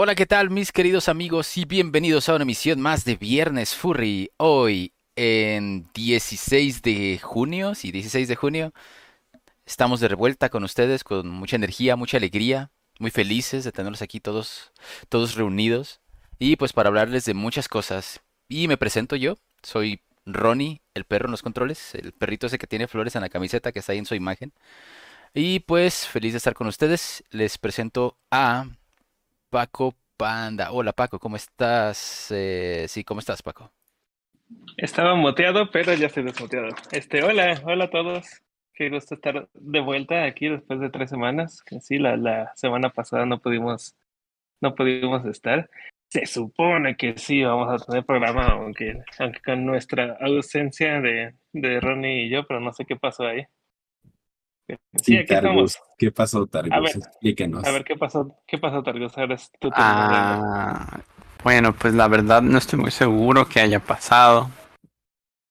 Hola, ¿qué tal mis queridos amigos y bienvenidos a una emisión más de Viernes Furry? Hoy en 16 de junio, sí, 16 de junio, estamos de revuelta con ustedes con mucha energía, mucha alegría, muy felices de tenerlos aquí todos, todos reunidos y pues para hablarles de muchas cosas. Y me presento yo, soy Ronnie, el perro en los controles, el perrito ese que tiene flores en la camiseta que está ahí en su imagen. Y pues feliz de estar con ustedes, les presento a Paco Panda. Hola Paco, ¿cómo estás? Eh, sí, ¿cómo estás Paco? Estaba muteado, pero ya estoy desmuteado. Este, hola, hola a todos. Qué gusto estar de vuelta aquí después de tres semanas. Sí, la, la semana pasada no pudimos, no pudimos estar. Se supone que sí vamos a tener programa, aunque, aunque con nuestra ausencia de, de Ronnie y yo, pero no sé qué pasó ahí. Sí, aquí estamos. ¿Qué pasó, Targus? A ver, Explíquenos. A ver, ¿qué pasó? ¿Qué pasó, Targus? Ahora es tu. Ah, bueno, pues la verdad no estoy muy seguro que haya pasado.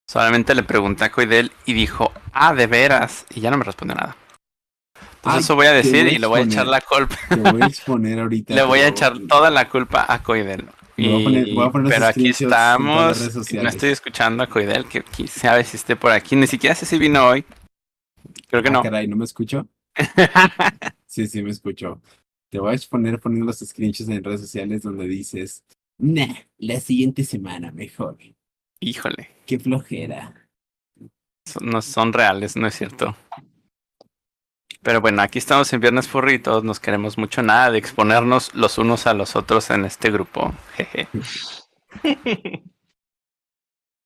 Solamente le pregunté a Coidel y dijo, ah, de veras. Y ya no me respondió nada. Entonces Ay, eso voy a decir voy a y le voy a echar la culpa. Te voy a exponer ahorita. le voy a echar toda la culpa a Coidel. Me voy a poner- Y- voy a poner los pero aquí estamos. No estoy escuchando a Coidel, que quién sabe si esté por aquí. Ni siquiera sé si vino hoy. Creo que Ah, no. caray, ¿no me escucho? Sí, sí, me escucho. Te voy a exponer poniendo los screenshots en redes sociales donde dices, nah, la siguiente semana mejor. Híjole, Qué flojera. son- no son reales, no es cierto. Pero bueno, aquí estamos en Viernes Furry y todos nos queremos mucho. Nada de exponernos los unos a los otros en este grupo. Jeje.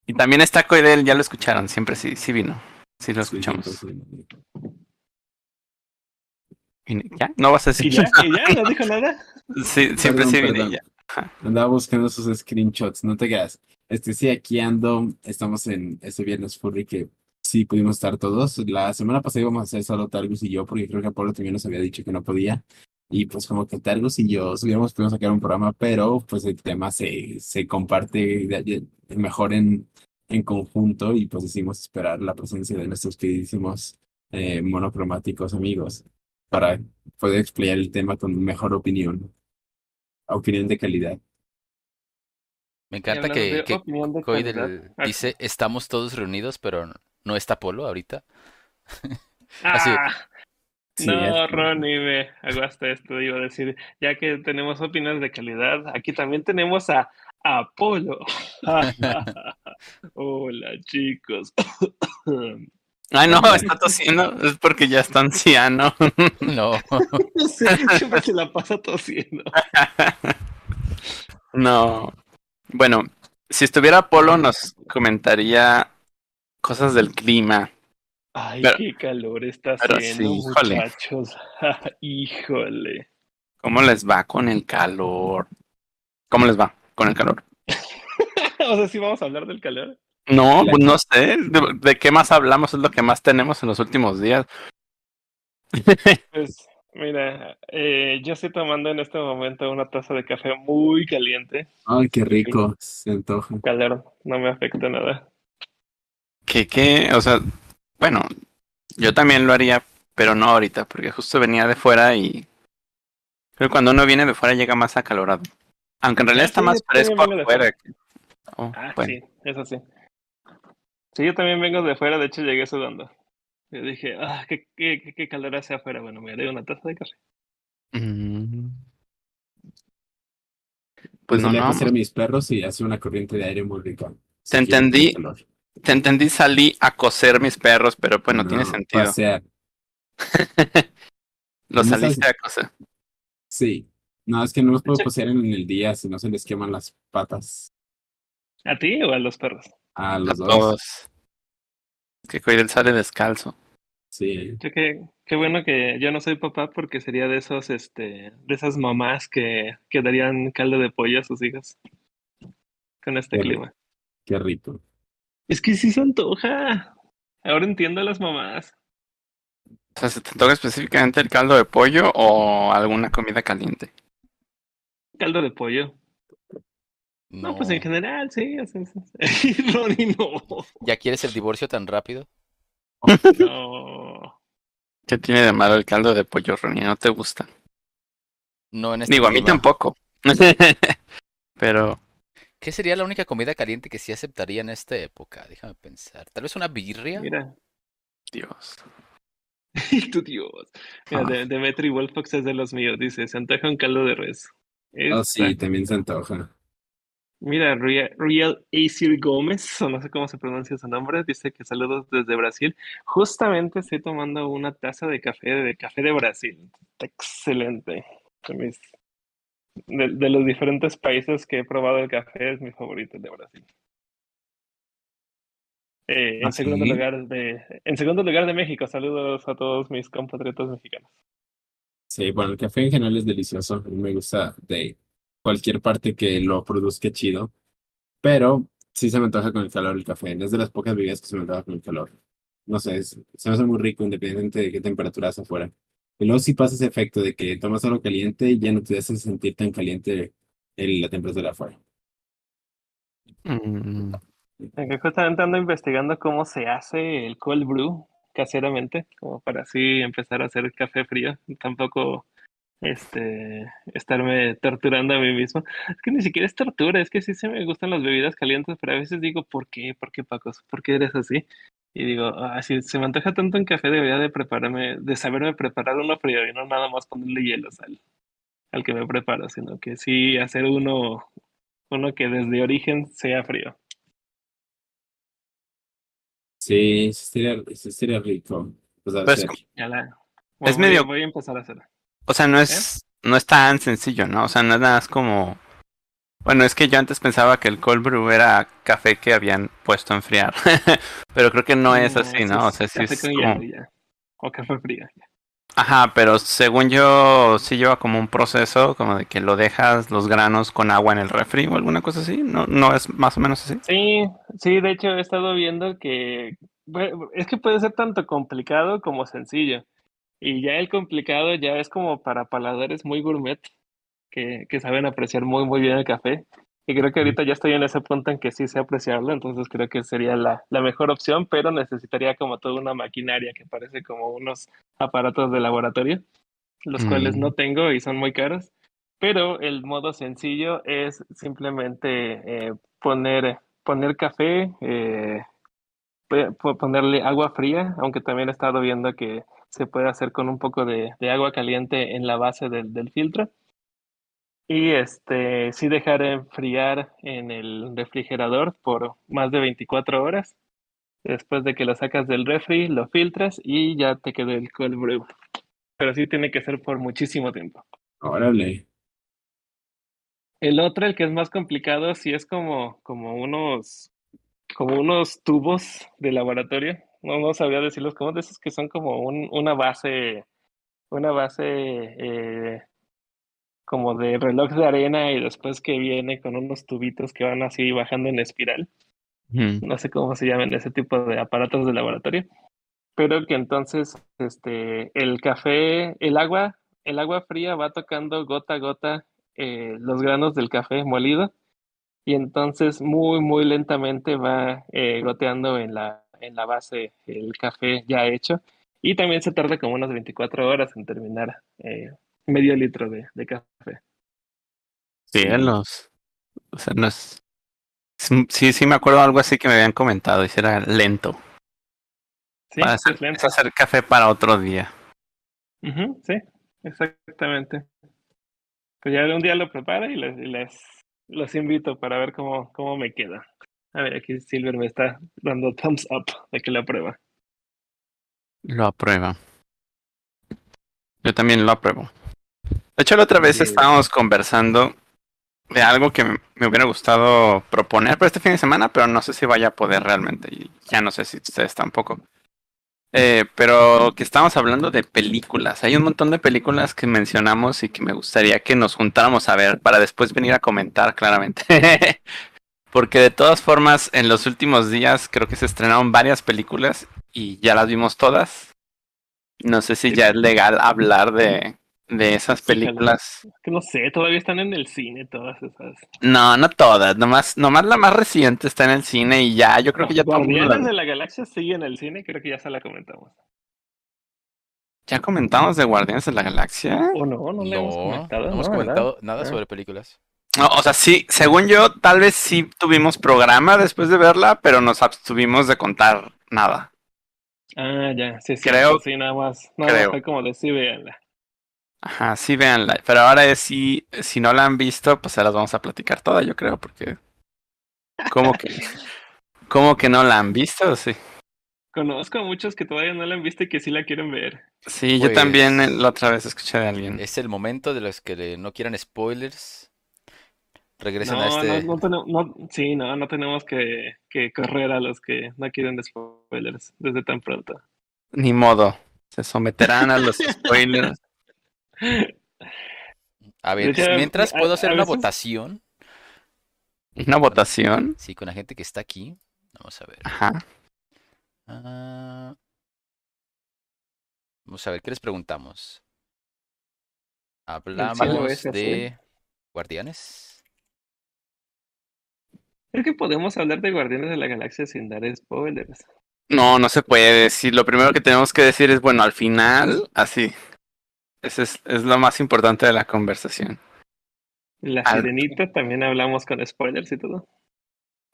Y también está Coidel, ya lo escucharon, siempre sí, sí vino. Sí lo escuchamos. ¿Ya? ¿No vas a ¿Y decir? ya? ¿Y ya? ¿No dijo nada? Sí, siempre Perdón, sí perdón. ya. Andaba buscando esos screenshots, no te creas. Este sí, aquí ando. Estamos en este viernes furry que sí pudimos estar todos. La semana pasada íbamos a hacer solo Targus y yo, porque creo que Apolo también nos había dicho que no podía. Y pues como que Targus y yo hubiéramos podido sacar un programa, pero pues el tema se, se comparte mejor en, en conjunto y pues decidimos esperar la presencia de nuestros queridísimos eh, monocromáticos amigos para poder explayar el tema con mejor opinión. Opinión de calidad. Me encanta que, de que Coidel calidad. Ah. dice estamos todos reunidos, pero no está Polo ahorita. Así. Ah, Sí, no, es- Ronnie, me aguasta esto. Iba a decir, ya que tenemos opiniones de calidad, aquí también tenemos a Apolo. Hola, chicos. Ay, no, está tosiendo. Es porque ya está anciano. No. Sí, siempre se la pasa tosiendo. No. Bueno, si estuviera Apolo nos comentaría cosas del clima. Ay, Pero- qué calor está haciendo, sí, muchachos. híjole. ¿Cómo les va con el calor? ¿Cómo les va con el calor? o sea, sí vamos a hablar del calor. No, pues no sé. ¿De, de qué más hablamos? Es lo que más tenemos en los últimos días. Pues, mira, eh, yo estoy tomando en este momento una taza de café muy caliente. Ay, qué rico. Se antoja. Calor, no me afecta nada. ¿Qué, qué? O sea, bueno, yo también lo haría, pero no ahorita, porque justo venía de fuera y creo que cuando uno viene de fuera llega más acalorado. Aunque en realidad está sí, más fresco afuera. Oh, Ah, bueno. sí, eso sí. Sí, yo también vengo de fuera, de hecho llegué sudando. Yo dije, ah, qué, qué, qué, qué calor hace afuera. Bueno, me haré una taza de café. Mm. Pues no, salí a no. pasear a mis perros y hace una corriente de aire muy rica. Te entendí. Te entendí, salí a coser mis perros, pero pues no, tiene sentido. Pasear. Los No saliste a coser. Sí. No, es que no los puedo pasear en el día si no se les queman las patas ¿A ti o a los perros? a A los dos. todos. Que Coidel sale descalzo. Sí. Yo qué, qué bueno que yo no soy papá porque sería de esos, este, de esas mamás que, que darían caldo de pollo a sus hijas con este Qué clima. Qué rico. Es que sí se antoja. Ahora entiendo a las mamás. O sea, ¿se te toca específicamente el caldo de pollo o alguna comida caliente? Caldo de pollo. No, No. pues en general, sí. Ronnie, no. ¿Ya quieres el divorcio tan rápido? No. ¿Qué tiene de malo el caldo de pollo, Ronnie? ¿No te gusta? No en este Digo, a mí tampoco. Pero ¿Qué sería la única comida caliente que sí aceptaría en esta época? Déjame pensar. Tal vez una birria. Mira, Dios. y tu Dios. Mira, Ah. de, Demetri Wolfox es de los míos, dice, se antoja un caldo de res. Oh, sí, también se antoja. Mira, Real, Real Acir Gómez, o no sé cómo se pronuncia su nombre, dice que saludos desde Brasil. Justamente estoy tomando una taza de café de café de Brasil. Está excelente. De, los diferentes países que he probado el café, es mi favorito el de Brasil. Eh, en ¿Ah, segundo lugar de, en segundo lugar de México, saludos a todos mis compatriotas mexicanos. Sí, bueno, el café en general es delicioso. A mí me gusta de cualquier parte que lo produzca chido. Pero sí se me antoja con el calor el café. Es de las pocas bebidas que se me antoja con el calor. No sé, es- se me hace muy rico independientemente de qué temperatura hace afuera. Y luego sí pasa ese efecto de que tomas algo caliente y ya no te hace sentir tan caliente el- la temperatura afuera. Mm, justamente ando investigando cómo se hace el cold brew caseramente, como para así empezar a hacer café frío. Tampoco este estarme torturando a mí mismo. Es que ni siquiera es tortura, es que sí se me gustan las bebidas calientes, pero a veces digo, ¿por qué? ¿Por qué, Pacos? ¿Por qué eres así? Y digo, ah, si se me antoja tanto un café, debería de prepararme, de saberme preparar uno frío y no nada más ponerle hielos al, al que me preparo, sino que sí hacer uno, uno que desde origen sea frío. Sí, sí estaría, sí estaría rico. Pues, Pues. Ya la, Es voy- medio- Voy a empezar a hacer. O sea, no es, no es tan sencillo, ¿no? O sea, no es nada más como. Bueno, es que yo antes pensaba que el cold brew era café que habían puesto a enfriar. Pero creo que no es así, ¿no? O es sea, sí café es con como. hielo ya. O café frío. ya. Ajá, pero según yo, sí lleva como un proceso, como de que lo dejas los granos con agua en el refri o alguna cosa así. No, no es más o menos así. Sí, sí, de hecho he estado viendo que es que puede ser tanto complicado como sencillo. Y ya el complicado ya es como para paladares muy gourmet que, que saben apreciar muy, muy bien el café. Y creo que ahorita ya estoy en ese punto en que sí sé apreciarlo, entonces creo que sería la, la mejor opción, pero necesitaría como toda una maquinaria que parece como unos aparatos de laboratorio, los cuales Mm. no tengo y son muy caros. Pero el modo sencillo es simplemente eh, poner, poner café, eh, ponerle agua fría, aunque también he estado viendo que se puede hacer con un poco de, de agua caliente en la base del, del filtro. Y este, sí dejar enfriar en el refrigerador por más de 24 horas. Después de que lo sacas del refri, lo filtras y ya te quedó el cold brew. Pero sí tiene que ser por muchísimo tiempo. Órale. El otro, el que es más complicado, sí es como, como unos, como unos tubos de laboratorio. No, no sabía decirlos como de esos que son como un, una base, una base eh, como de reloj de arena y después que viene con unos tubitos que van así bajando en espiral. Ujú. No sé cómo se llaman ese tipo de aparatos de laboratorio. Pero que entonces este, el café, el agua, el agua fría va tocando gota a gota eh, los granos del café molido y entonces muy, muy lentamente va eh, goteando en la, en la base el café ya hecho y también se tarda como unas 24 horas en terminar eh, medio litro de, de café. Cielos. O sea, no es. Sí, sí, me acuerdo algo así que me habían comentado. Y si era lento. Sí, Para es hacer, lento. es hacer café para otro día. Sí, exactamente. Pues ya un día lo preparo y les, y les los invito para ver cómo, cómo me queda. A ver, aquí Silver me está dando thumbs up de que la prueba. Lo aprueba. Yo también lo apruebo. De hecho, la otra vez estábamos conversando de algo que me me hubiera gustado proponer para este fin de semana, pero no sé si vaya a poder realmente. Y ya no sé si ustedes tampoco. Eh, pero que estamos hablando de películas. Hay un montón de películas que mencionamos y que me gustaría que nos juntáramos a ver para después venir a comentar claramente. Porque de todas formas, en los últimos días creo que se estrenaron varias películas y ya las vimos todas. No sé si ya es legal hablar de, de esas películas. Que no sé, todavía están en el cine todas esas. No, no todas, nomás, nomás la más reciente está en el cine y ya, yo creo que ya Guardianes de la Galaxia sigue en el cine, creo que ya se la comentamos. ¿Ya comentamos de Guardianes de la Galaxia? O no, no le hemos No, comentado. no hemos ¿no? ¿verdad? comentado nada Ah. sobre películas. No, o sea, sí, según yo, tal vez sí tuvimos programa después de verla, pero nos abstuvimos de contar nada. Ah, ya, sí, sí. Creo- Sí, nada más. Más creo. fue como de sí, véanla. Ajá, sí, véanla. Pero ahora es si, si no la han visto, pues se las vamos a platicar toda, yo creo, porque. ¿Cómo que, ¿Cómo que no la han visto? Sí. Conozco a muchos que todavía no la han visto y que sí la quieren ver. Sí, yo también eh, la otra vez escuché de alguien. Es el momento de los que le- no quieran spoilers. Regresen No, a este. no, no tenemos, no, sí, no, no tenemos que, que correr a los que no quieren spoilers desde tan pronto. Ni modo. Se someterán a los spoilers. A ver, hecho, mientras puedo a hacer una veces- votación. Una votación. Sí, con la gente que está aquí. Vamos a ver. Ajá. Ah, Vamos a ver, ¿qué les preguntamos? Hablamos de Guardianes. Creo que podemos hablar de Guardianes de la Galaxia sin dar spoilers. No, no se puede decir. Lo primero que tenemos que decir es, bueno, al final, así. Ese es, es lo más importante de la conversación. La Al- Sirenita también hablamos con spoilers y todo.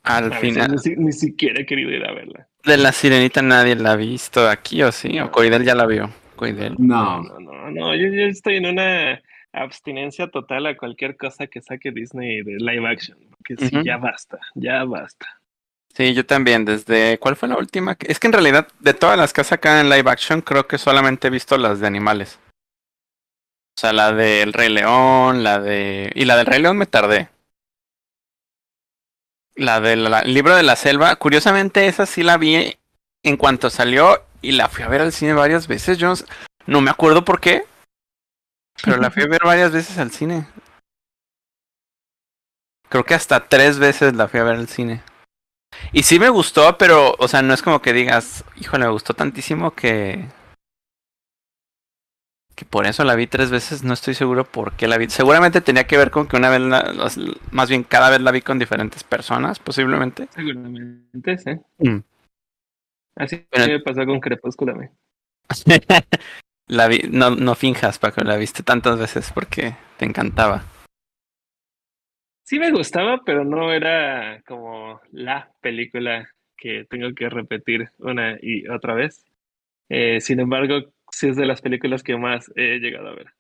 Al A final, ni, si- ni siquiera he querido ir a verla. de la sirenita nadie la ha visto aquí, ¿o sí? O Coidel ya la vio. Coidel. No, No, no, no, yo, yo estoy en una abstinencia total a cualquier cosa que saque Disney de live action. Porque sí, Ujú. ya basta, ya basta. Sí, yo también, desde... ¿Cuál fue la última? que- Es que en realidad, de todas las que sacan en live action, creo que solamente he visto las de animales. O sea, la del Rey León, la de... Y la del Rey León me tardé. La del la- libro de la selva, curiosamente esa sí la vi en cuanto salió y la fui a ver al cine varias veces. Yo no me acuerdo por qué, pero la fui a ver varias veces al cine. Creo que hasta tres veces la fui a ver al cine. Y sí me gustó, pero, o sea, no es como que digas, híjole, me gustó tantísimo que. Que por eso la vi tres veces, no estoy seguro por qué la vi. Seguramente tenía que ver con que una vez, la- más bien cada vez la vi con diferentes personas, posiblemente. Seguramente, sí. Mm. Así Pero- me pasó con Crepúsculo. la vi, no, no finjas, Paco, la viste tantas veces porque te encantaba. Sí me gustaba, pero no era como la película que tengo que repetir una y otra vez. Eh, sin embargo, sí es de las películas que más he llegado a ver.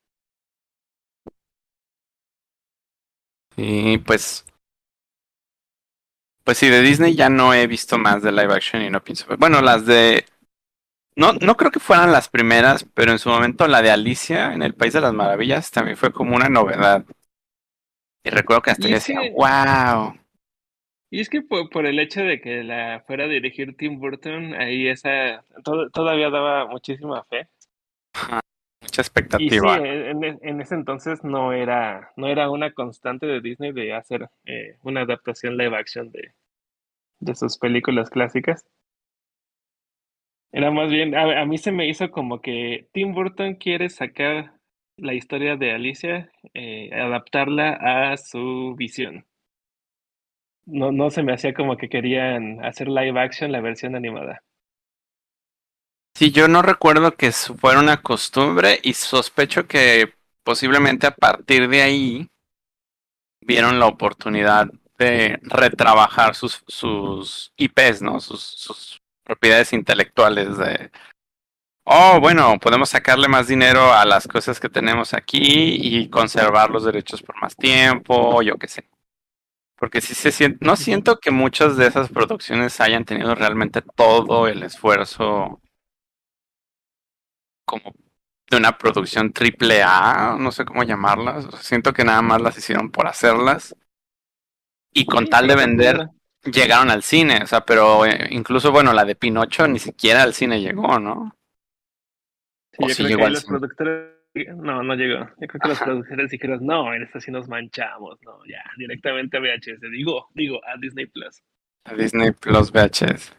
Y pues. Pues sí, de Disney ya no he visto más de live action y no pienso. Bueno, las de. No, no creo que fueran las primeras, pero en su momento la de Alicia en el País de las Maravillas también fue como una novedad. Y recuerdo que hasta yo decía, que- wow. Y es que por, por el hecho de que la fuera a dirigir Tim Burton, ahí esa to- todavía daba muchísima fe. Mucha Y sí, expectativa. en, en- en ese entonces no era, no era una constante de Disney de hacer eh, una adaptación live action de, de sus películas clásicas. Era más bien, a, a mí se me hizo como que Tim Burton quiere sacar la historia de Alicia, eh, adaptarla a su visión. No, no se me hacía como que querían hacer live action la versión animada. Sí, yo no recuerdo que fuera una costumbre y sospecho que posiblemente a partir de ahí vieron la oportunidad de retrabajar sus, sus IPs, ¿no? Sus, sus propiedades intelectuales de, oh, bueno, podemos sacarle más dinero a las cosas que tenemos aquí y conservar los derechos por más tiempo, yo qué sé. Porque sí se siente, no siento que muchas de esas producciones hayan tenido realmente todo el esfuerzo como de una producción triple A, no sé cómo llamarlas. O sea, siento que nada más las hicieron por hacerlas. Y con tal de vender, llegaron al cine. O sea, pero eh, incluso, bueno, la de Pinocho ni siquiera al cine llegó, ¿no? Sí, O yo sí creo llegó que al los cine. productores, no, no llegó. Yo creo que los Ajá. productores dijeron, no, en esta sí nos manchamos, no, ya, directamente a VHS, digo, digo, a Disney Plus. A Disney Plus VHS.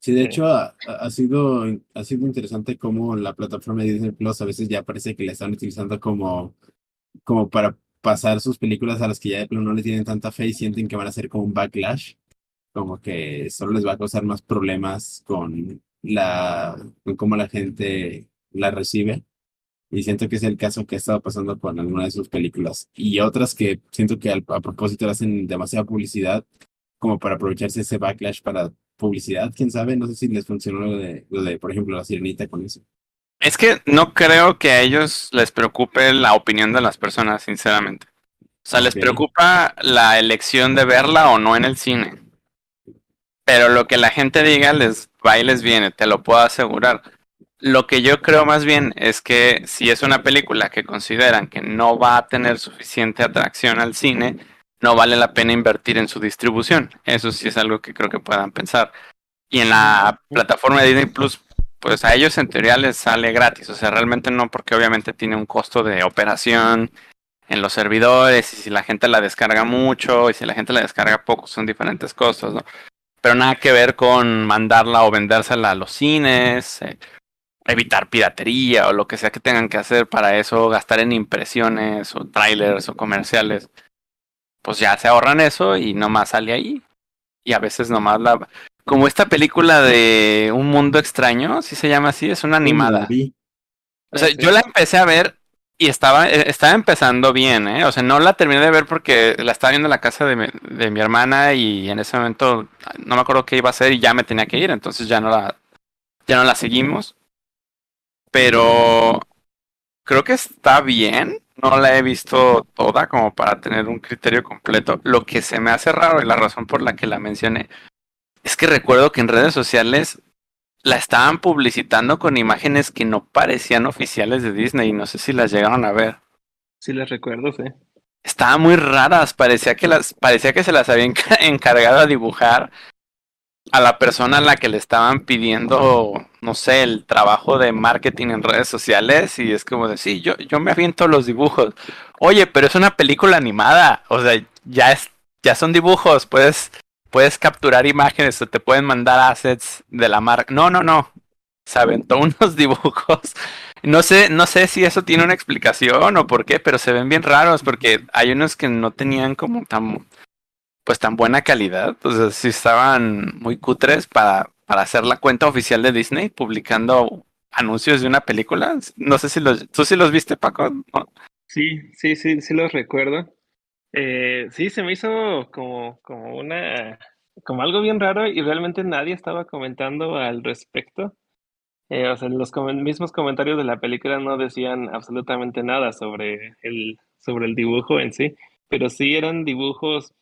Sí, de hecho ha, ha sido, ha sido interesante cómo la plataforma de Disney Plus a veces ya parece que la están utilizando como, como para pasar sus películas a las que ya de plano no le tienen tanta fe y sienten que van a ser como un backlash, como que solo les va a causar más problemas con la, con cómo la gente la recibe. Y siento que es el caso que ha estado pasando con alguna de sus películas. Y otras que siento que al- a propósito hacen demasiada publicidad como para aprovecharse ese backlash para publicidad, quién sabe, no sé si les funcionó lo de, lo de por ejemplo, la sirenita con eso. Es que no creo que a ellos les preocupe la opinión de las personas, sinceramente. O sea, les preocupa la elección de verla o no en el cine. Pero lo que la gente diga les va y les viene, te lo puedo asegurar. Lo que yo creo más bien es que si es una película que consideran que no va a tener suficiente atracción al cine, no vale la pena invertir en su distribución. Eso sí es algo que creo que puedan pensar. Y en la plataforma de Disney Plus, pues a ellos en teoría les sale gratis. O sea, realmente no, porque obviamente tiene un costo de operación en los servidores y si la gente la descarga mucho y si la gente la descarga poco, son diferentes costos, ¿no? Pero nada que ver con mandarla o vendérsela a los cines, eh, evitar piratería o lo que sea que tengan que hacer para eso, gastar en impresiones o trailers o comerciales. Pues ya se ahorran eso y nomás sale ahí. Y a veces nomás la... Como esta película de Un Mundo Extraño, si se llama así, es una animada. O sea, sí. yo la empecé a ver y estaba, eh, estaba empezando bien, ¿eh? O sea, no la terminé de ver porque la estaba viendo en la casa de mi, de mi hermana y en ese momento no me acuerdo qué iba a hacer y ya me tenía que ir, entonces ya no la, ya no la seguimos. Pero creo que está bien. No la he visto toda como para tener un criterio completo. Lo que se me hace raro y la razón por la que la mencioné es que recuerdo que en redes sociales la estaban publicitando con imágenes que no parecían oficiales de Disney. No sé si las llegaron a ver. Sí, les recuerdo, sí. Estaban muy raras. Parecía que las, parecía que se las había enca- encargado a dibujar a la persona a la que le estaban pidiendo, no sé, el trabajo de marketing en redes sociales. Y es como de, sí, yo, yo me aviento los dibujos. Oye, pero es una película animada. O sea, ya es, ya son dibujos. Puedes, puedes capturar imágenes o te pueden mandar assets de la marca. No, no, no. Se aventó unos dibujos. No sé, no sé si eso tiene una explicación o por qué, pero se ven bien raros porque hay unos que no tenían como tan, pues tan buena calidad. O estaban muy cutres para, para hacer la cuenta oficial de Disney publicando anuncios de una película. No sé si los, tú sí los viste, Paco. Sí, sí, sí, sí los recuerdo. Eh, sí, se me hizo como, como una, como algo bien raro y realmente nadie estaba comentando al respecto. Eh, o sea, los mismos comentarios de la película no decían absolutamente nada sobre el, sobre el dibujo en sí, pero sí eran dibujos,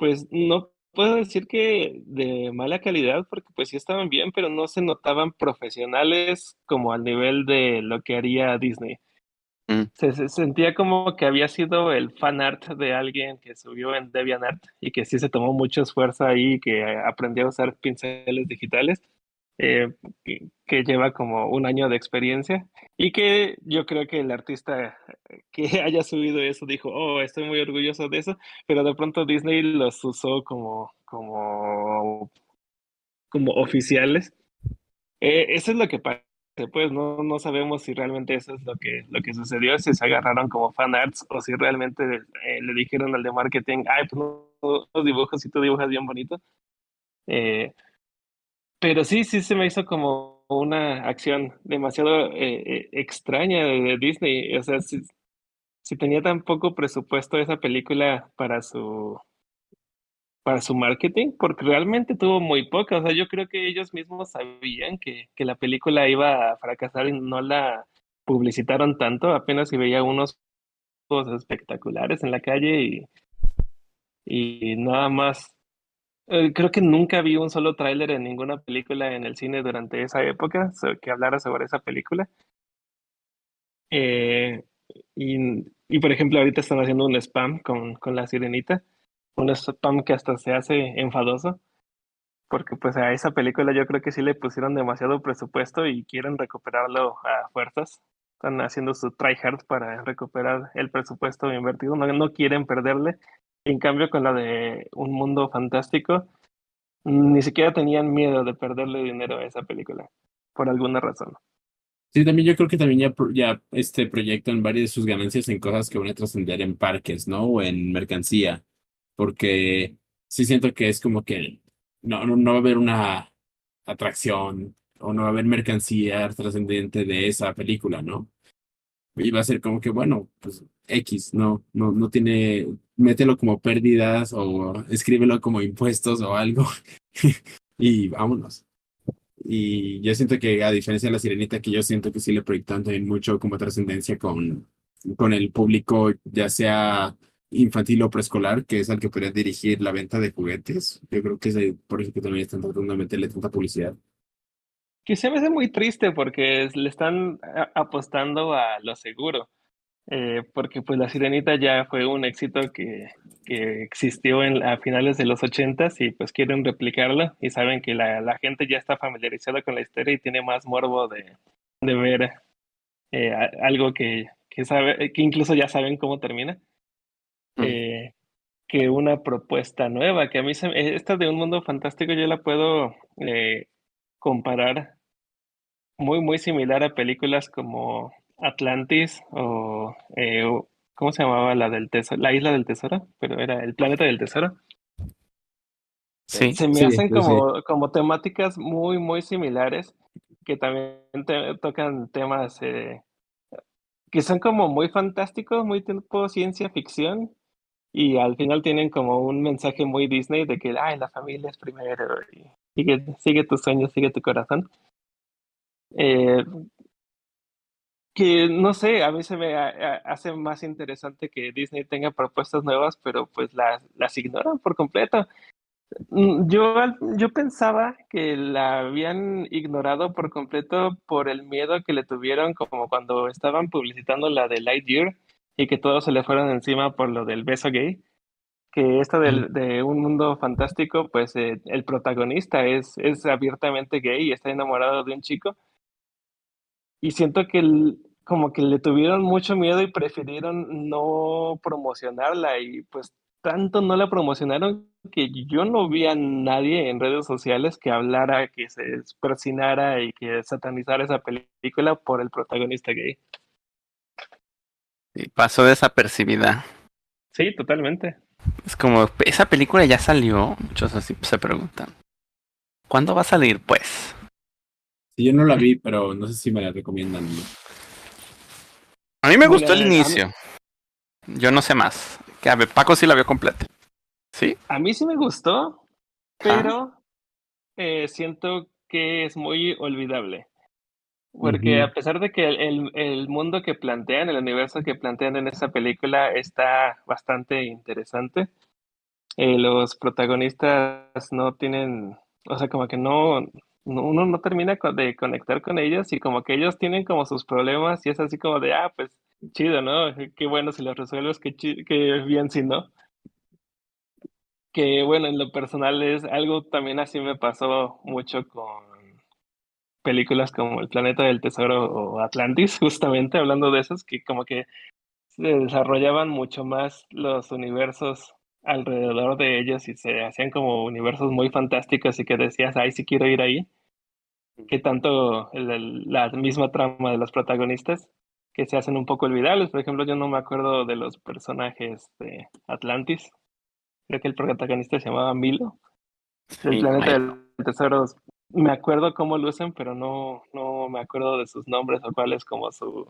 pues no puedo decir que de mala calidad, porque pues sí estaban bien, pero no se notaban profesionales como al nivel de lo que haría Disney. Mm. Se, se sentía como que había sido el fan art de alguien que subió en DeviantArt y que sí se tomó mucho esfuerzo ahí, que aprendió a usar pinceles digitales, eh, que, lleva como un año de experiencia y que yo creo que el artista que haya subido eso dijo, oh, estoy muy orgulloso de eso, pero de pronto Disney los usó como, como, como oficiales. Eh, eso es lo que pasa pues no, no sabemos si realmente eso es lo que, lo que sucedió, si se agarraron como fan arts o si realmente eh, le dijeron al de marketing, ay, pues no, los dibujos, si tú dibujas bien bonito. Eh, pero sí, sí se me hizo como una acción demasiado eh, extraña de, Disney. O sea, si, si tenía tan poco presupuesto esa película para su para su marketing, porque realmente tuvo muy poca. O sea, yo creo que ellos mismos sabían que, que la película iba a fracasar y no la publicitaron tanto. Apenas si veía unos espectaculares en la calle y, y nada más. Eh, creo que nunca vi un solo tráiler en ninguna película en el cine durante esa época que hablara sobre esa película. Eh, y, y, por ejemplo, ahorita están haciendo un spam con, con la sirenita un spam que hasta se hace enfadoso, porque pues a esa película yo creo que sí le pusieron demasiado presupuesto y quieren recuperarlo a fuerzas. Están haciendo su try hard para recuperar el presupuesto invertido, no, no quieren perderle. En cambio, con la de Un Mundo Fantástico, ni siquiera tenían miedo de perderle dinero a esa película, por alguna razón. Sí, también yo creo que también ya, ya este proyectan varias de sus ganancias en cosas que van a trascender en parques, ¿no? O en mercancía porque sí siento que es como que no, no, no va a haber una atracción o no va a haber mercancía trascendente de esa película, ¿no? Va a ser como que, bueno, pues X, no, no, no tiene, mételo como pérdidas o escríbelo como impuestos o algo y vámonos. Y yo siento que a diferencia de la sirenita, que yo siento que sí le proyectan también mucho como trascendencia con, con el público, ya sea infantil o preescolar, que es al que podría dirigir la venta de juguetes. Yo creo que es por eso que también están tratando de meterle tanta publicidad. Que se me hace muy triste porque le están apostando a lo seguro. Eh, porque pues La Sirenita ya fue un éxito que, que existió en, a finales de los ochentas y pues quieren replicarlo y saben que la, la, gente ya está familiarizada con la historia y tiene más morbo de, de ver eh, algo que, que, sabe, que incluso ya saben cómo termina. Mm. Eh, que una propuesta nueva, que a mí se, esta de un mundo fantástico yo la puedo comparar muy, muy similar a películas como Atlantis o, eh, ¿cómo se llamaba la del tesoro? La isla del tesoro, pero era el planeta del tesoro. Sí, se me sí, hacen sí, como, como temáticas muy, muy similares que también te, tocan temas eh, que son como muy fantásticos, muy tipo ciencia ficción y al final tienen como un mensaje muy Disney de que, ay, la familia es primero y sigue, sigue tus sueños, sigue tu corazón. Eh, que no sé, a mí se me hace más interesante que Disney tenga propuestas nuevas, pero pues las, las ignoran por completo. Mm, yo, yo pensaba que la habían ignorado por completo por el miedo que le tuvieron como cuando estaban publicitando la de Lightyear y que todos se le fueron encima por lo del beso gay. Que esto del, de un mundo fantástico, pues eh, el protagonista es, es abiertamente gay y está enamorado de un chico y siento que el, como que le tuvieron mucho miedo y prefirieron no promocionarla y pues tanto no la promocionaron que yo no vi a nadie en redes sociales que hablara, que se persinara y que satanizara esa película por el protagonista gay. Y pasó desapercibida. Sí, totalmente. Es como, esa película ya salió, muchos así se preguntan. ¿Cuándo va a salir? Pues Sí, yo no la vi, pero no sé si me la recomiendan. ¿no? A mí me gustó el inicio. Yo no sé más. Que a ver, Paco sí la vio completa. ¿Sí? A mí sí me gustó, pero eh, siento que es muy olvidable. Porque uh -huh. a pesar de que el, el, mundo que plantean, el universo que plantean en esa película está bastante interesante, eh, los protagonistas no tienen, o sea, como que no, uno no termina de conectar con ellos y como que ellos tienen como sus problemas y es así como de, ah, pues chido, ¿no? Qué bueno si los resuelves, qué, qué bien si no. Que bueno, en lo personal es algo también así me pasó mucho con películas como El Planeta del Tesoro o Atlantis, justamente hablando de esos, que como que se desarrollaban mucho más los universos alrededor de ellos y se hacían como universos muy fantásticos y que decías, ay, sí quiero ir ahí. Que tanto el, el, la misma trama de los protagonistas que se hacen un poco olvidables. Por ejemplo, yo no me acuerdo de los personajes de Atlantis. Creo que el protagonista se llamaba Milo. El sí, planeta del tesoro. Me acuerdo cómo lucen, pero no, no me acuerdo de sus nombres o cuál es como su,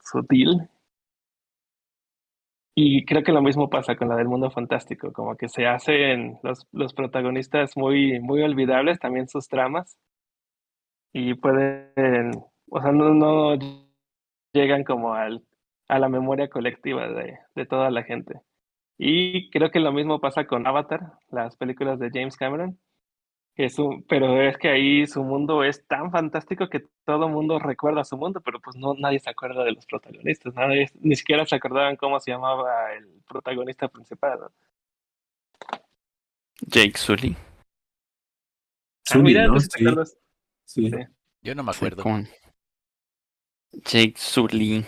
su deal. Y creo que lo mismo pasa con la del mundo fantástico, como que se hacen los, los protagonistas muy, muy olvidables, también sus tramas, y pueden, o sea, no, no llegan como al, a la memoria colectiva de, de toda la gente. Y creo que lo mismo pasa con Avatar, las películas de James Cameron, que su, pero es que ahí su mundo es tan fantástico que todo mundo recuerda su mundo, pero pues no nadie se acuerda de los protagonistas, nadie, ni siquiera se acordaban cómo se llamaba el protagonista principal. ¿no? Jake Sully. Ah, mira, ¿no? sí. Sí. Sí. Yo no me acuerdo. Jake Sully.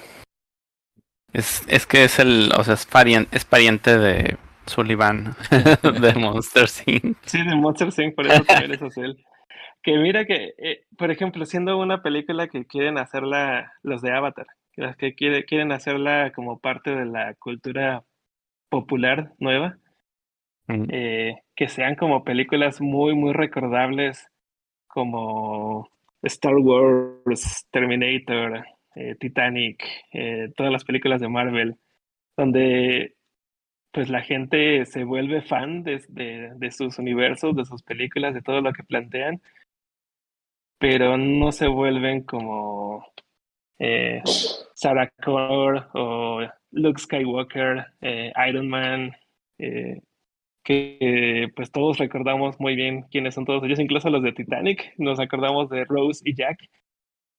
Es, es que es el, o sea, es pariente, es pariente de Sullivan de Monster Inc. Sí, de Monster Inc. por eso también es él. Que mira que, eh, por ejemplo, siendo una película que quieren hacerla los de Avatar, las que quiere, quieren hacerla como parte de la cultura popular nueva, mm. eh, que sean como películas muy, muy recordables, como Star Wars, Terminator, eh, Titanic, todas las películas de Marvel, donde pues la gente se vuelve fan de, de, sus universos, de sus películas, de todo lo que plantean, pero no se vuelven como eh, Sarah Connor o Luke Skywalker, eh, Iron Man, eh, que pues todos recordamos muy bien quiénes son todos ellos, incluso los de Titanic, nos acordamos de Rose y Jack,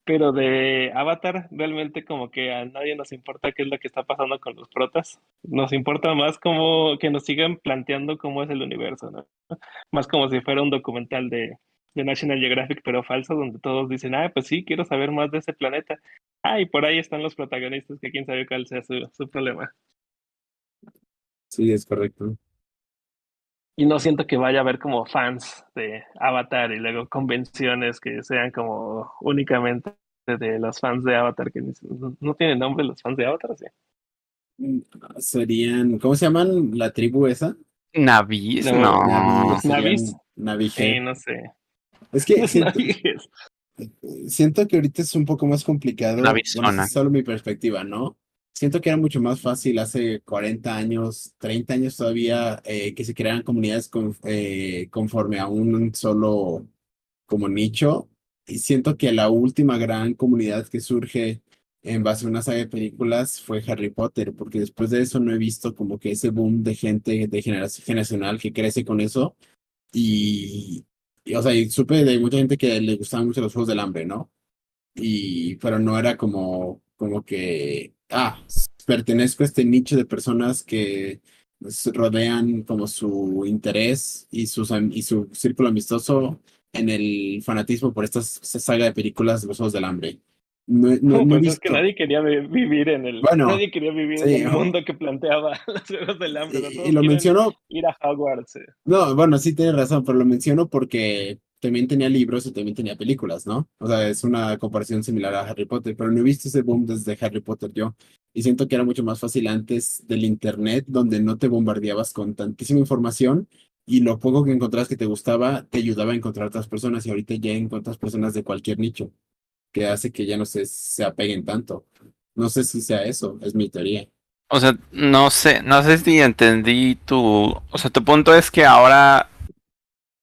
pero de Avatar realmente como que a nadie nos importa qué es lo que está pasando con los protas, nos importa más como que nos sigan planteando cómo es el universo, ¿no? Más como si fuera un documental de, National Geographic, pero falso, donde todos dicen, ah, pues sí, quiero saber más de ese planeta. Ah, y por ahí están los protagonistas, que quién sabe cuál sea su problema. Sí, es correcto. Y no siento que vaya a haber como fans de Avatar y luego convenciones que sean como únicamente de los fans de Avatar, que no tienen nombre los fans de Avatar, ¿sí? Serían, ¿cómo se llaman la tribu esa? Navis, no. Los Navis. Navis. Sí, no sé. Es que siento, siento que ahorita es un poco más complicado. Navisona. Bueno, es solo mi perspectiva, ¿no? Siento que era mucho más fácil hace 40 años, 30 años todavía, eh, que se crearan comunidades con- eh, conforme a un solo como nicho. Y siento que la última gran comunidad que surge en base a una saga de películas fue Harry Potter, porque después de eso no he visto como que ese boom de gente de generación generacional que crece con eso. Y, y, o sea, y supe de mucha gente que le gustaban mucho los Juegos del Hambre, ¿no? Y, pero no era como, como que, ah, pertenezco a este nicho de personas que s- rodean como su interés y, sus, y su círculo amistoso en el fanatismo por esta saga de películas de los Juegos del Hambre. No, no, No, pues es que nadie quería vi- vivir en el, Bueno, nadie quería vivir sí, en el mundo que planteaba los Juegos del Hambre. Y, y lo menciono ir a Hogwarts. eh. No, bueno, sí tienes razón, pero lo menciono porque también tenía libros y también tenía películas, ¿no? O sea, es una comparación similar a Harry Potter, pero no he visto ese boom desde Harry Potter yo. Y siento que era mucho más fácil antes del internet, donde no te bombardeabas con tantísima información y lo poco que encontrabas que te gustaba te ayudaba a encontrar otras personas y ahorita ya encuentras personas de cualquier nicho, que hace que ya no se, se apeguen tanto. No sé si sea eso, es mi teoría. O sea, no sé, no sé si entendí tu, o sea, tu punto es que ahora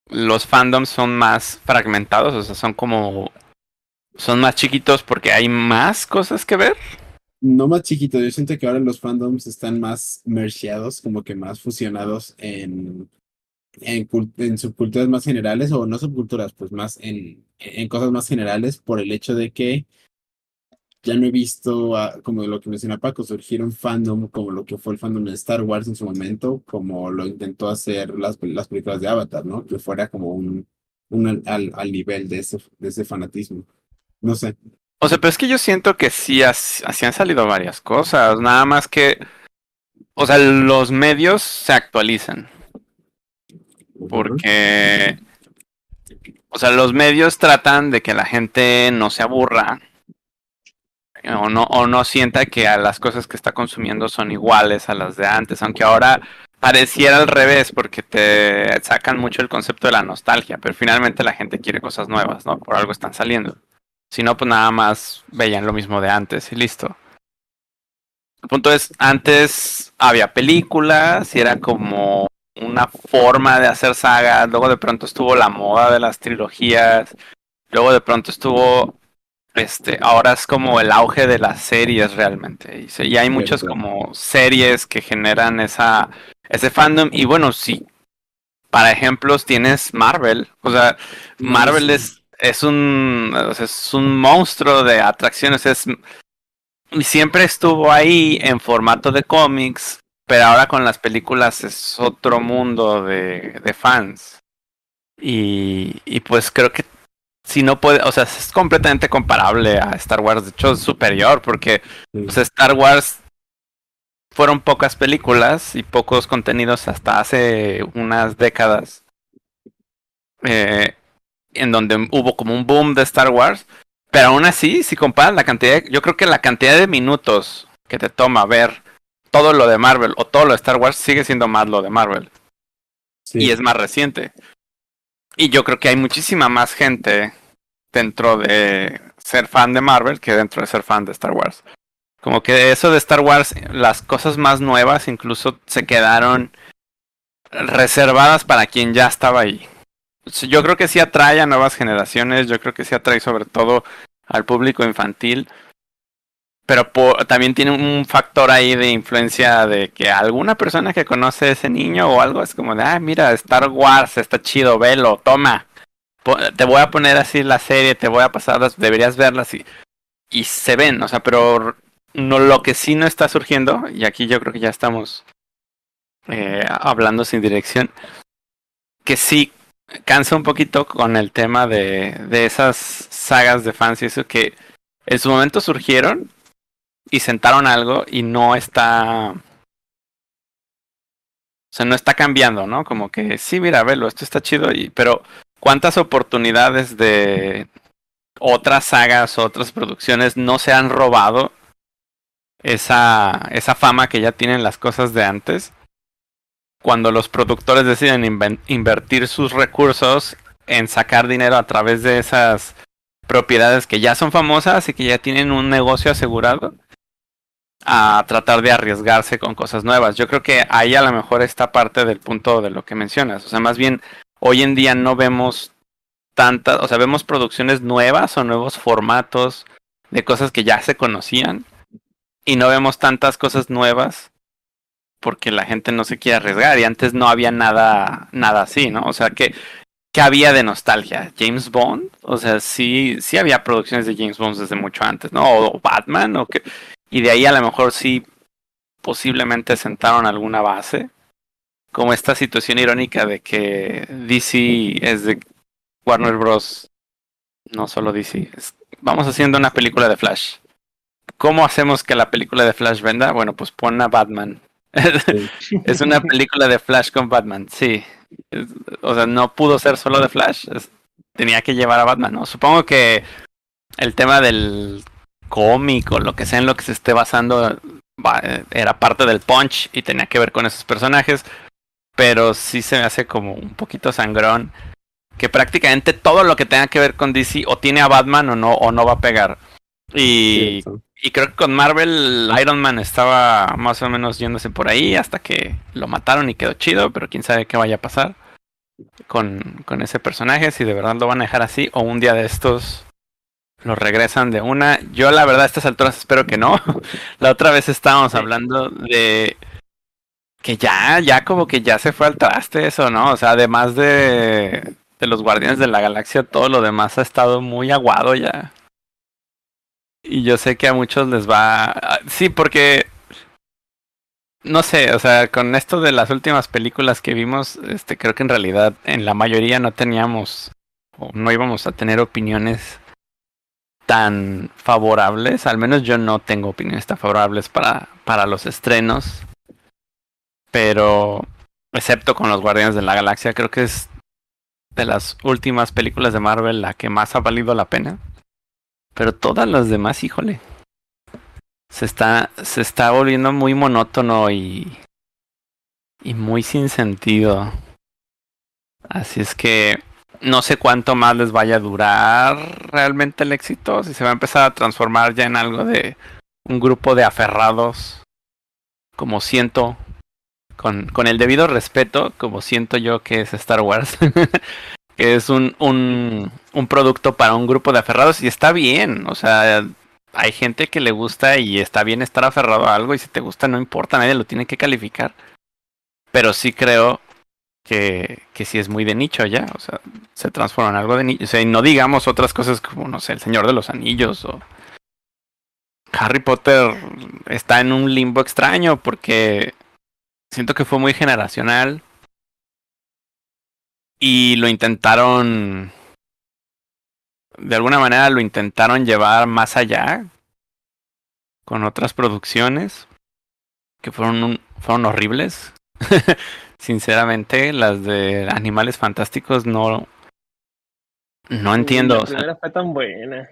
los fandoms son más fragmentados, o sea, son como, son más chiquitos porque hay más cosas que ver. No más chiquito, yo siento que ahora los fandoms están más mergeados, como que más fusionados en, en, en subculturas más generales, o no subculturas, pues más en, en cosas más generales, por el hecho de que ya no he visto, ah, como lo que menciona Paco, surgir un fandom como lo que fue el fandom de Star Wars en su momento, como lo intentó hacer las, pel- las películas de Avatar, ¿no? Que fuera como un, un al, al, nivel de ese, de ese fanatismo. No sé. O sea, pero es que yo siento que sí, as- así han salido varias cosas, nada más que, o sea, los medios se actualizan. Porque, o sea, los medios tratan de que la gente no se aburra o no, o no sienta que a las cosas que está consumiendo son iguales a las de antes, aunque ahora pareciera al revés porque te sacan mucho el concepto de la nostalgia, pero finalmente la gente quiere cosas nuevas, ¿no? Por algo están saliendo. Si no, pues nada más veían lo mismo de antes y listo. El punto es, antes había películas y era como una forma de hacer sagas, luego de pronto estuvo la moda de las trilogías, luego de pronto estuvo, este, ahora es como el auge de las series realmente, y, hay muchas como series que generan esa, ese fandom, y bueno, sí, para ejemplos tienes Marvel, o sea, Marvel es, es un es un monstruo de atracciones, es siempre estuvo ahí en formato de cómics, pero ahora con las películas es otro mundo de, de fans. Y, y pues creo que si no puede, o sea, es completamente comparable a Star Wars, de hecho es superior, porque pues, Star Wars fueron pocas películas y pocos contenidos hasta hace unas décadas. eh, en donde hubo como un boom de Star Wars. Pero aún así, si comparas la cantidad, yo creo que la cantidad de minutos que te toma ver todo lo de Marvel o todo lo de Star Wars sigue siendo más lo de Marvel. Sí. Y es más reciente. Y yo creo que hay muchísima más gente dentro de ser fan de Marvel que dentro de ser fan de Star Wars. Como que eso de Star Wars, las cosas más nuevas incluso se quedaron reservadas para quien ya estaba ahí. Yo creo que sí atrae a nuevas generaciones, yo creo que sí atrae sobre todo al público infantil, pero también tiene un factor ahí de influencia de que alguna persona que conoce ese niño o algo es como de, ah, mira, Star Wars está chido, velo, toma, te voy a poner así la serie, te voy a pasar, deberías verlas y, y se ven, o sea, pero no, lo que sí no está surgiendo, y aquí yo creo que ya estamos eh, hablando sin dirección, que sí cansa un poquito con el tema de, de esas sagas de fans y eso que en su momento surgieron y sentaron algo y no está... O sea, no está cambiando, ¿no? Como que sí, mira, velo, esto está chido, y, pero ¿cuántas oportunidades de otras sagas, otras producciones no se han robado esa, esa fama que ya tienen las cosas de antes? Cuando los productores deciden invertir sus recursos en sacar dinero a través de esas propiedades que ya son famosas y que ya tienen un negocio asegurado a tratar de arriesgarse con cosas nuevas. Yo creo que ahí a lo mejor está parte del punto de lo que mencionas. O sea, más bien hoy en día no vemos tantas, o sea, vemos producciones nuevas o nuevos formatos de cosas que ya se conocían y no vemos tantas cosas nuevas porque la gente no se quiere arriesgar y antes no había nada nada así, ¿no? O sea, que que había de nostalgia? James Bond, o sea, sí sí había producciones de James Bond desde mucho antes, ¿no? O Batman o que y de ahí a lo mejor sí posiblemente sentaron alguna base. Como esta situación irónica de que DC es de Warner Bros. No solo DC. vamos haciendo una película de Flash. ¿Cómo hacemos que la película de Flash venda? Bueno, pues pon a Batman. es una película de Flash con Batman, sí. o sea, no pudo ser solo de Flash. tenía que llevar a Batman, ¿no? Supongo que el tema del cómic o lo que sea en lo que se esté basando era parte del punch y tenía que ver con esos personajes. Pero sí se me hace como un poquito sangrón. Que prácticamente todo lo que tenga que ver con DC o tiene a Batman o no, o no va a pegar. Y, y creo que con Marvel Iron Man estaba más o menos yéndose por ahí hasta que lo mataron y quedó chido, pero quién sabe qué vaya a pasar con, con ese personaje, si de verdad lo van a dejar así o un día de estos lo regresan de una. Yo la verdad a estas alturas espero que no. la otra vez estábamos hablando de que ya, ya como que ya se fue al traste eso, ¿no? O sea, además de, de los Guardianes de la Galaxia, todo lo demás ha estado muy aguado ya. Y yo sé que a muchos les va... Sí, porque... No sé, o sea, con esto de las últimas películas que vimos, este, creo que en realidad en la mayoría no teníamos o no íbamos a tener opiniones tan favorables, al menos yo no tengo opiniones tan favorables para, para los estrenos, pero excepto con los Guardianes de la Galaxia, creo que es de las últimas películas de Marvel la que más ha valido la pena. Pero todas las demás, híjole, se está, se está volviendo muy monótono y, y muy sin sentido. Así es que no sé cuánto más les vaya a durar realmente el éxito, si se va a empezar a transformar ya en algo de un grupo de aferrados, como siento, con, con el debido respeto, como siento yo que es Star Wars, que es un, un, un producto para un grupo de aferrados y está bien, o sea, hay gente que le gusta y está bien estar aferrado a algo y si te gusta no importa, nadie lo tiene que calificar. Pero sí creo que, que sí es muy de nicho ya, o sea, se transforma en algo de nicho, o sea, y no digamos otras cosas como, no sé, El Señor de los Anillos o Harry Potter está en un limbo extraño porque siento que fue muy generacional y lo intentaron, de alguna manera lo intentaron llevar más allá con otras producciones que fueron, fueron horribles. Sinceramente, las de Animales Fantásticos no. No entiendo. La fue tan buena.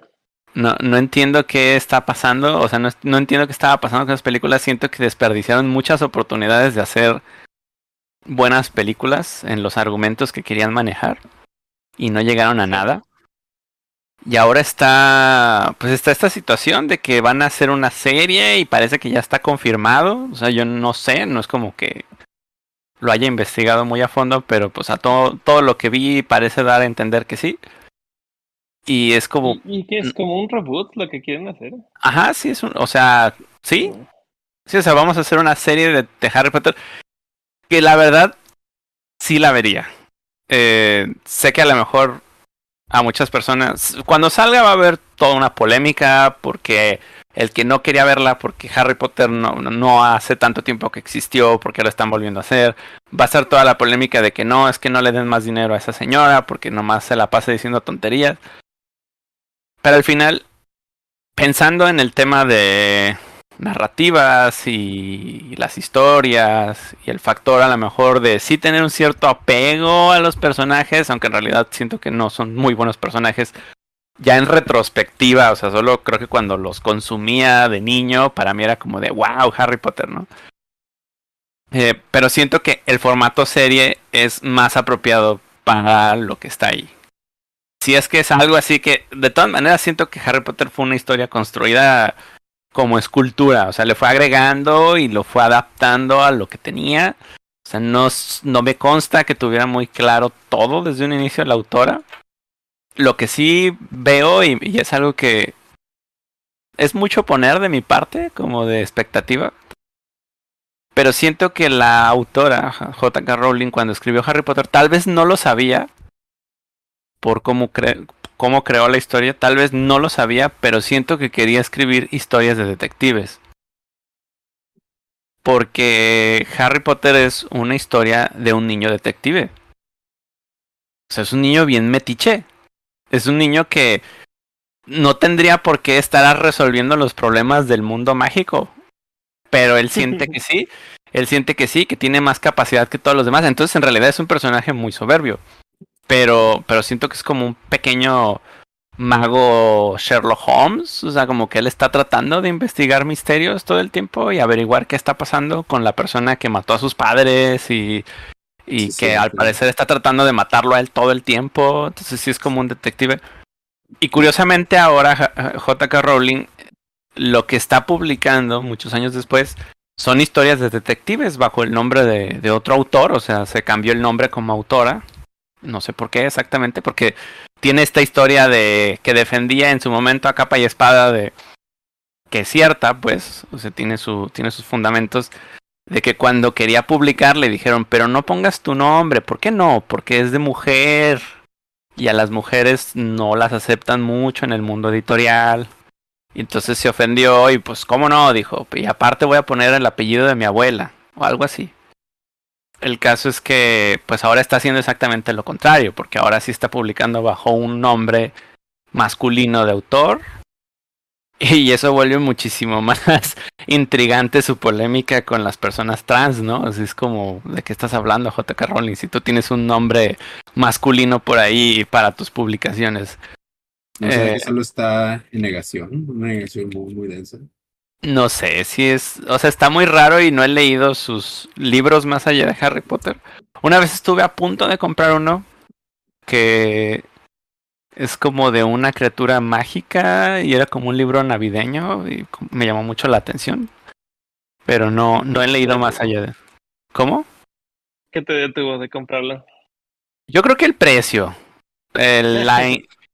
No, no entiendo qué está pasando. O sea, no, no entiendo qué estaba pasando con las películas. Siento que desperdiciaron muchas oportunidades de hacer buenas películas en los argumentos que querían manejar. Y no llegaron a nada. Y ahora está, pues está esta situación de que van a hacer una serie y parece que ya está confirmado. O sea, yo no sé, no es como que lo haya investigado muy a fondo, pero pues a todo, todo lo que vi parece dar a entender que sí. Y es como... ¿Y, que es como un reboot lo que quieren hacer? Ajá, sí, es un... O sea, sí. Sí, o sea, vamos a hacer una serie de, de Harry Potter que la verdad sí la vería. Eh, sé que a lo mejor a muchas personas, cuando salga va a haber toda una polémica porque el que no quería verla porque Harry Potter no, no hace tanto tiempo que existió, porque lo están volviendo a hacer, va a ser toda la polémica de que no, es que no le den más dinero a esa señora porque nomás se la pasa diciendo tonterías. Pero al final, pensando en el tema de narrativas y las historias y el factor a lo mejor de sí tener un cierto apego a los personajes, aunque en realidad siento que no son muy buenos personajes. Ya en retrospectiva, o sea, solo creo que cuando los consumía de niño, para mí era como de wow, Harry Potter, ¿no? Eh, pero siento que el formato serie es más apropiado para lo que está ahí. Si es que es algo así que, de todas maneras, siento que Harry Potter fue una historia construida como escultura, o sea, le fue agregando y lo fue adaptando a lo que tenía. O sea, no, no me consta que tuviera muy claro todo desde un inicio la autora. Lo que sí veo, y, es algo que es mucho poner de mi parte, como de expectativa, pero siento que la autora, J.K. Rowling, cuando escribió Harry Potter, tal vez no lo sabía por cómo, cómo creó la historia, tal vez no lo sabía, pero siento que quería escribir historias de detectives. Porque Harry Potter es una historia de un niño detective. O sea, es un niño bien metiche. Es un niño que no tendría por qué estar resolviendo los problemas del mundo mágico. Pero él siente que sí. Él siente que sí, que tiene más capacidad que todos los demás. Entonces, en realidad es un personaje muy soberbio. Pero, pero siento que es como un pequeño mago Sherlock Holmes. O sea, como que él está tratando de investigar misterios todo el tiempo y averiguar qué está pasando con la persona que mató a sus padres y, y Sí, que sí, al sí. parecer está tratando de matarlo a él todo el tiempo. Entonces sí es como un detective. Y curiosamente ahora J- JK Rowling lo que está publicando muchos años después son historias de detectives bajo el nombre de, de otro autor. O sea, se cambió el nombre como autora. No sé por qué exactamente, porque tiene esta historia de que defendía en su momento a capa y espada de que es cierta, pues, o sea, tiene su tiene sus fundamentos de que cuando quería publicar le dijeron, "Pero no pongas tu nombre, ¿por qué no? Porque es de mujer." Y a las mujeres no las aceptan mucho en el mundo editorial. Y entonces se ofendió y pues, ¿cómo no? Dijo, y aparte voy a poner el apellido de mi abuela o algo así. El caso es que pues ahora está haciendo exactamente lo contrario, porque ahora sí está publicando bajo un nombre masculino de autor. Y eso vuelve muchísimo más intrigante su polémica con las personas trans, ¿no? Así es como, ¿de qué estás hablando, JK Rowling? Si tú tienes un nombre masculino por ahí para tus publicaciones. O sea, Eh, solo está en negación, una negación muy, muy densa. No sé si es, o sea, está muy raro y no he leído sus libros más allá de Harry Potter. Una vez estuve a punto de comprar uno que es como de una criatura mágica y era como un libro navideño y me llamó mucho la atención. Pero no, no he leído más allá de. ¿Cómo? ¿Qué te detuvo de comprarlo? Yo creo que el precio. El- la,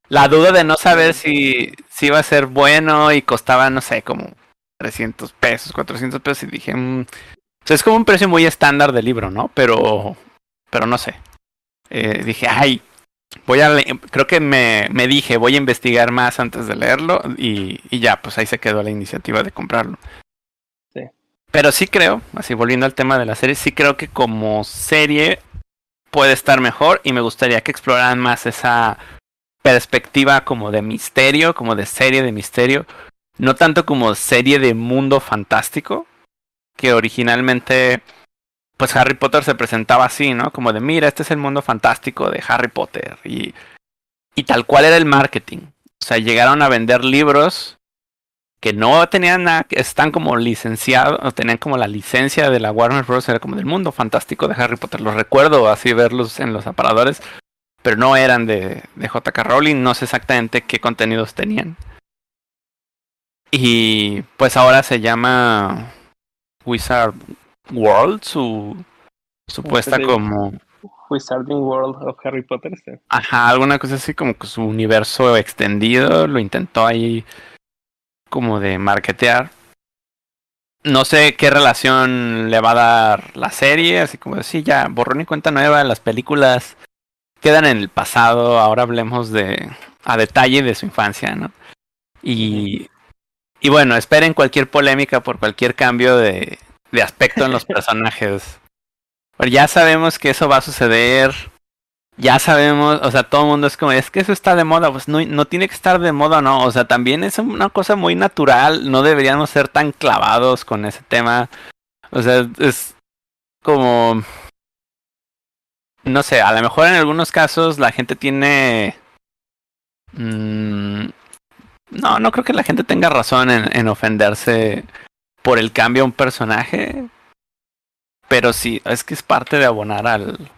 la duda de no saber si, si iba a ser bueno y costaba, no sé, como 300 pesos, 400 pesos. Y dije, mm, o sea, es como un precio muy estándar del libro, ¿no? Pero, pero no sé. Eh, dije, ay, voy a creo que me, me dije, voy a investigar más antes de leerlo y, y ya, pues ahí se quedó la iniciativa de comprarlo. Sí. Pero sí creo, así volviendo al tema de la serie, sí creo que como serie puede estar mejor y me gustaría que exploraran más esa perspectiva como de misterio, como de serie de misterio, no tanto como serie de mundo fantástico, que originalmente pues Harry Potter se presentaba así, ¿no? Como de, mira, este es el mundo fantástico de Harry Potter y y tal cual era el marketing. O sea, llegaron a vender libros que no tenían nada, están como licenciados, tenían como la licencia de la Warner Bros. Era como del mundo fantástico de Harry Potter. Los recuerdo así verlos en los aparadores. pero no eran de, de JK Rowling, no sé exactamente qué contenidos tenían. Y pues ahora se llama Wizard World, su supuesta Sí. como Wizarding World of Harry Potter. sí. Ajá, alguna cosa así como que su universo extendido lo intentó ahí como de marketear. No sé qué relación le va a dar la serie, así como decir, ya, borrón y cuenta nueva, las películas quedan en el pasado, ahora hablemos de a detalle de su infancia, ¿no? Y, y bueno, esperen cualquier polémica por cualquier cambio de, de aspecto en los personajes. Ya sabemos que eso va a suceder. Ya sabemos, o sea, todo el mundo es como, es que eso está de moda, pues no, no tiene que estar de moda, no, o sea, también es una cosa muy natural, no deberíamos ser tan clavados con ese tema, o sea, es como, no sé, a lo mejor en algunos casos la gente tiene, mm, no, no creo que la gente tenga razón en ofenderse por el cambio a un personaje, pero sí, es que es parte de abonar al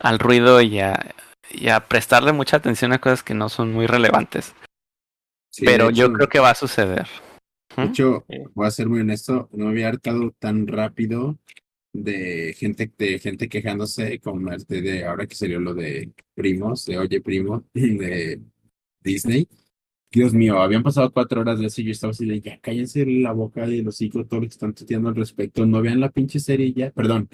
al ruido y a, y a prestarle mucha atención a cosas que no son muy relevantes. Sí, Pero yo hecho- creo que va a suceder. De hecho, Sí. voy a ser muy honesto, no había hartado tan rápido de gente, de gente quejándose como este de ahora que salió lo de primos, de Oye Primo, de Disney. Dios mío, habían pasado cuatro horas de eso y yo estaba así de ya cállense la boca y el hocico, todo lo que están tuteando al respecto. No vean la pinche serie ya, perdón.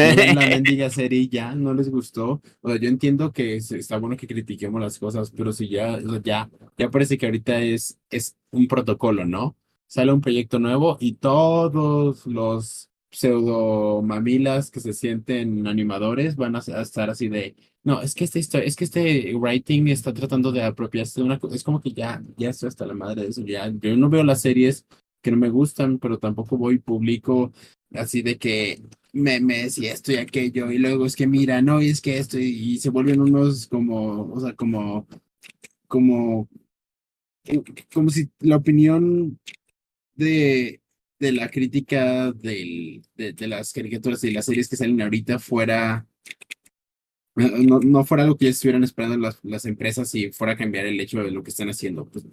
No vean la mendiga serie ya, no les gustó. O sea, yo entiendo que es- está bueno que critiquemos las cosas, pero si ya, o sea, ya, ya parece que ahorita es, es un protocolo, ¿no? Sale un proyecto nuevo y todos los pseudo mamilas que se sienten animadores van a, estar así de, no, es que esta historia, es que este writing está tratando de apropiarse de una cosa, es como que ya, ya estoy hasta la madre de eso, ya, yo no veo las series que no me gustan, pero tampoco voy y publico así de que memes y esto y aquello, y luego es que mira, no, y es que esto, y, y se vuelven unos como, o sea, como, como, como si la opinión de, de la crítica del, de, de las caricaturas y las series que salen ahorita fuera, no, no fuera algo que estuvieran esperando las, las empresas y fuera a cambiar el hecho de lo que están haciendo. Pues,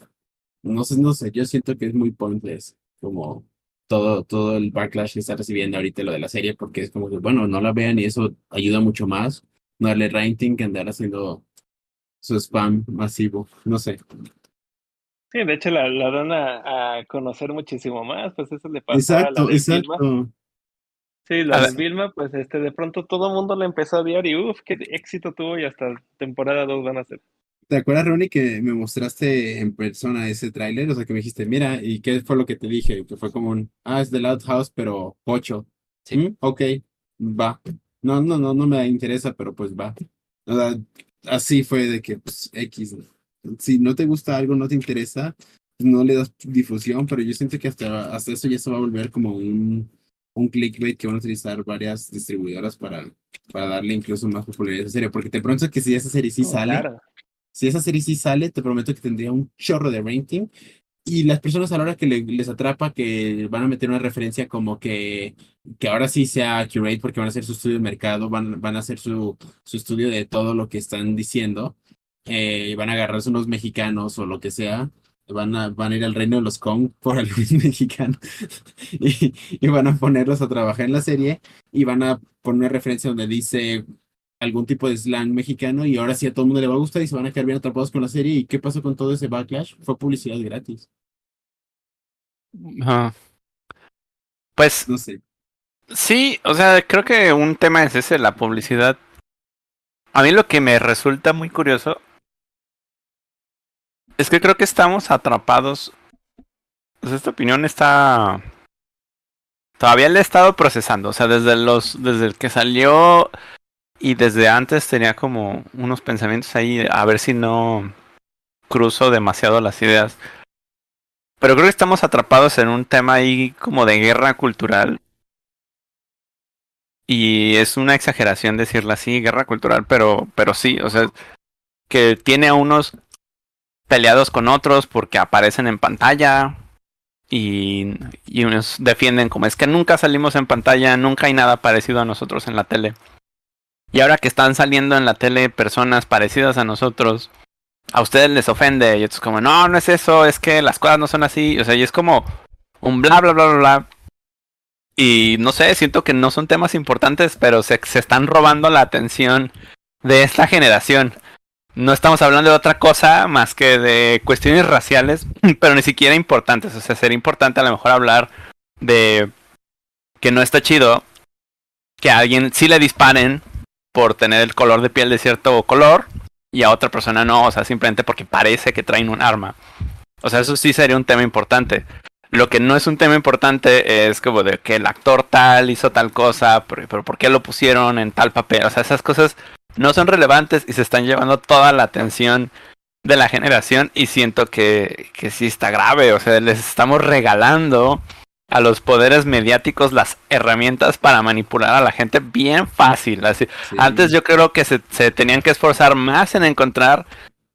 no sé, no sé, yo siento que es muy pointless, como todo, todo el backlash que está recibiendo ahorita lo de la serie, porque es como que, bueno, no la vean y eso ayuda mucho más, no darle rating que andar haciendo su spam masivo, no sé. Sí, de hecho la, la dan a, a conocer muchísimo más, pues eso le pasó a la Exacto, de Vilma. exacto. Sí, A la de. Vilma, pues este, de pronto todo el mundo la empezó a odiar y uff, qué éxito tuvo y hasta temporada 2 van a ser. ¿Te acuerdas, Ronnie, que me mostraste en persona ese tráiler? O sea, que me dijiste, mira, ¿y qué fue lo que te dije? Que fue como un, ah, es The Loud House, pero pocho. Sí. "Mm, ok, va. No, no, no, no me interesa, pero pues va. O sea, así fue de que, pues, X. Si no te gusta algo, no te interesa, no le das difusión, pero yo siento que hasta, hasta eso ya se va a volver como un, un clickbait que van a utilizar varias distribuidoras para, para darle incluso más popularidad a esa serie, porque te pronto que si esa serie sí Oh, sale, claro. si esa serie sí sale, te prometo que tendría un chorro de rating. Y las personas a la hora que le- les atrapa, que van a meter una referencia como que, que ahora sí sea accurate, porque van a hacer su estudio de mercado, van, van a hacer su, su estudio de todo lo que están diciendo, eh, y van a agarrarse unos mexicanos o lo que sea, van a, van a ir al reino de los Kong por algún mexicano, y, y van a ponerlos a trabajar en la serie, y van a poner una referencia donde dice algún tipo de slang mexicano y ahora sí a todo el mundo le va a gustar y se van a quedar bien atrapados con la serie. ¿Y qué pasó con todo ese backlash? Fue publicidad gratis. Ajá. Pues No sé. sí, o sea, creo que un tema es ese, la publicidad. A mí lo que me resulta muy curioso es que creo que estamos atrapados. Esta opinión está. Todavía la he estado procesando. O sea, desde los. Desde el que salió. Y desde antes tenía como unos pensamientos ahí. A ver si no cruzo demasiado las ideas. Pero creo que estamos atrapados en un tema ahí como de guerra cultural. Y es una exageración decirla así, guerra cultural, pero, pero sí, o sea, que tiene a unos peleados con otros porque aparecen en pantalla y, y unos defienden como es que nunca salimos en pantalla, nunca hay nada parecido a nosotros en la tele. Y ahora que están saliendo en la tele personas parecidas a nosotros, a ustedes les ofende. Y es como, no, no es eso, es que las cosas no son así. O sea, y es como un bla, bla, bla, bla, bla. Y no sé, siento que no son temas importantes, pero se, se están robando la atención de esta generación. No estamos hablando de otra cosa más que de cuestiones raciales, pero ni siquiera importantes. O sea, sería importante a lo mejor hablar de que no está chido que a alguien sí le disparen por tener el color de piel de cierto color y a otra persona no, o sea, simplemente porque parece que traen un arma. O sea, eso sí sería un tema importante. Lo que no es un tema importante es como de que el actor tal hizo tal cosa, pero, pero ¿por qué lo pusieron en tal papel? O sea, esas cosas no son relevantes y se están llevando toda la atención de la generación y siento que, que sí está grave, o sea, les estamos regalando a los poderes mediáticos las herramientas para manipular a la gente bien fácil. Así. Sí. Antes yo creo que se, se tenían que esforzar más en encontrar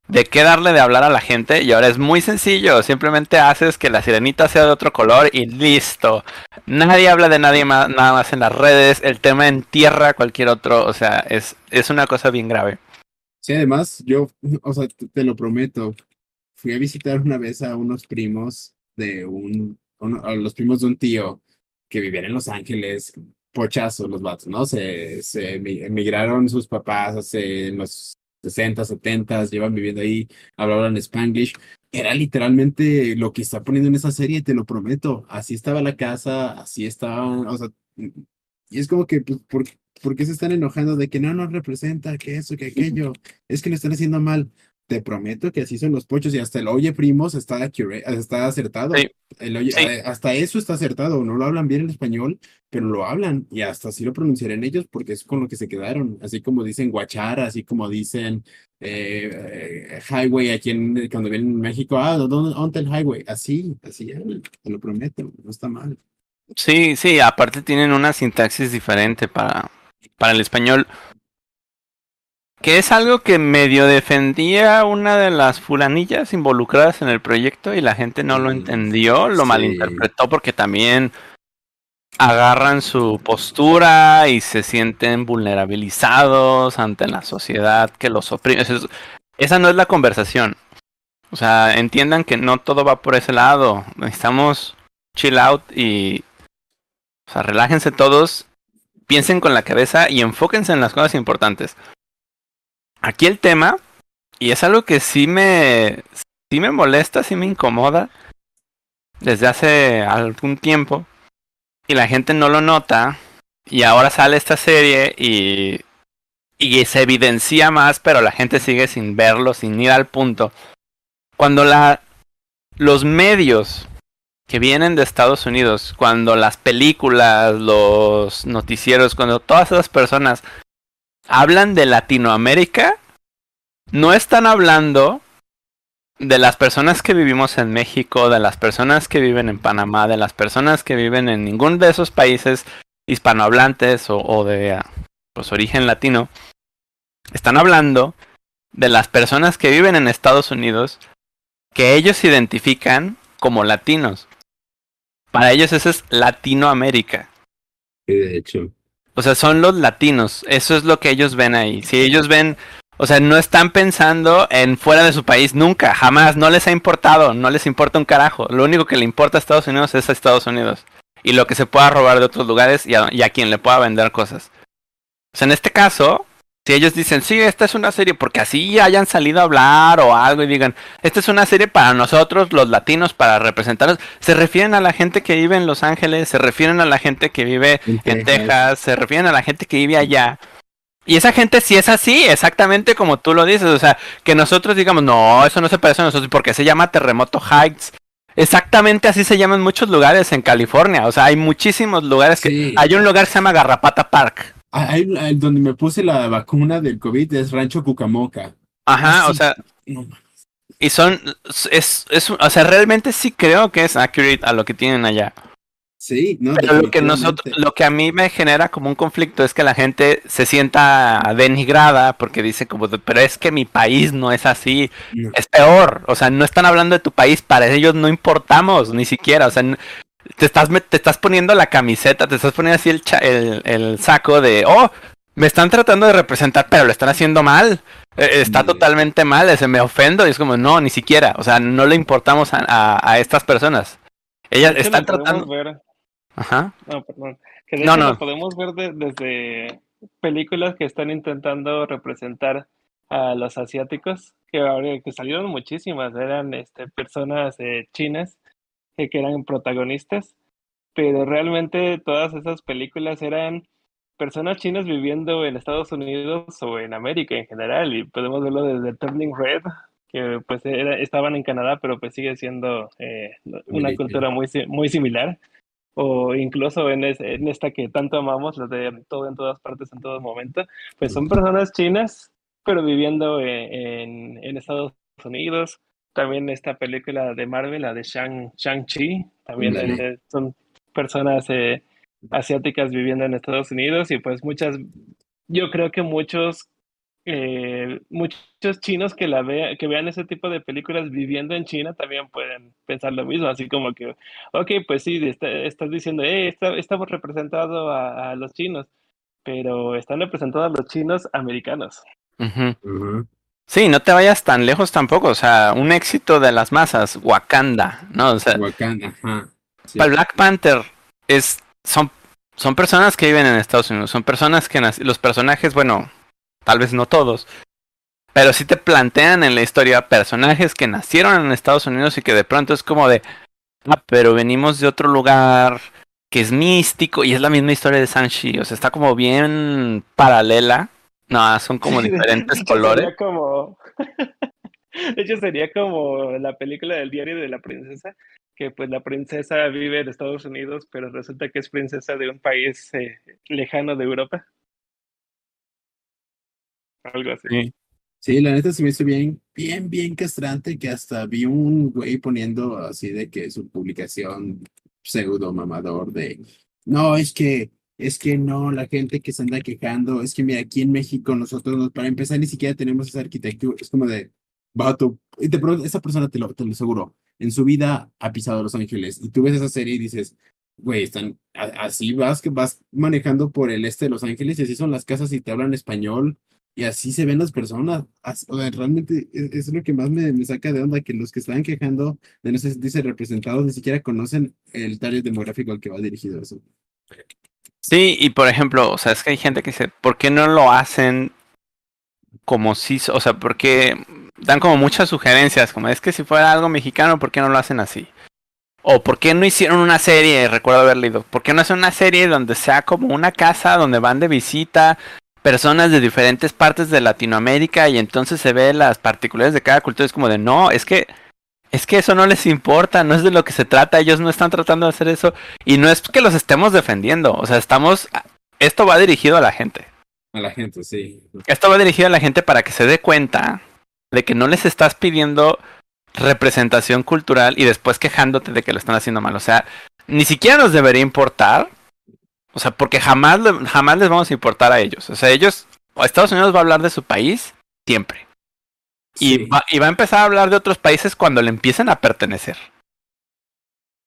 de qué darle de hablar a la gente y ahora es muy sencillo, simplemente haces que la sirenita sea de otro color y listo. Nadie habla de nadie más, nada más en las redes, el tema entierra cualquier otro, o sea, es, es una cosa bien grave. Sí, además, yo, o sea, te, lo prometo, fui a visitar una vez a unos primos de un, uno- los primos de un tío que vivían en Los Ángeles, pochazos los vatos, ¿no? Se, se emi- emigraron sus papás hace los 60, 70, llevan viviendo ahí, hablaban Spanglish. Era literalmente lo que está poniendo en esa serie, te lo prometo. Así estaba la casa, así estaban, o sea, y es como que, pues, ¿por, por qué se están enojando de que no nos representa, que eso, que aquello? Es que lo están haciendo mal. Te prometo que así son los pochos y hasta el oye primos está, está acertado. Sí. El oye, Sí. eh, hasta eso está acertado. No lo hablan bien el español, pero lo hablan y hasta así lo pronunciarán ellos porque es con lo que se quedaron. Así como dicen guachara, así como dicen eh, eh, highway aquí en, cuando vienen en México. Ah, ¿dónde, dónde el highway? Así, así. Te lo prometo, no está mal. Sí, sí, aparte tienen una sintaxis diferente para, para el español. Que es algo que medio defendía una de las fulanillas involucradas en el proyecto y la gente no lo Mm, entendió, lo sí. malinterpretó porque también agarran su postura y se sienten vulnerabilizados ante la sociedad que los oprime. Esa es- Esa no es la conversación. O sea, entiendan que no todo va por ese lado. Necesitamos chill out y o sea, relájense todos, piensen con la cabeza y enfóquense en las cosas importantes. Aquí el tema, y es algo que sí me, sí me molesta, sí me incomoda desde hace algún tiempo, y la gente no lo nota, y ahora sale esta serie y, y se evidencia más, pero la gente sigue sin verlo, sin ir al punto. Cuando la, los medios que vienen de Estados Unidos, cuando las películas, los noticieros, cuando todas esas personas hablan de Latinoamérica, no están hablando de las personas que vivimos en México, de las personas que viven en Panamá, de las personas que viven en ningún de esos países hispanohablantes o, o de ah, pues, origen latino. Están hablando de las personas que viven en Estados Unidos que ellos identifican como latinos. Para ellos eso es Latinoamérica. Sí, de hecho. O sea, son los latinos. Eso es lo que ellos ven ahí. Si ellos ven, o sea, no están pensando en fuera de su país nunca, jamás. No les ha importado, no les importa un carajo. Lo único que le importa a Estados Unidos es a Estados Unidos. Y lo que se pueda robar de otros lugares y a, y a quien le pueda vender cosas. O sea, en este caso, si ellos dicen, sí, esta es una serie, porque así hayan salido a hablar o algo y digan, esta es una serie para nosotros, los latinos, para representarnos, se refieren a la gente que vive en Los Ángeles, se refieren a la gente que vive En en Texas. Texas, se refieren a la gente que vive allá. Y esa gente sí es así, exactamente como tú lo dices. O sea, que nosotros digamos, no, eso no se parece a nosotros porque se llama Terremoto Heights. Exactamente así se llaman muchos lugares en California. O sea, hay muchísimos lugares que... Sí. Hay un lugar que se llama Garrapata Park. Ah, hay- donde me puse la vacuna del COVID es Rancho Cucamoca. Ajá, Ah, o sea, No, y son... Es, es, o sea, realmente sí creo que es accurate a lo que tienen allá. Sí, no, Pero lo que nosotros, lo que a mí me genera como un conflicto es que la gente se sienta denigrada porque dice como, pero es que mi país no es así, No. es peor, o sea, no están hablando de tu país, para ellos no importamos ni siquiera, o sea, te estás met- te estás poniendo la camiseta, te estás poniendo así el, cha- el, el saco de, oh, me están tratando de representar, pero lo están haciendo mal. Eh, está totalmente mal, se me ofendo y es como, no, ni siquiera. O sea, no le importamos a, a- a estas personas. Ellas están tratando. ver- Ajá. No, perdón. Que de No, hecho no. lo podemos ver de- desde películas que están intentando representar a los asiáticos, que salieron muchísimas, eran este, personas eh, chinas que, que eran protagonistas, pero realmente todas esas películas eran personas chinas viviendo en Estados Unidos o en América en general, y podemos verlo desde Turning Red, que pues era- estaban en Canadá, pero pues sigue siendo eh, una cultura muy, muy similar o incluso en, es- en esta que tanto amamos, la de todo en todas partes, en todo momento, pues son personas chinas, pero viviendo en, en- en Estados Unidos. También esta película de Marvel, la de Shang, Shang-Chi, también eh, son personas eh, asiáticas viviendo en Estados Unidos y pues muchas, yo creo que muchos eh, muchos chinos que la vea, que vean ese tipo de películas viviendo en China también pueden pensar lo mismo, así como que, ok, pues sí, está- estás diciendo, eh, está- estamos representando a, a los chinos, pero están representando a los chinos americanos. Sí, no te vayas tan lejos tampoco. O sea, un éxito de las masas, Wakanda, ¿no? O sea, Wakanda, ajá. Sí. para Black Panther es, son, son personas que viven en Estados Unidos, son personas que los personajes, bueno, tal vez no todos, pero sí te plantean en la historia personajes que nacieron en Estados Unidos y que de pronto es como de, ah, pero venimos de otro lugar que es místico y es la misma historia de Sanchi, o sea, está como bien paralela. No, son como Sí, diferentes colores. como, de hecho sería como la película del diario de la princesa, que pues la princesa vive en Estados Unidos, pero resulta que es princesa de un país eh, lejano de Europa. Algo así. Sí. Sí, la neta se me hizo bien, bien, bien castrante que hasta vi un güey poniendo así de que su publicación pseudo mamador de no, es que, es que no, la gente que se anda quejando, es que mira, aquí en México nosotros, no- para empezar, ni siquiera tenemos esa arquitectura, es como de, vato, y te esa persona te lo, te lo aseguro, en su vida ha pisado Los Ángeles, y tú ves esa serie y dices, güey, están, así vas, que vas manejando por el este de Los Ángeles, y así son las casas y te hablan español, y así se ven las personas. As- o sea, realmente es, es lo que más me, me saca de onda, que los que estaban quejando de no sentirse representados ni siquiera conocen el target demográfico al que va dirigido eso. Sí, y por ejemplo, o sea, es que hay gente que dice, ¿por qué no lo hacen como si, o sea, por qué dan como muchas sugerencias, como es que si fuera algo mexicano, ¿por qué no lo hacen así? O ¿por qué no hicieron una serie? Recuerdo haber leído, ¿por qué no hacen una serie donde sea como una casa donde van de visita personas de diferentes partes de Latinoamérica y entonces se ve las particularidades de cada cultura? Es como de, no, es que es que eso no les importa, no es de lo que se trata, ellos no están tratando de hacer eso y no es que los estemos defendiendo, o sea, estamos esto va dirigido a la gente. A la gente, sí. Esto va dirigido a la gente para que se dé cuenta de que no les estás pidiendo representación cultural y después quejándote de que lo están haciendo mal. O sea, ni siquiera nos debería importar. O sea, porque jamás, jamás les vamos a importar a ellos. O sea, ellos, Estados Unidos va a hablar de su país siempre. Y, va, y va a empezar a hablar de otros países cuando le empiecen a pertenecer.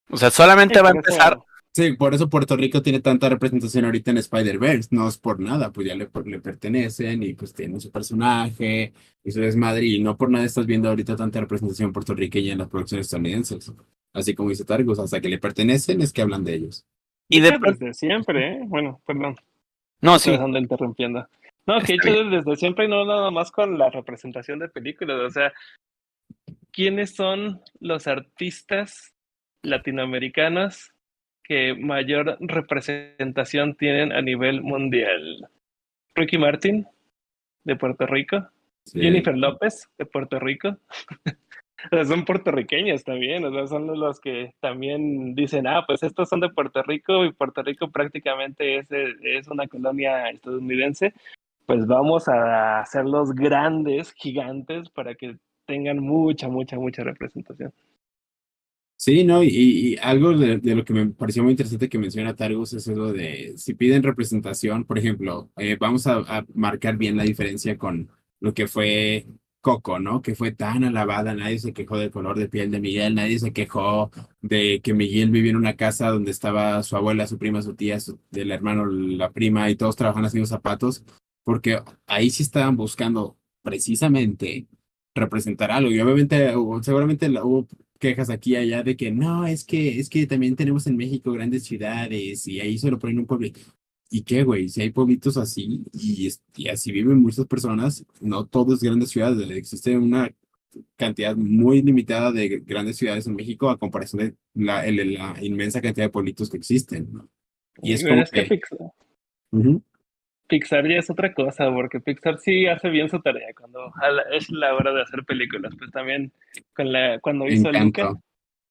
O sea, solamente Sí, va a por eso- empezar Sí, por eso Puerto Rico tiene tanta representación ahorita en Spider-Verse, no es por nada, pues ya le, le pertenecen y pues tienen su personaje y su desmadre y no por nada estás viendo ahorita tanta representación puertorriqueña en las producciones estadounidenses. Así como dice Targus, hasta que le pertenecen es que hablan de ellos. Y de desde siempre, ¿eh? Bueno, perdón, No, sí. ando interrumpiendo. No, que Está hecho desde siempre y no nada más con la representación de películas, o sea, ¿quiénes son los artistas latinoamericanos que mayor representación tienen a nivel mundial? Ricky Martin, de Puerto Rico, Sí. Jennifer López, de Puerto Rico. Son puertorriqueños también, o sea, son los que también dicen, ah, pues estos son de Puerto Rico y Puerto Rico prácticamente es, es una colonia estadounidense, pues vamos a hacerlos grandes, gigantes, para que tengan mucha, mucha, mucha representación. Sí, ¿no? Y, y algo de, de lo que me pareció muy interesante que menciona Targus es eso de si piden representación, por ejemplo, eh, vamos a, a marcar bien la diferencia con lo que fue Coco, ¿no? Que fue tan alabada, nadie se quejó del color de piel de Miguel, nadie se quejó de que Miguel vivía en una casa donde estaba su abuela, su prima, su tía, su, el hermano, la prima y todos trabajaban haciendo zapatos, porque ahí sí estaban buscando precisamente representar algo. Y obviamente, seguramente hubo quejas aquí y allá de que no, es que, es que también tenemos en México grandes ciudades y ahí se lo ponen un pueblo. ¿Y qué, güey? Si hay pueblitos así y, y así viven muchas personas, no todo es grandes ciudades, existe una cantidad muy limitada de grandes ciudades en México a comparación de la, la inmensa cantidad de pueblitos que existen. Y es como que... Pixar, Pixar ya es otra cosa, porque Pixar sí hace bien su tarea cuando es la hora de hacer películas. Pues también con la, cuando hizo Luca,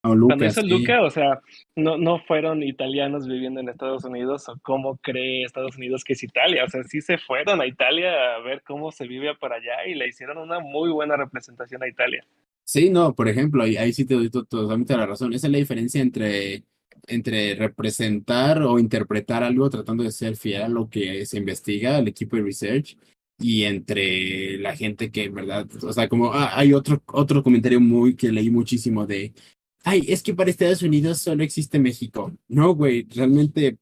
cuando hizo Luca, o sea, no, no fueron italianos viviendo en Estados Unidos o cómo cree Estados Unidos que es Italia. O sea, sí se fueron a Italia a ver cómo se vive para allá y le hicieron una muy buena representación a Italia. Sí, no, por ejemplo, ahí, ahí sí te doy totalmente la razón. Esa es la diferencia entre, entre representar o interpretar algo tratando de ser fiel a lo que se investiga, el equipo de research, y entre la gente que, en verdad, o sea, como ah, hay otro, otro comentario muy que leí muchísimo de ay, es que para Estados Unidos solo existe México. No, güey, realmente,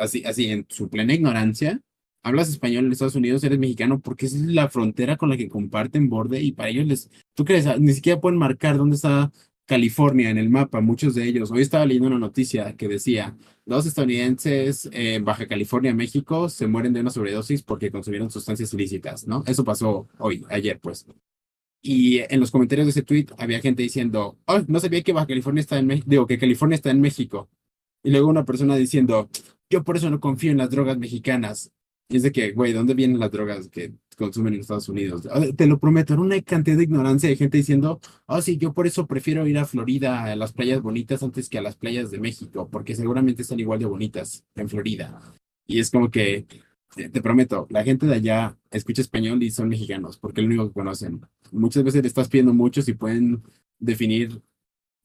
así, así, en su plena ignorancia, hablas español en Estados Unidos, eres mexicano, porque esa es la frontera con la que comparten borde y para ellos les, ¿tú crees? Ni siquiera pueden marcar dónde está California en el mapa, muchos de ellos. Hoy estaba leyendo una noticia que decía, dos estadounidenses en Baja California, México, se mueren de una sobredosis porque consumieron sustancias ilícitas, ¿no? Eso pasó hoy, ayer, pues. Y en los comentarios de ese tweet había gente diciendo, oh, no sabía que Baja California está en México, digo, que California está en México. Y luego una persona diciendo, yo por eso no confío en las drogas mexicanas. Y es de que, güey, ¿dónde vienen las drogas que consumen en Estados Unidos? Te lo prometo, era una cantidad de ignorancia de gente diciendo, oh, sí, yo por eso prefiero ir a Florida, a las playas bonitas, antes que a las playas de México, porque seguramente están igual de bonitas en Florida. Y es como que, te, prometo, la gente de allá escucha español y son mexicanos, porque es lo único que conocen. Muchas veces le estás pidiendo mucho si pueden definir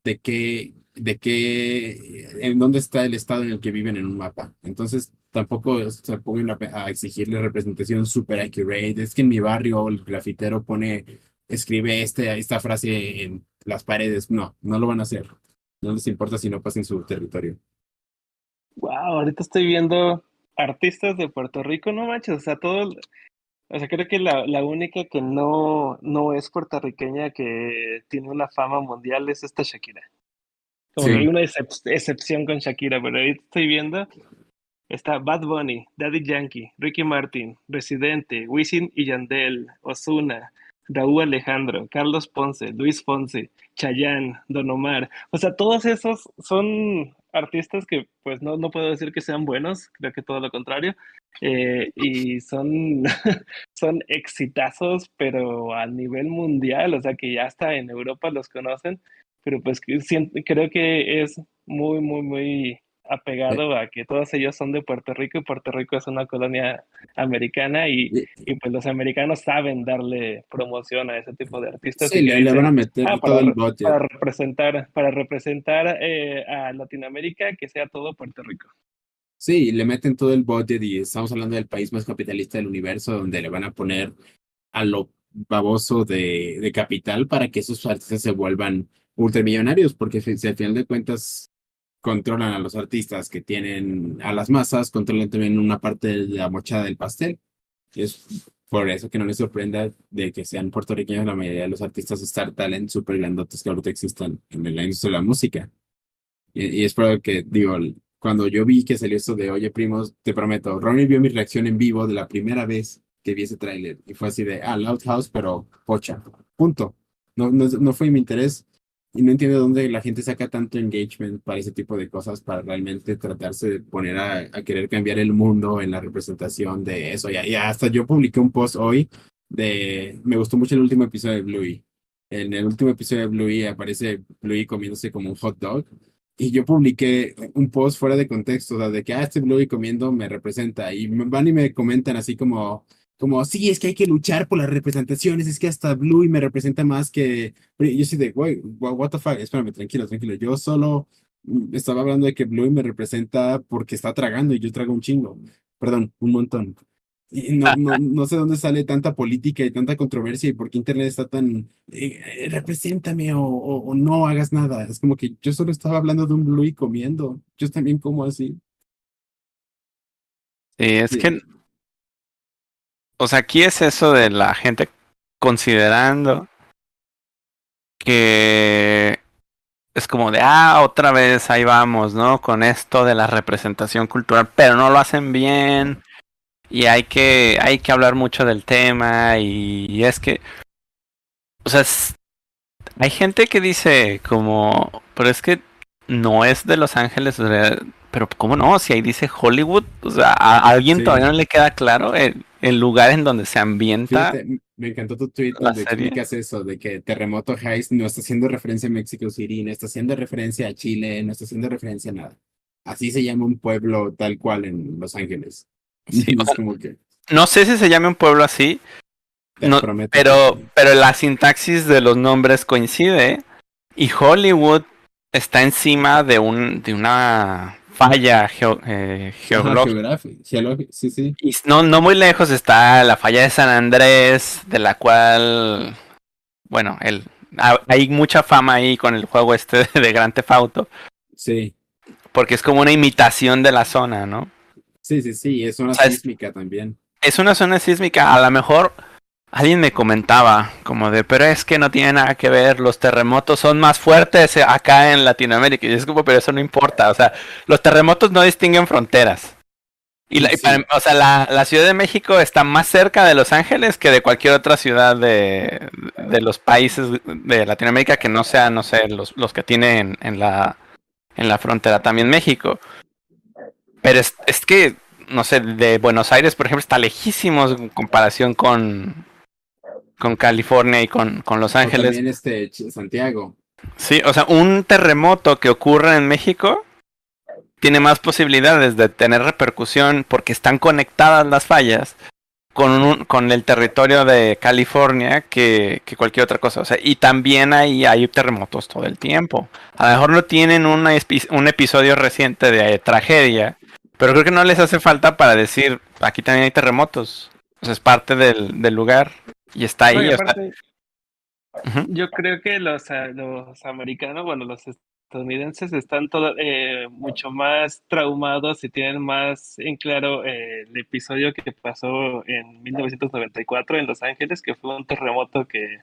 de qué, de qué, en dónde está el estado en el que viven en un mapa. Entonces, tampoco se ponen a, exigirle representación super accurate. Es que en mi barrio el grafitero pone, escribe este, esta frase en las paredes. No, no lo van a hacer. No les importa si no pasa en su territorio. Wow, ahorita estoy viendo artistas de Puerto Rico, no manches, o sea, todo, o sea, creo que la, la única que no, no es puertorriqueña que tiene una fama mundial es esta Shakira. Como hay una excepción con Shakira, pero ahí estoy viendo, está Bad Bunny, Daddy Yankee, Ricky Martin, Residente, Wisin y Yandel, Osuna, Raúl Alejandro, Carlos Ponce, Luis Ponce, Chayanne, Don Omar. O sea, todos esos son artistas que pues no, no puedo decir que sean buenos, creo que todo lo contrario, eh, y son, son exitazos, pero a nivel mundial, o sea que ya hasta en Europa los conocen, pero pues creo que es muy, muy, muy apegado a que todos ellos son de Puerto Rico y Puerto Rico es una colonia americana y, y pues los americanos saben darle promoción a ese tipo de artistas. Sí, le, van a meter ah, todo el bote. Para representar, para representar eh, a Latinoamérica que sea todo Puerto Rico. Sí, le meten todo el budget y estamos hablando del país más capitalista del universo donde le van a poner a lo baboso de, de capital para que esos artistas se vuelvan ultramillonarios, porque si al final de cuentas controlan a los artistas que tienen a las masas, controlan también una parte de la mochada del pastel. Y es por eso que no les sorprenda de que sean puertorriqueños la mayoría de los artistas Star Talent super grandotes que ahorita existen en la industria de la música. Y, es por eso que, digo, cuando yo vi que salió esto de Oye Primos, te prometo, Ronnie vio mi reacción en vivo de la primera vez que vi ese tráiler y fue así de, ah, Loud House, pero pocha, punto. No, no, no fue mi interés y no entiendo dónde la gente saca tanto engagement para ese tipo de cosas, para realmente tratarse de poner a, querer cambiar el mundo en la representación de eso. Y, hasta yo publiqué un post hoy de, me gustó mucho el último episodio de Bluey. En el último episodio de Bluey aparece Bluey comiéndose como un hot dog. Y yo publiqué un post fuera de contexto, de que, ah, este Bluey comiendo me representa. Y van y me comentan así como, como, sí, es que hay que luchar por las representaciones, es que hasta Bluey me representa más que... Yo sí de, güey, what the fuck, espérame, tranquilo, tranquilo, yo solo estaba hablando de que Bluey me representa porque está tragando y yo trago un chingo, perdón, un montón. Y no, no, no sé dónde sale tanta política y tanta controversia y por qué Internet está tan, eh, eh, represéntame o, o- o no hagas nada. Es como que yo solo estaba hablando de un blue y comiendo. Yo también como así. Sí, es Sí. que, o sea, aquí es eso de la gente considerando que es como de, ah, otra vez ahí vamos, ¿no? Con esto de la representación cultural, pero no lo hacen bien y hay que, hay que hablar mucho del tema y, y es que, o sea, es- hay gente que dice como, pero es que no es de Los Ángeles, pero ¿cómo no? Si ahí dice Hollywood, o sea, a, a alguien Sí. todavía no le queda claro el, el lugar en donde se ambienta. Fíjate, me encantó tu tweet donde explicas eso, de que Terremoto Heist no está haciendo referencia a Mexico City, no está haciendo referencia a Chile, no está haciendo referencia a nada. Así se llama un pueblo tal cual en Los Ángeles. Sí, o es sea, como que No sé si se llame un pueblo así, no, pero, pero la sintaxis de los nombres coincide y Hollywood está encima de un de una falla geo- eh, geológica. sí, sí. Y no, no muy lejos está la falla de San Andrés, de la cual, bueno, el, ha- hay mucha fama ahí con el juego este de Grand Theft Auto, Sí, porque es como una imitación de la zona, ¿no? sí, sí, sí, es una O sea, es- sísmica también. Es una zona sísmica, a lo mejor alguien me comentaba como de, pero es que no tiene nada que ver, los terremotos son más fuertes acá en Latinoamérica, y es como, pero eso no importa, o sea, los terremotos no distinguen fronteras. Y, la- y Sí. para- o sea, la, la Ciudad de México está más cerca de Los Ángeles que de cualquier otra ciudad de, de los países de Latinoamérica que no sean, no sé, los, los que tienen en la, en la frontera también México. Pero es, es que, no sé, de Buenos Aires, por ejemplo, está lejísimos en comparación con, con California y con, con Los O Ángeles. también este Santiago. Sí, o sea, un terremoto que ocurre en México tiene más posibilidades de tener repercusión porque están conectadas las fallas con, un, con el territorio de California que, que cualquier otra cosa. O sea, y también ahí hay terremotos todo el tiempo. A lo mejor no tienen una un episodio reciente de tragedia, pero creo que no les hace falta para decir, aquí también hay terremotos. O sea, es parte del, del lugar y está ahí. O sea. Yo creo que los, ah, los americanos, bueno, los estadounidenses están todo, eh, mucho más traumados y tienen más en claro eh, el episodio que pasó en 1994 en Los Ángeles, que fue un terremoto que,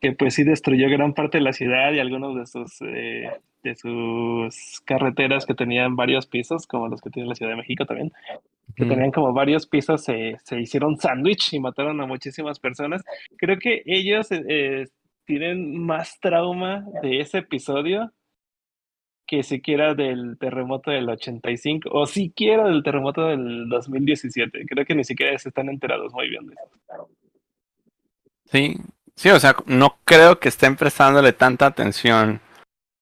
que pues sí destruyó gran parte de la ciudad y algunos de sus, eh, de sus carreteras que tenían varios pisos, como los que tiene la Ciudad de México también que Mm. tenían como varios pisos, se, se hicieron sándwich y mataron a muchísimas personas. Creo que ellos eh, eh, tienen más trauma de ese episodio que siquiera del terremoto del 85 o siquiera del terremoto del 2017. Creo que ni siquiera se están enterados muy bien de eso. Sí, sí, o sea, no creo que estén prestándole tanta atención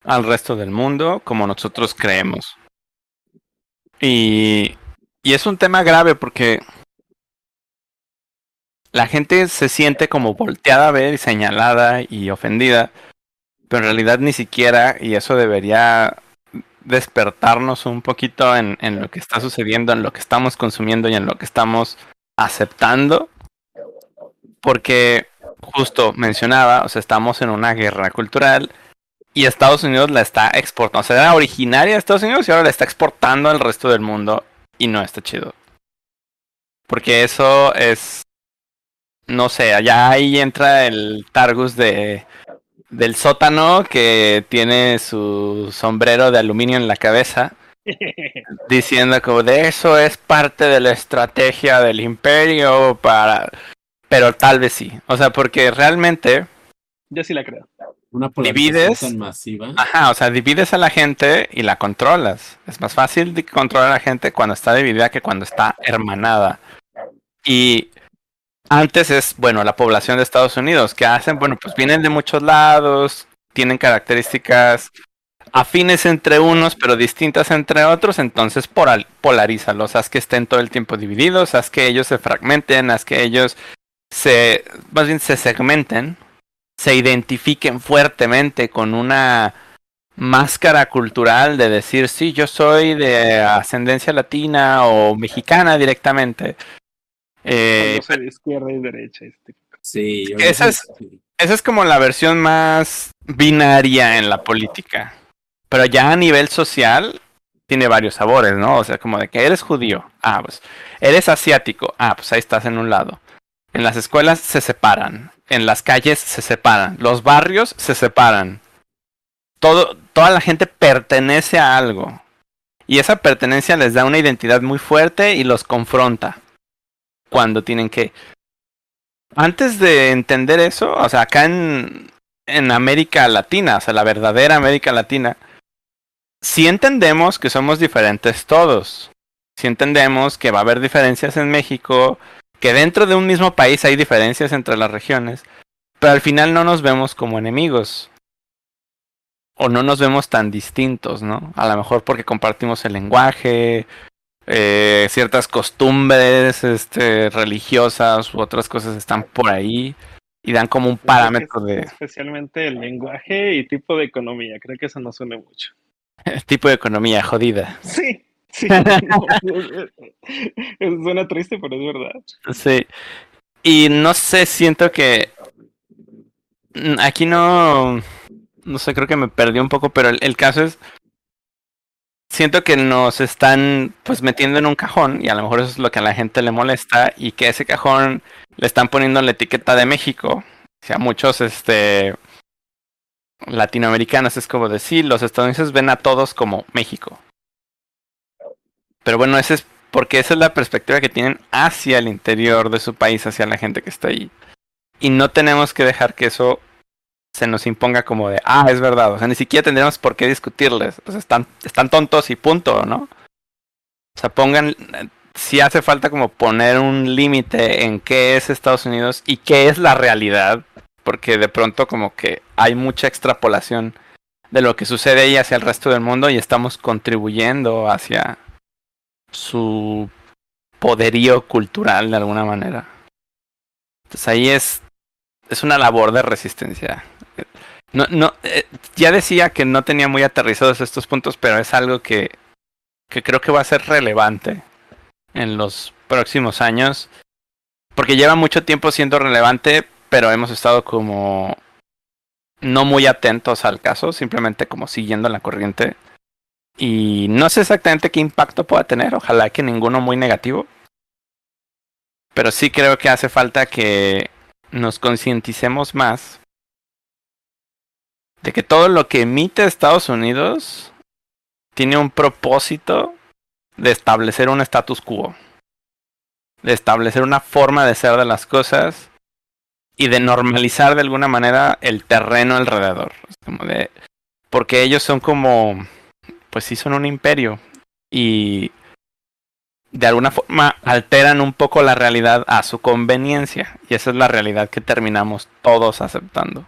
al resto del mundo como nosotros creemos. Y, y es un tema grave porque la gente se siente como volteada a ver y señalada y ofendida, pero en realidad ni siquiera, y eso debería despertarnos un poquito en, en lo que está sucediendo, en lo que estamos consumiendo y en lo que estamos aceptando, porque justo mencionaba, o sea, estamos en una guerra cultural y Estados Unidos la está exportando, o sea, era originaria de Estados Unidos y ahora la está exportando al resto del mundo y no está chido. Porque eso es, no sé, allá ahí entra el Targus de del sótano que tiene su sombrero de aluminio en la cabeza diciendo como de eso es parte de la estrategia del imperio para pero tal vez sí o sea porque realmente Yo sí la creo. Una Divides. tan masiva. ajá o sea divides a la gente y la controlas es más fácil de controlar a la gente cuando está dividida que cuando está hermanada y antes es bueno la población de Estados Unidos que hacen bueno pues vienen de muchos lados tienen características afines entre unos, pero distintas entre otros, entonces polarízalos, haz que estén todo el tiempo divididos, haz que ellos se fragmenten, haz que ellos se, más bien se segmenten, se identifiquen fuertemente con una máscara cultural de decir, sí, yo soy de ascendencia latina o mexicana directamente. Eh, de izquierda y derecha. Este. Sí, esa es- sí. esa es como la versión más binaria en la política. Pero ya a nivel social tiene varios sabores, ¿no? O sea, como de que eres judío. Ah, pues. Eres asiático. Ah, pues ahí estás en un lado. En las escuelas se separan. En las calles se separan. Los barrios se separan. Todo, toda la gente pertenece a algo. Y esa pertenencia les da una identidad muy fuerte y los confronta. Cuando tienen que. Antes de entender eso, o sea, acá en, en América Latina, o sea, la verdadera América Latina, sí entendemos que somos diferentes todos. Sí entendemos que va a haber diferencias en México, que dentro de un mismo país hay diferencias entre las regiones, pero al final no nos vemos como enemigos. O no nos vemos tan distintos, ¿no? A lo mejor porque compartimos el lenguaje, eh, ciertas costumbres este, religiosas u otras cosas están por ahí y dan como un parámetro de Especialmente el lenguaje y tipo de economía. Creo que eso nos une mucho. tipo de economía jodida. Sí, sí. Suena triste, pero es verdad. Sí. Y no sé, siento que mm, aquí no, no sé, creo que me perdí un poco, pero el, el caso es, siento que nos están pues metiendo en un cajón y a lo mejor eso es lo que a la gente le molesta y que ese cajón le están poniendo la etiqueta de México. O sea, muchos este latinoamericanos es como decir, los estadounidenses ven a todos como México. Pero bueno, ese es porque esa es la perspectiva que tienen hacia el interior de su país, hacia la gente que está ahí. Y no tenemos que dejar que eso se nos imponga como de, ah, es verdad. O sea, ni siquiera tendríamos por qué discutirles. O sea, están, están tontos y punto, ¿no? O sea, pongan, si hace falta como poner un límite en qué es Estados Unidos y qué es la realidad. Porque de pronto como que hay mucha extrapolación de lo que sucede ahí hacia el resto del mundo y estamos contribuyendo hacia su poderío cultural de alguna manera. Entonces ahí es es una labor de resistencia. No, no, eh, ya decía que no tenía muy aterrizados estos puntos, pero es algo que, que creo que va a ser relevante en los próximos años. Porque lleva mucho tiempo siendo relevante, pero hemos estado como no muy atentos al caso, simplemente como siguiendo la corriente. Y no sé exactamente qué impacto pueda tener, ojalá que ninguno muy negativo. Pero sí creo que hace falta que nos concienticemos más de que todo lo que emite Estados Unidos tiene un propósito de establecer un status quo, de establecer una forma de ser de las cosas y de normalizar de alguna manera el terreno alrededor. Porque ellos son como, pues sí son un imperio y de alguna forma alteran un poco la realidad a su conveniencia. Y esa es la realidad que terminamos todos aceptando.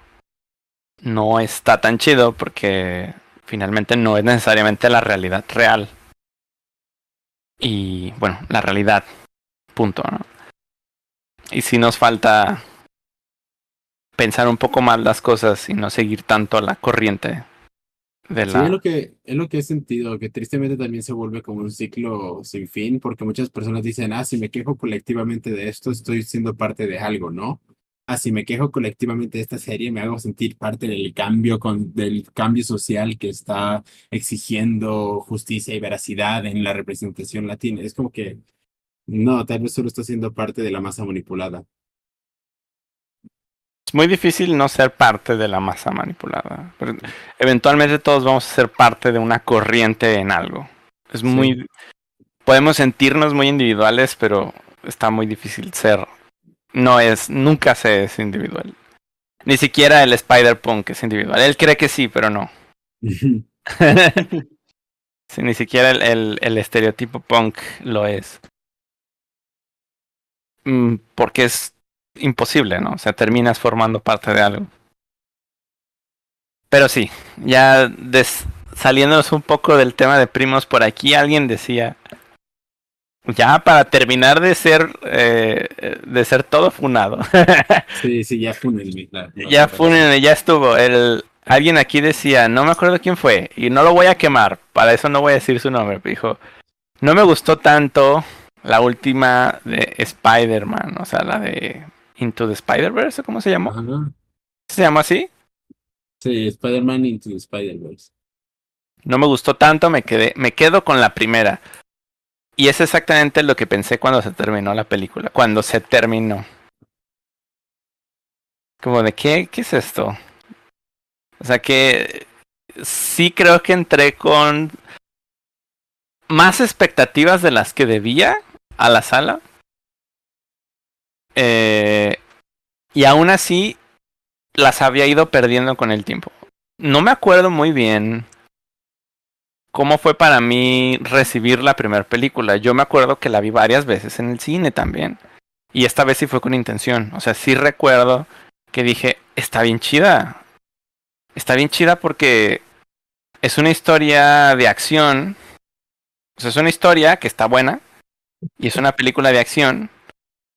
No está tan chido porque finalmente no es necesariamente la realidad real. Y bueno, la realidad. Punto. Y si nos falta pensar un poco más las cosas y no seguir tanto la corriente de Sí, la... es lo que, es lo que he sentido, que tristemente también se vuelve como un ciclo sin fin, porque muchas personas dicen, ah, si me quejo colectivamente de esto, estoy siendo parte de algo, ¿no? Ah, si me quejo colectivamente de esta serie, me hago sentir parte del cambio, con, del cambio social que está exigiendo justicia y veracidad en la representación latina. Es como que, no, tal vez solo está siendo parte de la masa manipulada. Es muy difícil no ser parte de la masa manipulada. Pero eventualmente todos vamos a ser parte de una corriente en algo. Es muy... Podemos sentirnos muy individuales, pero está muy difícil ser. No es, nunca se es individual. Ni siquiera el Spider-Punk es individual. Él cree que sí, pero no. sí, ni siquiera el, el, el estereotipo punk lo es. Mm, Porque es imposible, ¿no? O sea, terminas formando parte de algo. Pero sí, ya des- saliéndonos un poco del tema de primos, por aquí alguien decía, ya para terminar de ser, eh, de ser todo funado, Sí, sí, ya la- ya la- funen, ya estuvo. El, alguien aquí decía, no me acuerdo quién fue, y no lo voy a quemar, para eso no voy a decir su nombre, dijo, no me gustó tanto La última de Spider-Man, o sea, la de Into the Spider-Verse, ¿cómo se llamó? Ajá. ¿Se llama así? Sí, Spider-Man Into the Spider-Verse. No me gustó tanto, me quedé, me quedo con la primera. Y es exactamente lo que pensé cuando se terminó la película, cuando se terminó. Como de qué, qué es esto? O sea que sí creo que entré con más expectativas de las que debía a la sala. Eh, y aún así las había ido perdiendo con el tiempo. No me acuerdo muy bien cómo fue para mí recibir la primera película. Yo me acuerdo que la vi varias veces en el cine también. Y esta vez sí fue con intención. O sea, sí recuerdo que dije, está bien chida. Está bien chida porque es una historia de acción. O sea, es una historia que está buena. Y es una película de acción.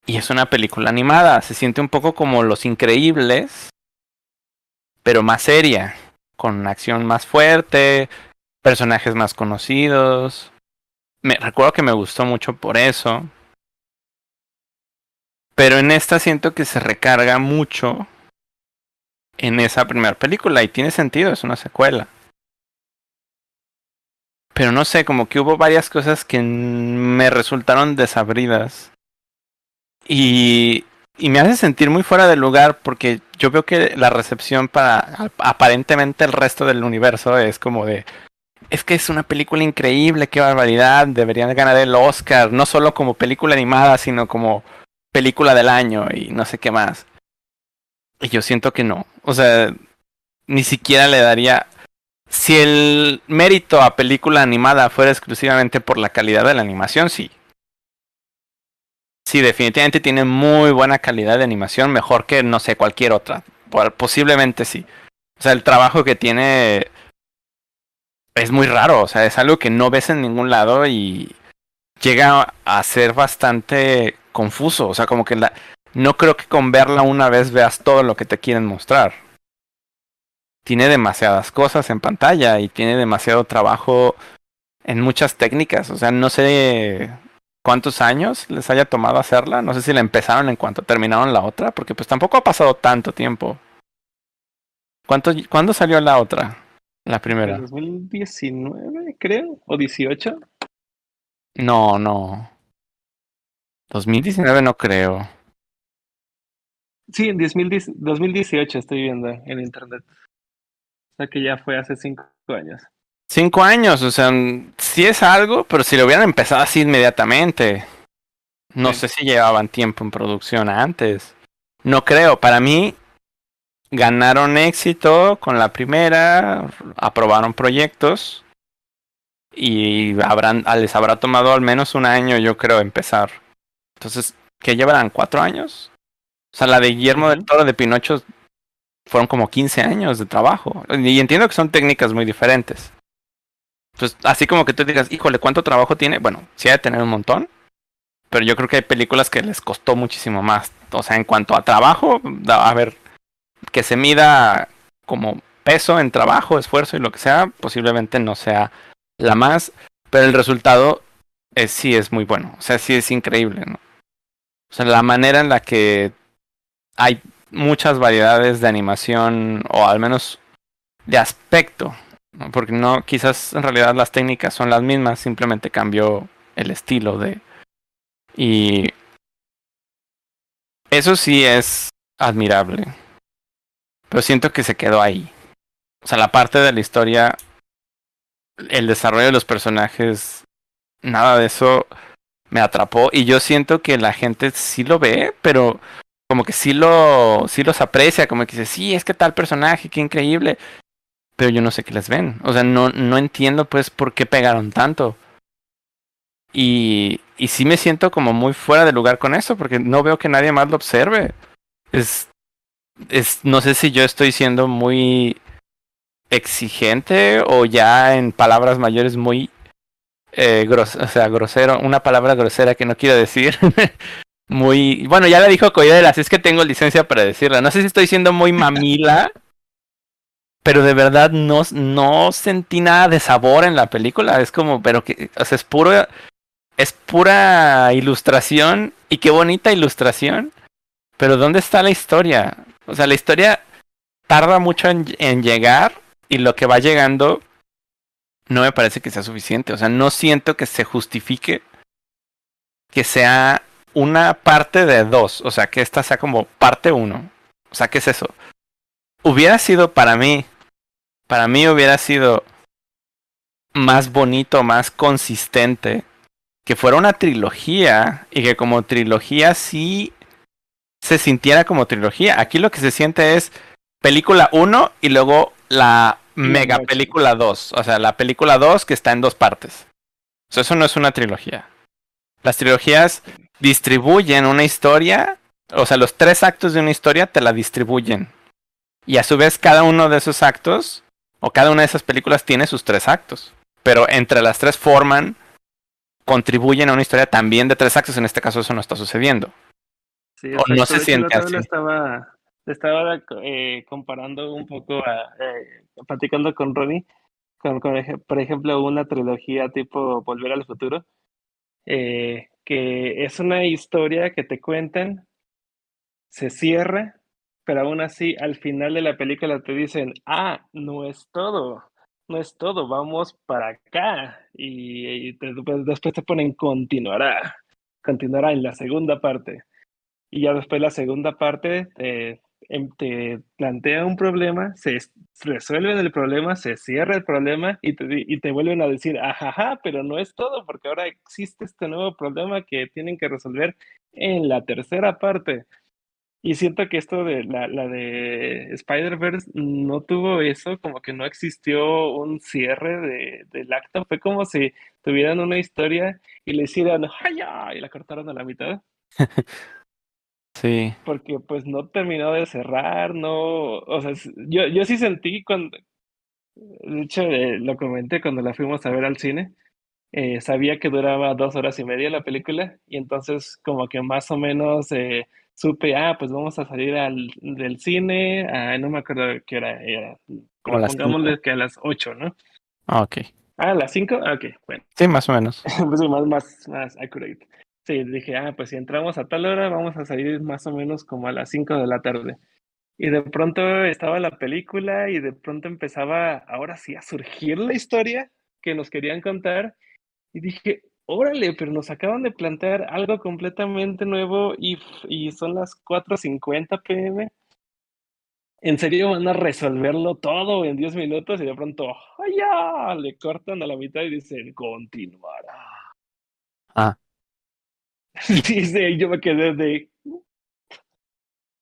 Y es una película animada. Se siente un poco como Los Increíbles. Pero más seria. Con una acción más fuerte. Personajes más conocidos. Me recuerdo que me gustó mucho por eso. Pero en esta siento que se recarga mucho en esa primera película y tiene sentido, es una secuela. Pero no sé, como que hubo varias cosas que me resultaron desabridas. Y, me hace sentir muy fuera de lugar porque yo veo que la recepción para aparentemente el resto del universo es como de... Es que es una película increíble, qué barbaridad, deberían ganar el Oscar, no solo como película animada, sino como película del año y no sé qué más. Y yo siento que no. O sea, ni siquiera le daría... Si el mérito a película animada fuera exclusivamente por la calidad de la animación, sí. Sí, definitivamente tiene muy buena calidad de animación, mejor que, no sé, cualquier otra. Posiblemente sí. O sea, el trabajo que tiene es muy raro, o sea, es algo que no ves en ningún lado y llega a ser bastante confuso, o sea, como que la, no creo que con verla una vez veas todo lo que te quieren mostrar. Tiene demasiadas cosas en pantalla y tiene demasiado trabajo en muchas técnicas. O sea, no sé cuántos años les haya tomado hacerla. No sé si la empezaron en cuanto terminaron la otra, porque pues tampoco ha pasado tanto tiempo. ¿Cuánto, ¿Cuándo salió la otra? La primera. 2019, creo, o 18. No, no. 2019 no creo. Sí, en 2018 estoy viendo en internet. O sea que ya fue hace cinco años. Cinco años, o sea, sí es algo, pero si lo hubieran empezado así inmediatamente. No sé si llevaban tiempo en producción antes. No creo, para mí ganaron éxito con la primera, aprobaron proyectos y habrán, les habrá tomado al menos un año, yo creo, empezar. Entonces, ¿qué llevarán? ¿Cuatro años? O sea, la de Guillermo del Toro de Pinocho fueron como 15 años de trabajo. Y entiendo que son técnicas muy diferentes. Pues así como que tú digas, híjole, ¿cuánto trabajo tiene? Bueno, sí hay de tener un montón. Pero yo creo que hay películas que les costó muchísimo más. O sea, en cuanto a trabajo, a ver, que se mida como peso en trabajo, esfuerzo y lo que sea, posiblemente no sea la más. Pero el resultado es, sí es muy bueno. O sea, sí es increíble, ¿no? O sea, la manera en la que hay muchas variedades de animación o al menos de aspecto, porque no, quizás en realidad las técnicas son las mismas, simplemente cambió el estilo de... Y eso sí es admirable, pero siento que se quedó ahí. O sea, la parte de la historia, el desarrollo de los personajes, nada de eso me atrapó y yo siento que la gente sí lo ve, pero como que sí lo sí los aprecia, como que dice, "Sí, es que tal personaje, qué increíble." Pero yo no sé qué les ven. O sea, no no entiendo pues por qué pegaron tanto. Y y sí me siento como muy fuera de lugar con eso porque no veo que nadie más lo observe. Es es no sé si yo estoy siendo muy exigente o ya en palabras mayores muy eh, o sea, grosero, una palabra grosera que no quiero decir. muy. Bueno, ya la dijo Coyel, así es que tengo licencia para decirla. No sé si estoy siendo muy mamila. Pero de verdad no, no sentí nada de sabor en la película. Es como, pero que, o sea, es puro. es pura ilustración y qué bonita ilustración. Pero ¿dónde está la historia? O sea, la historia tarda mucho en, en llegar y lo que va llegando no me parece que sea suficiente. O sea, no siento que se justifique que sea una parte de dos. O sea, que esta sea como parte uno. O sea, ¿qué es eso? Hubiera sido para mí, para mí hubiera sido más bonito, más consistente, que fuera una trilogía y que como trilogía sí se sintiera como trilogía. Aquí lo que se siente es película 1 y luego la mega película 2. O sea, la película 2 que está en dos partes. O sea, eso no es una trilogía. Las trilogías distribuyen una historia, o sea, los tres actos de una historia te la distribuyen. Y a su vez cada uno de esos actos, o cada una de esas películas tiene sus tres actos. Pero entre las tres forman, contribuyen a una historia también de tres actos. En este caso eso no está sucediendo. Sí, O no se siente así. estaba, eh, comparando un poco, a, eh, platicando con Ronnie, con, por ejemplo, una trilogía tipo Volver al Futuro, eh, que es una historia que te cuentan, se cierra, pero aún así al final de la película te dicen, ah, no es todo, no es todo, vamos para acá. Y, y pues, después te ponen continuará, continuará en la segunda parte. Y ya después la segunda parte te, em- te plantea un problema, se es- resuelven el problema, se cierra el problema y te, y te vuelven a decir, ajaja, pero no es todo, porque ahora existe este nuevo problema que tienen que resolver en la tercera parte. Y siento que esto de la, la de Spider-Verse no tuvo eso, como que no existió un cierre de, del acto. Fue como si tuvieran una historia y le hicieran ¡Jaya! y la cortaron a la mitad Sí. porque pues no terminó de cerrar, no, o sea, yo, yo sí sentí cuando, de hecho eh, lo comenté cuando la fuimos a ver al cine, eh, sabía que duraba dos horas y media la película y entonces como que más o menos eh, supe, ah, pues vamos a salir al, del cine, ah, no me acuerdo qué hora era, Como las pongámosle cinco. que a las ocho, ¿no? Ah, ok. Ah, a las cinco, ah, ok, bueno. Sí, más o menos. pues sí, más, más, más accurate. Sí, dije, ah, pues si entramos a tal hora, vamos a salir más o menos como a las 5 de la tarde. Y de pronto estaba la película y de pronto empezaba, ahora sí, a surgir la historia que nos querían contar. Y dije, órale, pero nos acaban de plantear algo completamente nuevo y, y son las 4.50 pm. ¿En serio van a resolverlo todo en 10 minutos? Y de pronto, ¡ay! Le cortan a la mitad y dicen, continuará. Ah. Sí, sí, yo me quedé de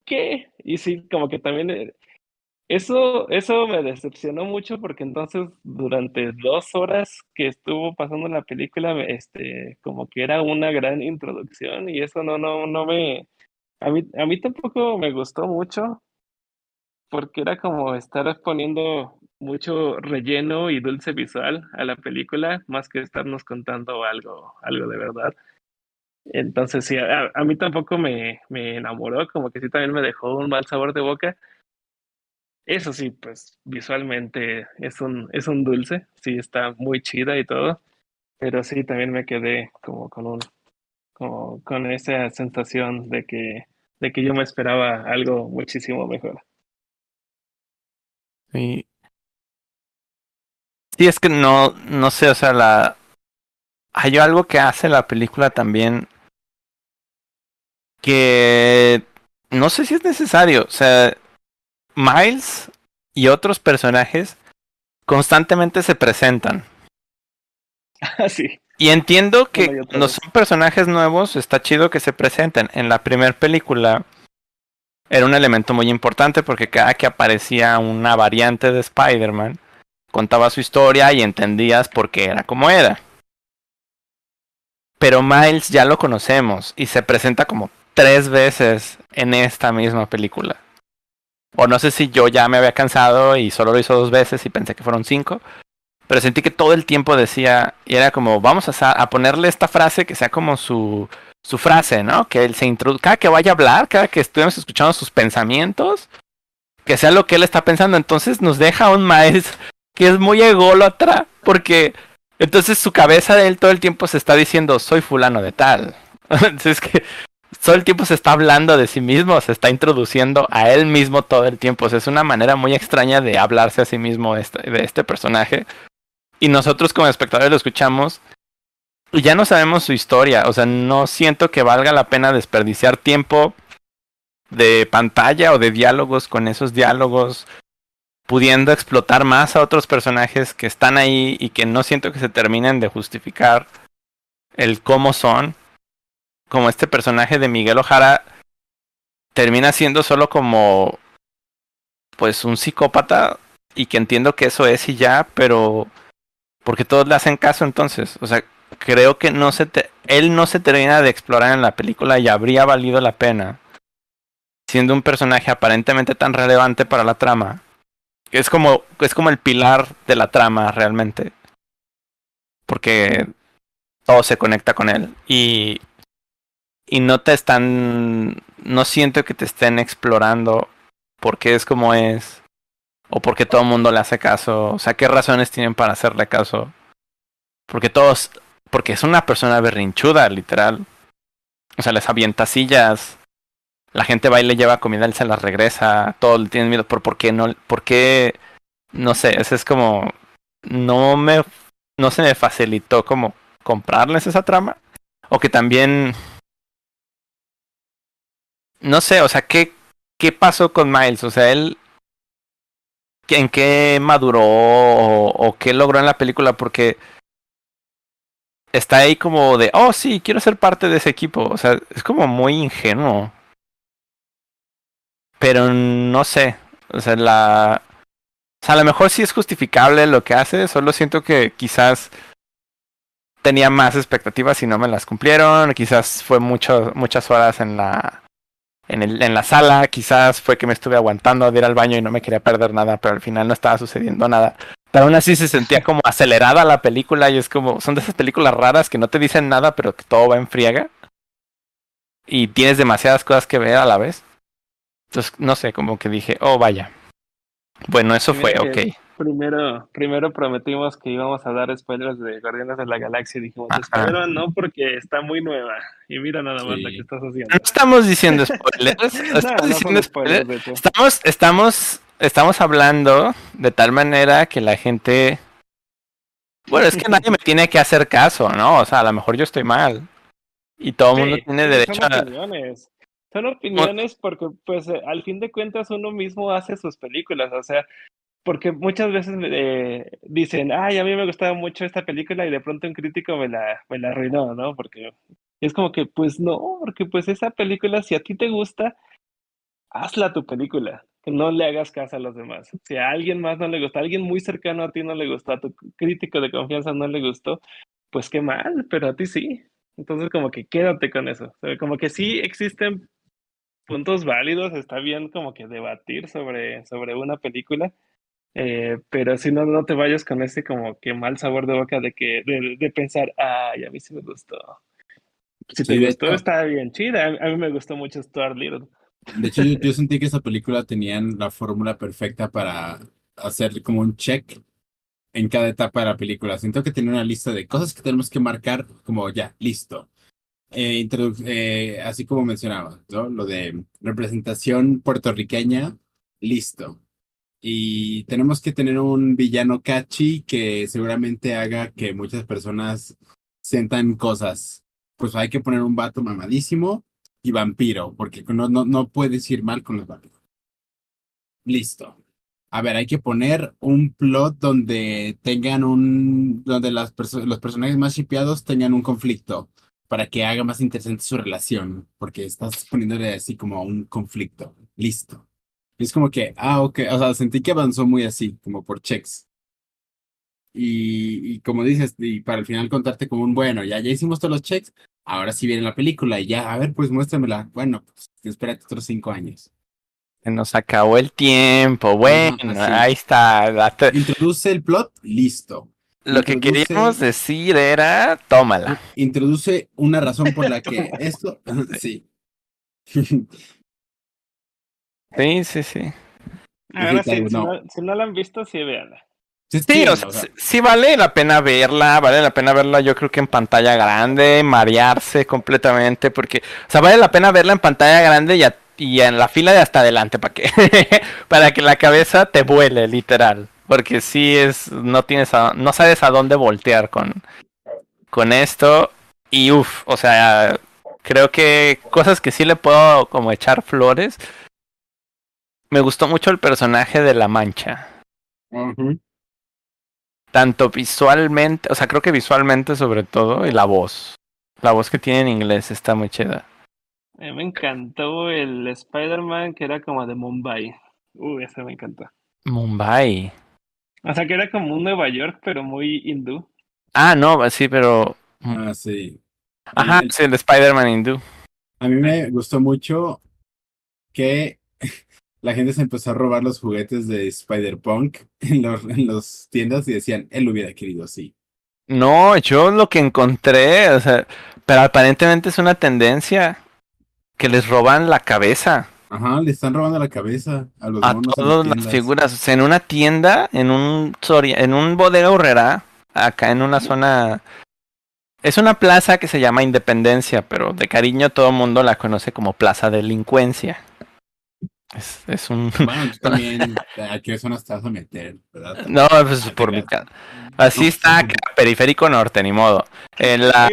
¿qué? Y sí, como que también eh, eso, eso me decepcionó mucho porque entonces durante dos horas que estuvo pasando la película, este, como que era una gran introducción y eso no, no, no me, a mí, a mí tampoco me gustó mucho porque era como estar poniendo mucho relleno y dulce visual a la película más que estarnos contando algo, algo de verdad. Entonces, sí, a, a mí tampoco me, me enamoró, como que sí también me dejó un mal sabor de boca. Eso sí, pues visualmente es un, es un dulce, sí está muy chida y todo, pero sí también me quedé como con un, como con esa sensación de que, de que yo me esperaba algo muchísimo mejor. Sí. Sí, es que no, no sé, o sea, la... Hay algo que hace la película también que no sé si es necesario. O sea, Miles y otros personajes constantemente se presentan. Así. Y entiendo que otra cuando son personajes nuevos, está chido que se presenten. En la primera película era un elemento muy importante porque cada que aparecía una variante de Spider-Man, contaba su historia y entendías por qué era como era. Pero Miles ya lo conocemos y se presenta como tres veces en esta misma película. O no sé si yo ya me había cansado y solo lo hizo dos veces y pensé que fueron cinco. Pero sentí que todo el tiempo decía, y era como, vamos a, a ponerle esta frase que sea como su, su frase, ¿no? Que él se introduzca, cada que vaya a hablar, cada que estuvimos escuchando sus pensamientos, que sea lo que él está pensando. Entonces nos deja un Miles que es muy ególatra, porque Entonces su cabeza de él todo el tiempo se está diciendo, soy fulano de tal. Entonces es que todo el tiempo se está hablando de sí mismo, se está introduciendo a él mismo todo el tiempo. O sea, es una manera muy extraña de hablarse a sí mismo este, de este personaje. Y nosotros como espectadores lo escuchamos y ya no sabemos su historia. O sea, no siento que valga la pena desperdiciar tiempo de pantalla o de diálogos con esos diálogos, pudiendo explotar más a otros personajes que están ahí y que no siento que se terminen de justificar el cómo son. Como este personaje de Miguel Ojara termina siendo solo como pues un psicópata y que entiendo que eso es y ya, pero porque todos le hacen caso entonces, o sea, creo que no se te, él no se termina de explorar en la película y habría valido la pena siendo un personaje aparentemente tan relevante para la trama. Es como es como el pilar de la trama realmente. Porque todo se conecta con él y y no te están no siento que te estén explorando porque es como es o porque todo el mundo le hace caso, o sea, qué razones tienen para hacerle caso. Porque todos porque es una persona berrinchuda, literal. O sea, les avienta sillas. La gente va y le lleva comida, él se las regresa. Todo le tienen miedo. ¿Por, por qué no? ¿Por qué? No sé, ese es como. No me. No se me facilitó como comprarles esa trama. O que también. No sé, o sea, ¿qué, qué pasó con Miles? O sea, él. ¿En qué maduró? O, o qué logró en la película? Porque está ahí como de, oh sí, quiero ser parte de ese equipo. O sea, es como muy ingenuo. Pero no sé. O sea, la. O sea, a lo mejor sí es justificable lo que hace. Solo siento que quizás tenía más expectativas y no me las cumplieron. Quizás fue mucho, muchas horas en la. En, el, en la sala, quizás fue que me estuve aguantando de ir al baño y no me quería perder nada, pero al final no estaba sucediendo nada. Pero aún así se sentía como acelerada la película y es como, son de esas películas raras que no te dicen nada, pero que todo va en friega. Y tienes demasiadas cosas que ver a la vez. Entonces, no sé, como que dije, oh, vaya. Bueno, eso fue, ok. Primero, primero prometimos que íbamos a dar spoilers de Guardianes de la Galaxia y dijimos, espero no porque está muy nueva. Y mira nada más Sí. lo que estás haciendo. No estamos diciendo spoilers. No, estamos no diciendo spoilers. Estamos, estamos, estamos hablando de tal manera que la gente. Bueno, es que nadie me tiene que hacer caso, ¿no? O sea, a lo mejor yo estoy mal. Y todo el mundo tiene derecho son a. opiniones. Son opiniones porque, pues, eh, al fin de cuentas uno mismo hace sus películas, o sea, porque muchas veces eh, dicen, ay, a mí me gustaba mucho esta película y de pronto un crítico me la, me la arruinó, ¿no? Porque es como que, pues no, porque pues esa película, si a ti te gusta, hazla tu película, que no le hagas caso a los demás. Si a alguien más no le gusta, a alguien muy cercano a ti no le gustó, a tu crítico de confianza no le gustó, pues qué mal, pero a ti sí. Entonces como que quédate con eso. O sea, como que sí existen puntos válidos, está bien como que debatir sobre, sobre una película, eh, pero si no, no te vayas con ese como que mal sabor de boca de que de, de pensar, ay, a mí sí me gustó. Si te Sí, gustó, hecho- está bien chida. A, mí me gustó mucho Stuart Little. De hecho, yo, yo sentí que esa película tenían la fórmula perfecta para hacer como un check en cada etapa de la película. Siento que tenía una lista de cosas que tenemos que marcar como ya, listo. Eh, eh, así como mencionaba, ¿no? Lo de representación puertorriqueña, listo. Y tenemos que tener un villano catchy que seguramente haga que muchas personas sientan cosas. Pues hay que poner un vato mamadísimo y vampiro, porque no, no, no puedes ir mal con los vampiros. Listo. A ver, hay que poner un plot donde tengan un, donde las perso- los personajes más shipeados tengan un conflicto para que haga más interesante su relación, porque estás poniéndole así como un conflicto. Listo. Es como que, ah, ok, o sea, sentí que avanzó muy así, como por checks. Y, y como dices, y para al final contarte como un, bueno, ya, ya hicimos todos los checks, ahora sí viene la película y ya, a ver, pues muéstramela. Bueno, pues espérate otros cinco años. Se nos acabó el tiempo. Bueno, ahí está. date- Introduce el plot, listo. Lo que queríamos decir era, tómala. Introduce una razón por la que esto, sí. Sí, sí, sí. Ahora sí, si no. no, si no la han visto, sí, véanla. Sí, Sí, o sea, sí, sí vale la pena verla, vale la pena verla yo creo que en pantalla grande, marearse completamente, porque, o sea, vale la pena verla en pantalla grande y, a- y en la fila de hasta adelante, para que, para que la cabeza te vuele, literal, porque sí es, no tienes, a- no sabes a dónde voltear con, con esto, y uff, o sea, creo que cosas que sí le puedo como echar flores, me gustó mucho el personaje de La Mancha tanto visualmente, o sea, creo que visualmente sobre todo, y la voz. La voz que tiene en inglés está muy chida. A mí me encantó el Spider-Man que era como de Mumbai. Uy, ese me encantó. Mumbai. O sea, que era como un Nueva York, pero muy hindú. Ah, no, sí, pero... Ah, sí. Ajá, El- sí, el Spider-Man hindú. A mí me gustó mucho que la gente se empezó a robar los juguetes de Spider-Punk en los, en los tiendas y decían, él lo hubiera querido así. No, yo lo que encontré, o sea, pero aparentemente es una tendencia que les roban la cabeza Ajá, le están robando la cabeza a los a monos todas las figuras. O sea, en una tienda, en un Soria- en un bodega horrera, acá en una zona. Es una plaza que se llama Independencia, pero de cariño todo el mundo la conoce como Plaza Delincuencia. Es, es un. Bueno, tú también, ¿a qué zona estás a meter, verdad? No, pues por mi casa. Así está acá, periférico norte, ni modo. En la,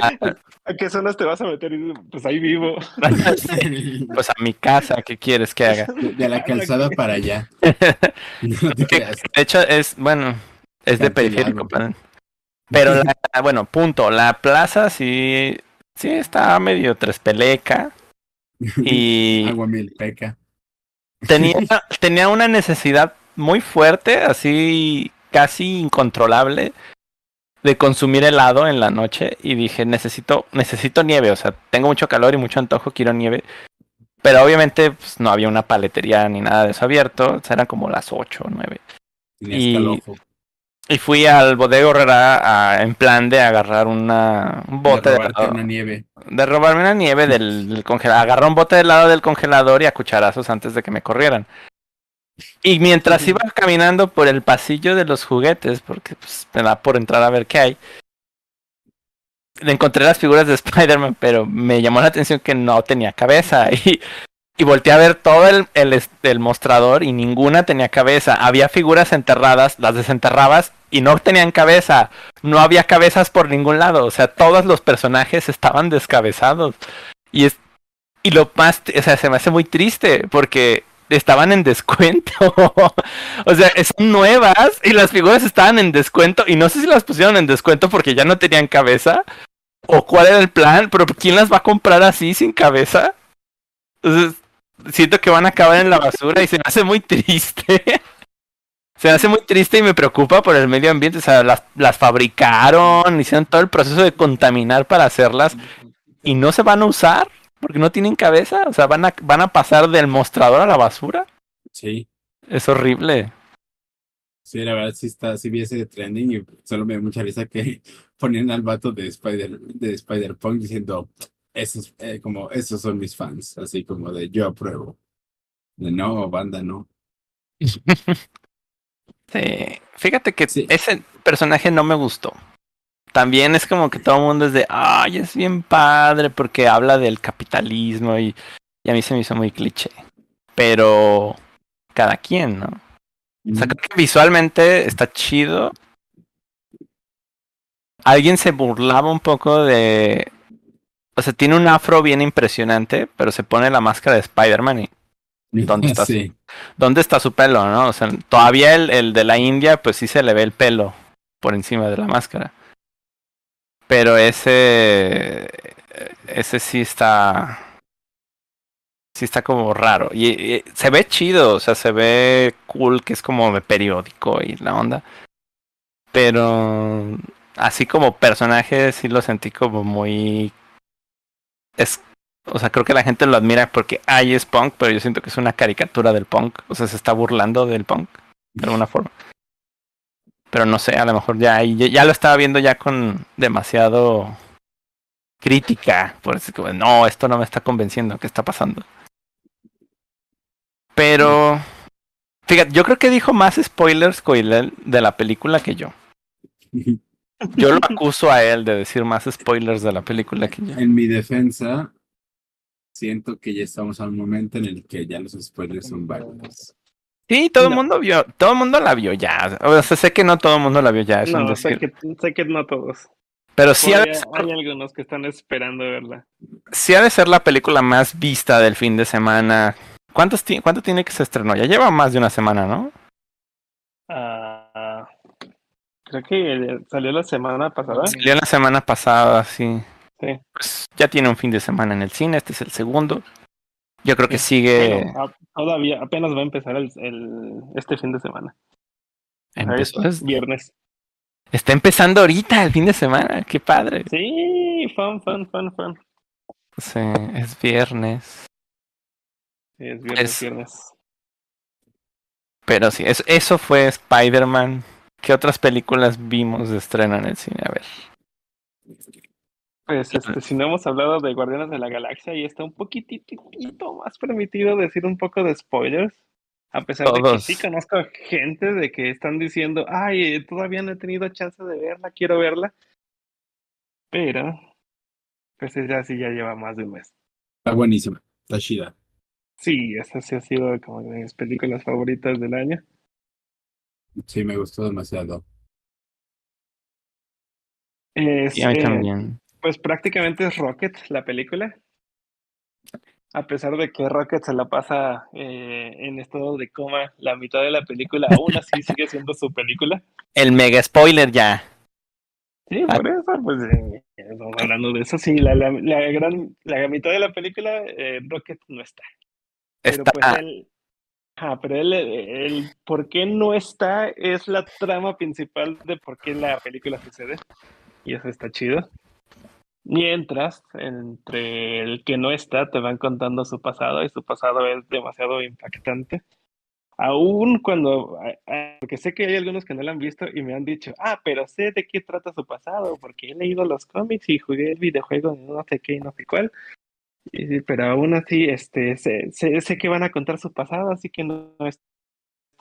¿A qué zonas te vas a meter? Pues ahí vivo. pues a mi casa, ¿qué quieres que haga? De, de la calzada para allá. No te Que, creas. de hecho, es, bueno, es de periférico. pa- Pero, la, bueno, punto. La plaza sí, sí está medio trespeleca. Y Agua mil peca. Tenía, tenía una necesidad muy fuerte, así casi incontrolable, de consumir helado en la noche. Y dije, necesito, necesito nieve. O sea, tengo mucho calor y mucho antojo, quiero nieve. Pero obviamente pues, no había una paletería ni nada de eso abierto. o sea, eran como las 8 o 9. Tenías Y-. Y fui al bodega horrera a- en plan de agarrar una, un bote de de, una nieve. de robarme una nieve del, del congelador. Agarré un bote de helado del congelador y a cucharazos antes de que me corrieran. Y mientras iba caminando por el pasillo de los juguetes, porque pues, me da por entrar a ver qué hay, encontré las figuras de Spider-Man, pero me llamó la atención que no tenía cabeza. Y, y volteé a ver todo el, el, el mostrador y ninguna tenía cabeza. Había figuras enterradas, las desenterrabas y no tenían cabeza. No había cabezas por ningún lado. O sea, todos los personajes estaban descabezados. Y es y lo más, o sea, se me hace muy triste porque estaban en descuento. o sea, son nuevas y las figuras estaban en descuento y no sé si las pusieron en descuento porque ya no tenían cabeza o cuál era el plan, pero ¿quién las va a comprar así sin cabeza? Entonces, siento que van a acabar en la basura y se me hace muy triste. Se me hace muy triste y me preocupa por el medio ambiente. O sea, las, las fabricaron, hicieron todo el proceso de contaminar para hacerlas y no se van a usar porque no tienen cabeza. O sea, van a, van a pasar del mostrador a la basura. Sí. Es horrible. Sí, la verdad sí está, sí vi ese trending y solo me dio mucha risa que ponían al vato de Spider, de Spider-Punk diciendo, esos, eh, como, esos son mis fans, así como de yo apruebo. De no, banda, no. Sí. Fíjate que Sí. ese personaje no me gustó. También es como que todo el mundo es de, ay, es bien padre porque habla del capitalismo y, y a mí se me hizo muy cliché. Pero cada quien, ¿no? O sea, creo que visualmente está chido. Alguien se burlaba un poco de... O sea, tiene un afro bien impresionante, pero se pone la máscara de Spider-Man y ¿Dónde está su-. ¿Dónde está su pelo, no? O sea, todavía el, el de la India, pues sí se le ve el pelo por encima de la máscara. Pero ese. Ese sí está. Sí está como raro. Y, y se ve chido, o sea, se ve cool, que es como de periódico y la onda. Pero. Así como personaje, sí lo sentí como muy. Es, o sea, creo que la gente lo admira porque ay es punk, pero yo siento que es una caricatura del punk. O sea, se está burlando del punk de alguna forma. Pero no sé, a lo mejor ya, ya, ya lo estaba viendo ya con demasiado crítica. Por eso como, no, esto no me está convenciendo, ¿qué está pasando? Pero Fíjate, yo creo que dijo más spoilers Coilel de la película que yo. Yo lo acuso a él de decir más spoilers de la película que yo. En mi defensa, siento que ya estamos a un momento en el que ya los spoilers son válidos. Sí, todo el No. mundo vio, todo el mundo la vio ya. O sea, sé que no todo el mundo la vio ya, es un No, sé que, sé que no todos. Pero sí ha, de ser, hay algunos que están esperando verla. sí ha de ser la película más vista del fin de semana. ¿Cuántos ti- ¿Cuánto tiene que se estrenó? Ya lleva más de una semana, ¿no? Ah, creo que salió la semana pasada. Salió la semana pasada, sí. Sí. Pues ya tiene un fin de semana en el cine, este es el segundo. Yo creo que sigue. Bueno, todavía apenas va a empezar el, el- este fin de semana. empezó- Es viernes. está empezando ahorita el fin de semana, qué padre. Sí, fan, fan, fan, fan. Sí, es viernes. Sí, es viernes, Es- viernes. Pero sí, eso, eso fue Spider-Man. ¿Qué otras películas vimos de estreno en el cine? A ver. Pues este, si no hemos hablado de Guardianes de la Galaxia y está un poquitito más permitido decir un poco de spoilers. A pesar de que sí conozco gente de que están diciendo, ay, eh, todavía no he tenido chance de verla, quiero verla. Pero, pues ella sí ya lleva más de un mes. Está buenísima, está chida. Sí, esa sí ha sido como de mis películas favoritas del año. Sí, me gustó demasiado. Es, Sí, a mí eh, también. Pues prácticamente es Rocket la película. A pesar de que Rocket se la pasa eh, en estado de coma la mitad de la película, aún así sigue siendo su película. El mega spoiler ya. Sí, por eso, pues eh, estamos hablando de eso. Sí, la, la, la gran, la mitad de la película, eh, Rocket no está. Pero Está, pues él, ajá, pero él, eh, el por qué no está es la trama principal de por qué la película sucede. Y eso está chido. Mientras, entre el que no está, te van contando su pasado y su pasado es demasiado impactante. Aún cuando, porque sé que hay algunos que no lo han visto y me han dicho, ah, pero sé de qué trata su pasado, porque he leído los cómics y jugué el videojuego de no sé qué y no sé cuál. Y pero aún así, este, sé, sé, que van a contar su pasado, así que no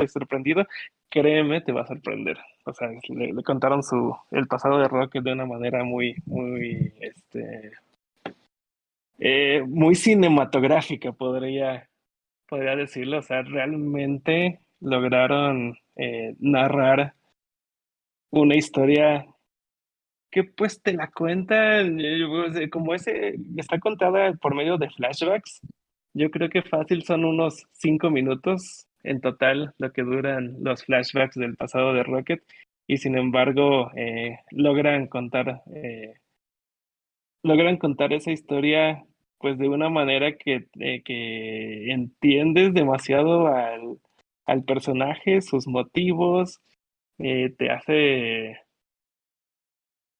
estoy sorprendido. Créeme, te va a sorprender. O sea, le, contaron su, el pasado de Rocket de una manera muy, muy, este, eh, muy cinematográfica, podría, podría decirlo. O sea, realmente lograron eh, narrar una historia que pues te la cuentan, eh, sea, como ese, está contada por medio de flashbacks. Yo creo que fácil son unos cinco minutos en total lo que duran los flashbacks del pasado de Rocket y sin embargo eh, logran contar eh, logran contar esa historia pues de una manera que, eh, que entiendes demasiado al, al personaje, sus motivos, te hace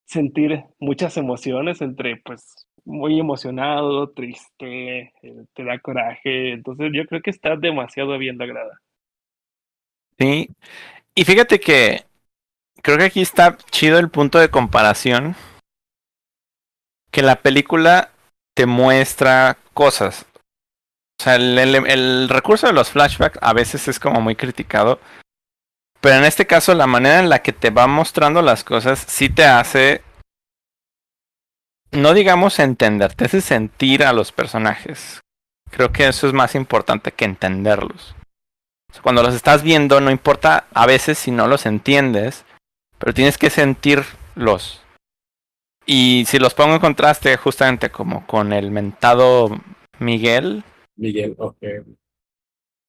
sentir muchas emociones entre pues muy emocionado, triste, eh, te da coraje, entonces yo creo que está demasiado bien lograda. Sí. Y fíjate que creo que aquí está chido el punto de comparación. Que la película te muestra cosas. O sea, el, el- el recurso de los flashbacks a veces es como muy criticado. Pero en este caso, la manera en la que te va mostrando las cosas sí te hace. No digamos entender, te hace sentir a los personajes. Creo que eso es más importante que entenderlos. Cuando los estás viendo, no importa a veces si no los entiendes, pero tienes que sentirlos. Y si los pongo en contraste justamente como con el mentado Miguel, Miguel, ok.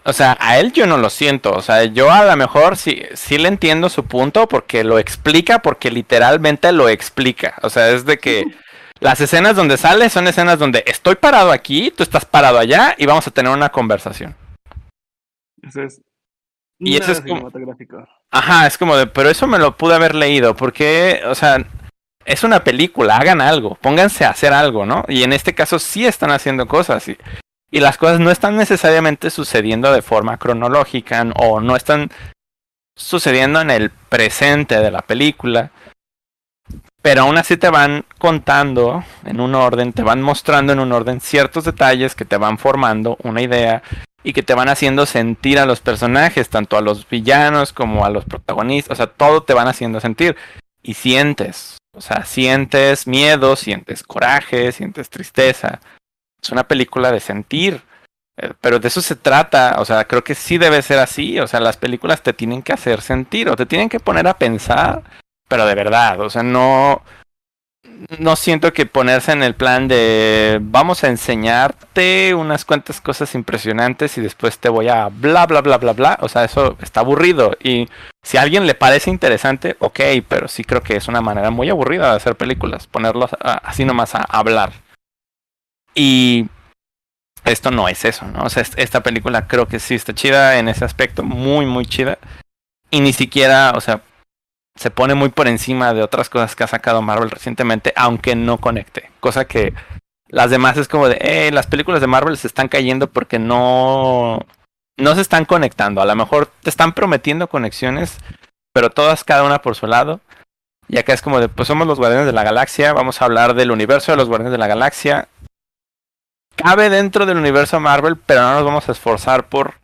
o sea, a él yo no lo siento. O sea, yo a lo mejor sí, sí le entiendo su punto porque lo explica, porque literalmente lo explica. O sea, es de que las escenas donde sale son escenas donde estoy parado aquí, tú estás parado allá y vamos a tener una conversación. Eso es Y eso es como-. Ajá, es como de, pero eso me lo pude haber leído, porque, o sea, es una película, hagan algo, pónganse a hacer algo, ¿no? Y en este caso sí están haciendo cosas y, y las cosas no están necesariamente sucediendo de forma cronológica o no están sucediendo en el presente de la película, pero aún así te van contando en un orden, te van mostrando en un orden ciertos detalles que te van formando una idea y que te van haciendo sentir a los personajes, tanto a los villanos como a los protagonistas, o sea, todo te van haciendo sentir y sientes, o sea, sientes miedo, sientes coraje, sientes tristeza. Es una película de sentir, eh, pero de eso se trata, o sea, creo que sí debe ser así, o sea, las películas te tienen que hacer sentir o te tienen que poner a pensar, pero de verdad, o sea, no no siento que ponerse en el plan de vamos a enseñarte unas cuantas cosas impresionantes y después te voy a bla bla bla bla bla, o sea, eso está aburrido y si a alguien le parece interesante, ok, pero sí creo que es una manera muy aburrida de hacer películas, ponerlos así nomás a hablar. Y esto no es eso, ¿no? O sea, esta película creo que sí está chida en ese aspecto, muy, muy chida. Y ni siquiera, o sea, se pone muy por encima de otras cosas que ha sacado Marvel recientemente, aunque no conecte. Cosa que las demás es como de, eh, las películas de Marvel se están cayendo porque no, no se están conectando. A lo mejor te están prometiendo conexiones, pero todas cada una por su lado. Y acá es como de, pues somos los Guardianes de la Galaxia, vamos a hablar del universo de los Guardianes de la Galaxia. Cabe dentro del universo Marvel, pero no nos vamos a esforzar por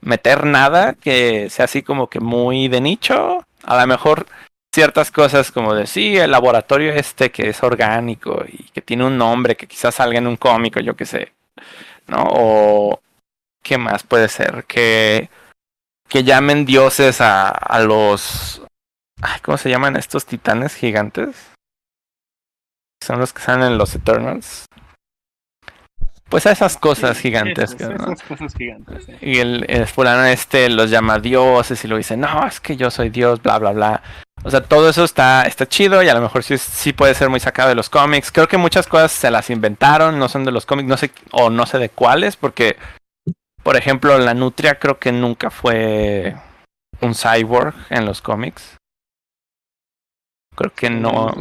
meter nada que sea así como que muy de nicho a lo mejor ciertas cosas como de sí, el laboratorio este que es orgánico y que tiene un nombre que quizás salga en un cómico, yo qué sé, ¿no? O qué más puede ser que que llamen dioses a, a los ¿cómo se llaman estos titanes gigantes? Son los que salen en los Eternals. Pues a esas cosas gigantes. Y el, el, fulano este los llama dioses y lo dice, no, es que yo soy Dios, bla, bla, bla. O sea, todo eso está, está chido y a lo mejor sí, sí puede ser muy sacado de los cómics. Creo que muchas cosas se las inventaron, no son de los cómics, no sé, o no sé de cuáles, porque, por ejemplo, la nutria creo que nunca fue un cyborg en los cómics. Creo que no.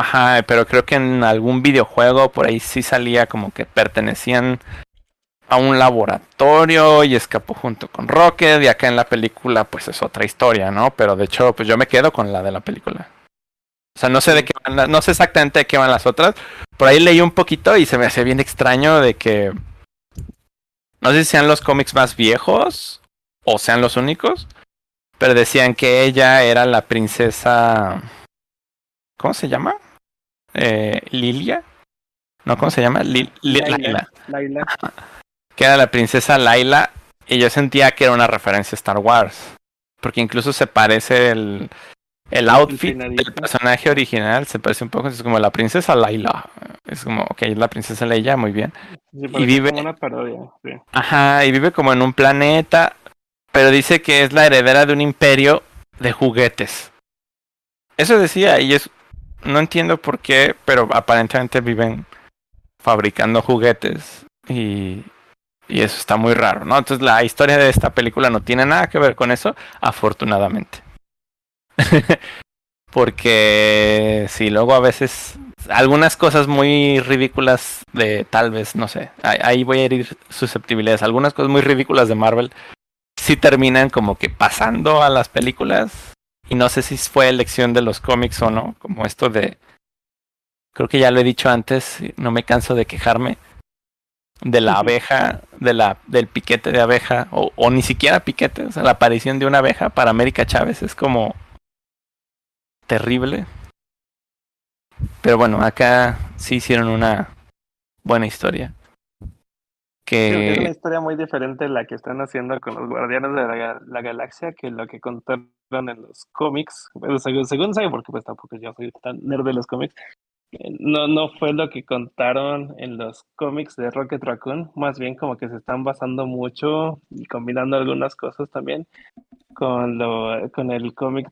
Ajá, pero creo que en algún videojuego por ahí sí salía como que pertenecían a un laboratorio y escapó junto con Rocket y acá en la película pues es otra historia, ¿no? Pero de hecho pues yo me quedo con la de la película. O sea, no sé de qué van no sé exactamente de qué van las otras. Por ahí leí un poquito y se me hace bien extraño de que no sé si sean los cómics más viejos o sean los únicos, pero decían que ella era la princesa ¿Cómo se llama? Eh, Lilia. No, ¿cómo se llama? Laila. Laila. Que era la princesa Laila. Y yo sentía que era una referencia a Star Wars. Porque incluso se parece el, el outfit del personaje original. Se parece un poco. Es como la princesa Laila. Es como, ok, es la princesa Leia, muy bien. y vive. Como una parodia, Ajá, y vive como en un planeta. Pero dice que es la heredera de un imperio de juguetes. Eso decía, y es no entiendo por qué, pero aparentemente viven fabricando juguetes y, y eso está muy raro, ¿no? Entonces la historia de esta película no tiene nada que ver con eso, afortunadamente. Porque si luego a veces algunas cosas muy ridículas de tal vez, no sé, ahí voy a herir susceptibilidades, algunas cosas muy ridículas de Marvel sí terminan como que pasando a las películas y no sé si fue elección de los cómics o no, como esto de... Creo que ya lo he dicho antes, no me canso de quejarme de la abeja, de la, del piquete de abeja, o, o ni siquiera piquete, o sea, la aparición de una abeja para América Chávez es como terrible. Pero bueno, acá sí hicieron una buena historia. Que... es una historia muy diferente la que están haciendo con los Guardianes de la, la Galaxia que lo que contaron en los cómics, según, según sé, porque pues tampoco yo soy tan nerd de los cómics, eh, no, no fue lo que contaron en los cómics de Rocket Raccoon, más bien como que se están basando mucho y combinando algunas cosas también con lo con el cómic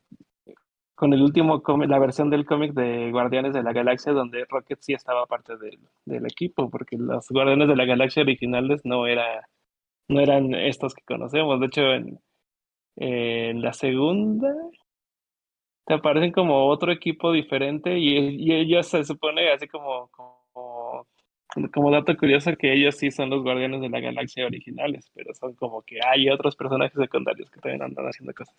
con el último cómic, la versión del cómic de Guardianes de la Galaxia donde Rocket sí estaba parte del, del equipo, porque los Guardianes de la Galaxia originales no era no eran estos que conocemos, de hecho en la segunda te aparecen como otro equipo diferente y, ellos se supone así como, como, como dato curioso que ellos sí son los guardianes de la galaxia originales, pero son como que hay otros personajes secundarios que también andan haciendo cosas.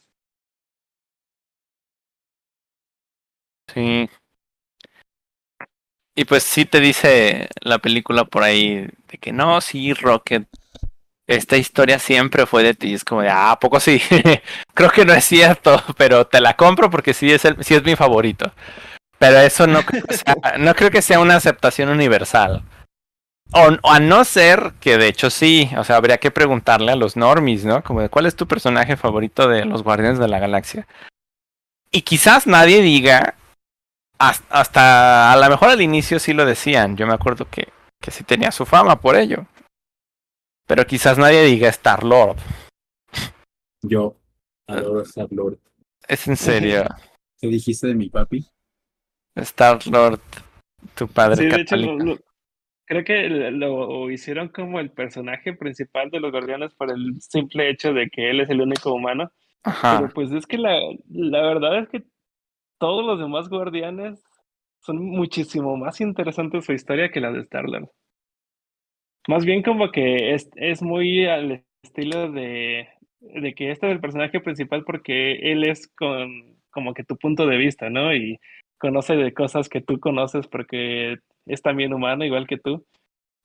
Sí. Y pues sí te dice la película por ahí de que no, sí, Rocket esta historia siempre fue de ti. Es como de, ah, ¿a poco sí? creo que no es cierto, pero te la compro porque sí es, el, sí es mi favorito. Pero eso no creo que sea, no creo que sea una aceptación universal. O, o, a no ser que de hecho sí, o sea, habría que preguntarle a los normies, ¿no? Como de cuál es tu personaje favorito de los Guardianes de la Galaxia. Y quizás nadie diga, hasta, hasta a lo mejor al inicio sí lo decían, yo me acuerdo que, que sí tenía su fama por ello. Pero quizás nadie diga Star Lord. Yo adoro Star Lord. Es en serio. ¿Qué dijiste de mi papi? Star Lord, tu padre Sí, de hecho, católico. lo- lo- creo que lo hicieron como el personaje principal de los Guardianes por el simple hecho de que él es el único humano. Ajá. Pero pues es que la, la verdad es que todos los demás Guardianes son muchísimo más interesantes su historia que la de Star-Lord. Más bien como que es, es muy al estilo de, de que este es el personaje principal porque él es con como que tu punto de vista, ¿no? Y conoce de cosas que tú conoces porque es también humano igual que tú.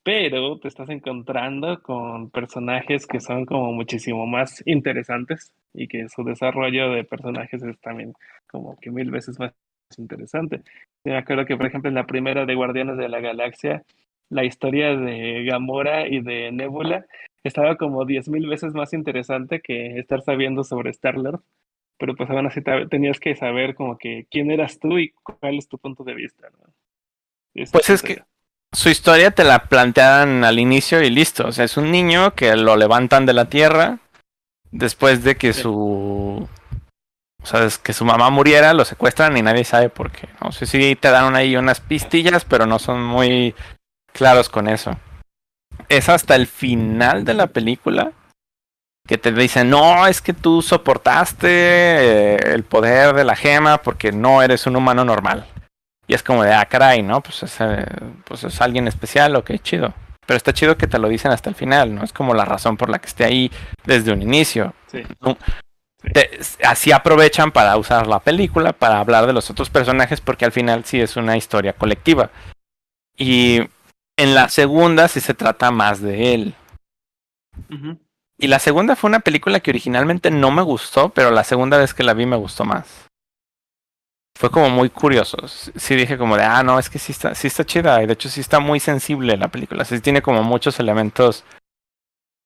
Pero te estás encontrando con personajes que son como muchísimo más interesantes y que su desarrollo de personajes es también como que mil veces más interesante. Yo me acuerdo que, por ejemplo, en la primera de Guardianes de la Galaxia, la historia de Gamora y de Nebula estaba como diez mil veces más interesante que estar sabiendo sobre Star-Lord. Pero pues aún así te- tenías que saber como que quién eras tú y cuál es tu punto de vista. ¿no? Pues es que su historia te la plantean al inicio y listo. O sea, es un niño que lo levantan de la tierra después de que su. O sea, es que su mamá muriera, lo secuestran y nadie sabe por qué. No sé si te dan ahí unas pistillas, pero no son muy claros con eso. Es hasta el final de la película que te dicen, no, es que tú soportaste eh, el poder de la gema porque no eres un humano normal. Y es como de, ah, caray, ¿no? Pues es, eh, pues es alguien especial, ok, chido. Pero está chido que te lo dicen hasta el final, ¿no? Es como la razón por la que esté ahí desde un inicio. Sí. No, te- así aprovechan para usar la película, para hablar de los otros personajes, porque al final sí es una historia colectiva. Y en la segunda sí se trata más de él. Y la segunda fue una película que originalmente no me gustó, pero la segunda vez que la vi me gustó más. Fue como muy curioso. Sí dije como de, ah, no, es que sí está, sí está chida. Y de hecho sí está muy sensible la película. Sí tiene como muchos elementos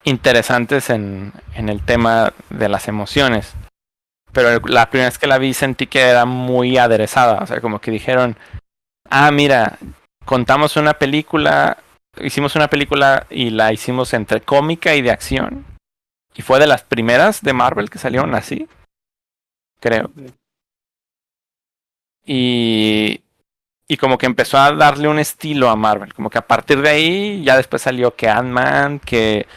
interesantes en, en el tema de las emociones. Pero la primera vez que la vi sentí que era muy aderezada. O sea, como que dijeron, ah, mira, contamos una película, hicimos una película y la hicimos entre cómica y de acción. Y fue de las primeras de Marvel que salieron así. Creo. Y, y como que empezó a darle un estilo a Marvel. Como que a partir de ahí ya después salió que Ant-Man, que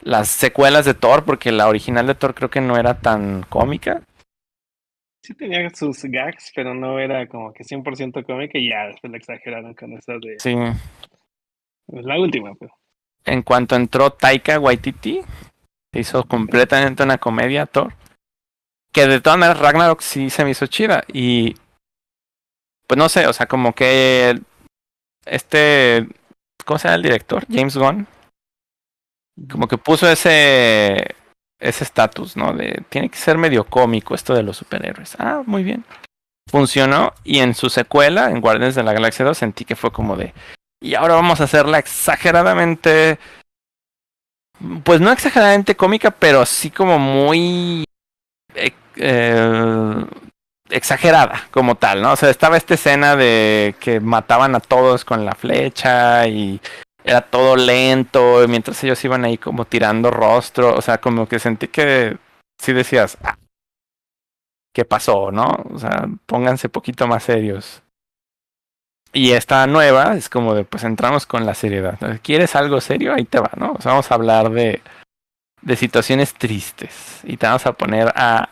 las secuelas de Thor, porque la original de Thor creo que no era tan cómica. Sí tenía sus gags, pero no era como que 100% cómica y ya después la exageraron con esa de Sí. la última, pues. En cuanto entró Taika Waititi, se hizo completamente una comedia Thor. Que de todas maneras Ragnarok sí se me hizo chida. Y pues no sé, o sea, como que este, ¿cómo se llama el director? James Gunn. Como que puso ese ese estatus, ¿no? De tiene que ser medio cómico esto de los superhéroes. Ah, muy bien. Funcionó y en su secuela, en Guardianes de la Galaxia 2, sentí que fue como de y ahora vamos a hacerla exageradamente pues no exageradamente cómica, pero sí como muy eh, exagerada como tal, ¿no? O sea, estaba esta escena de que mataban a todos con la flecha y era todo lento mientras ellos iban ahí como tirando rostro, o sea, como que sentí que sí decías, ah, ¿qué pasó, no? O sea, pónganse poquito más serios. Y esta nueva es como de, pues entramos con la seriedad. ¿Quieres algo serio? Ahí te va, ¿no? O sea, vamos a hablar de, de situaciones tristes. Y te vamos a poner a,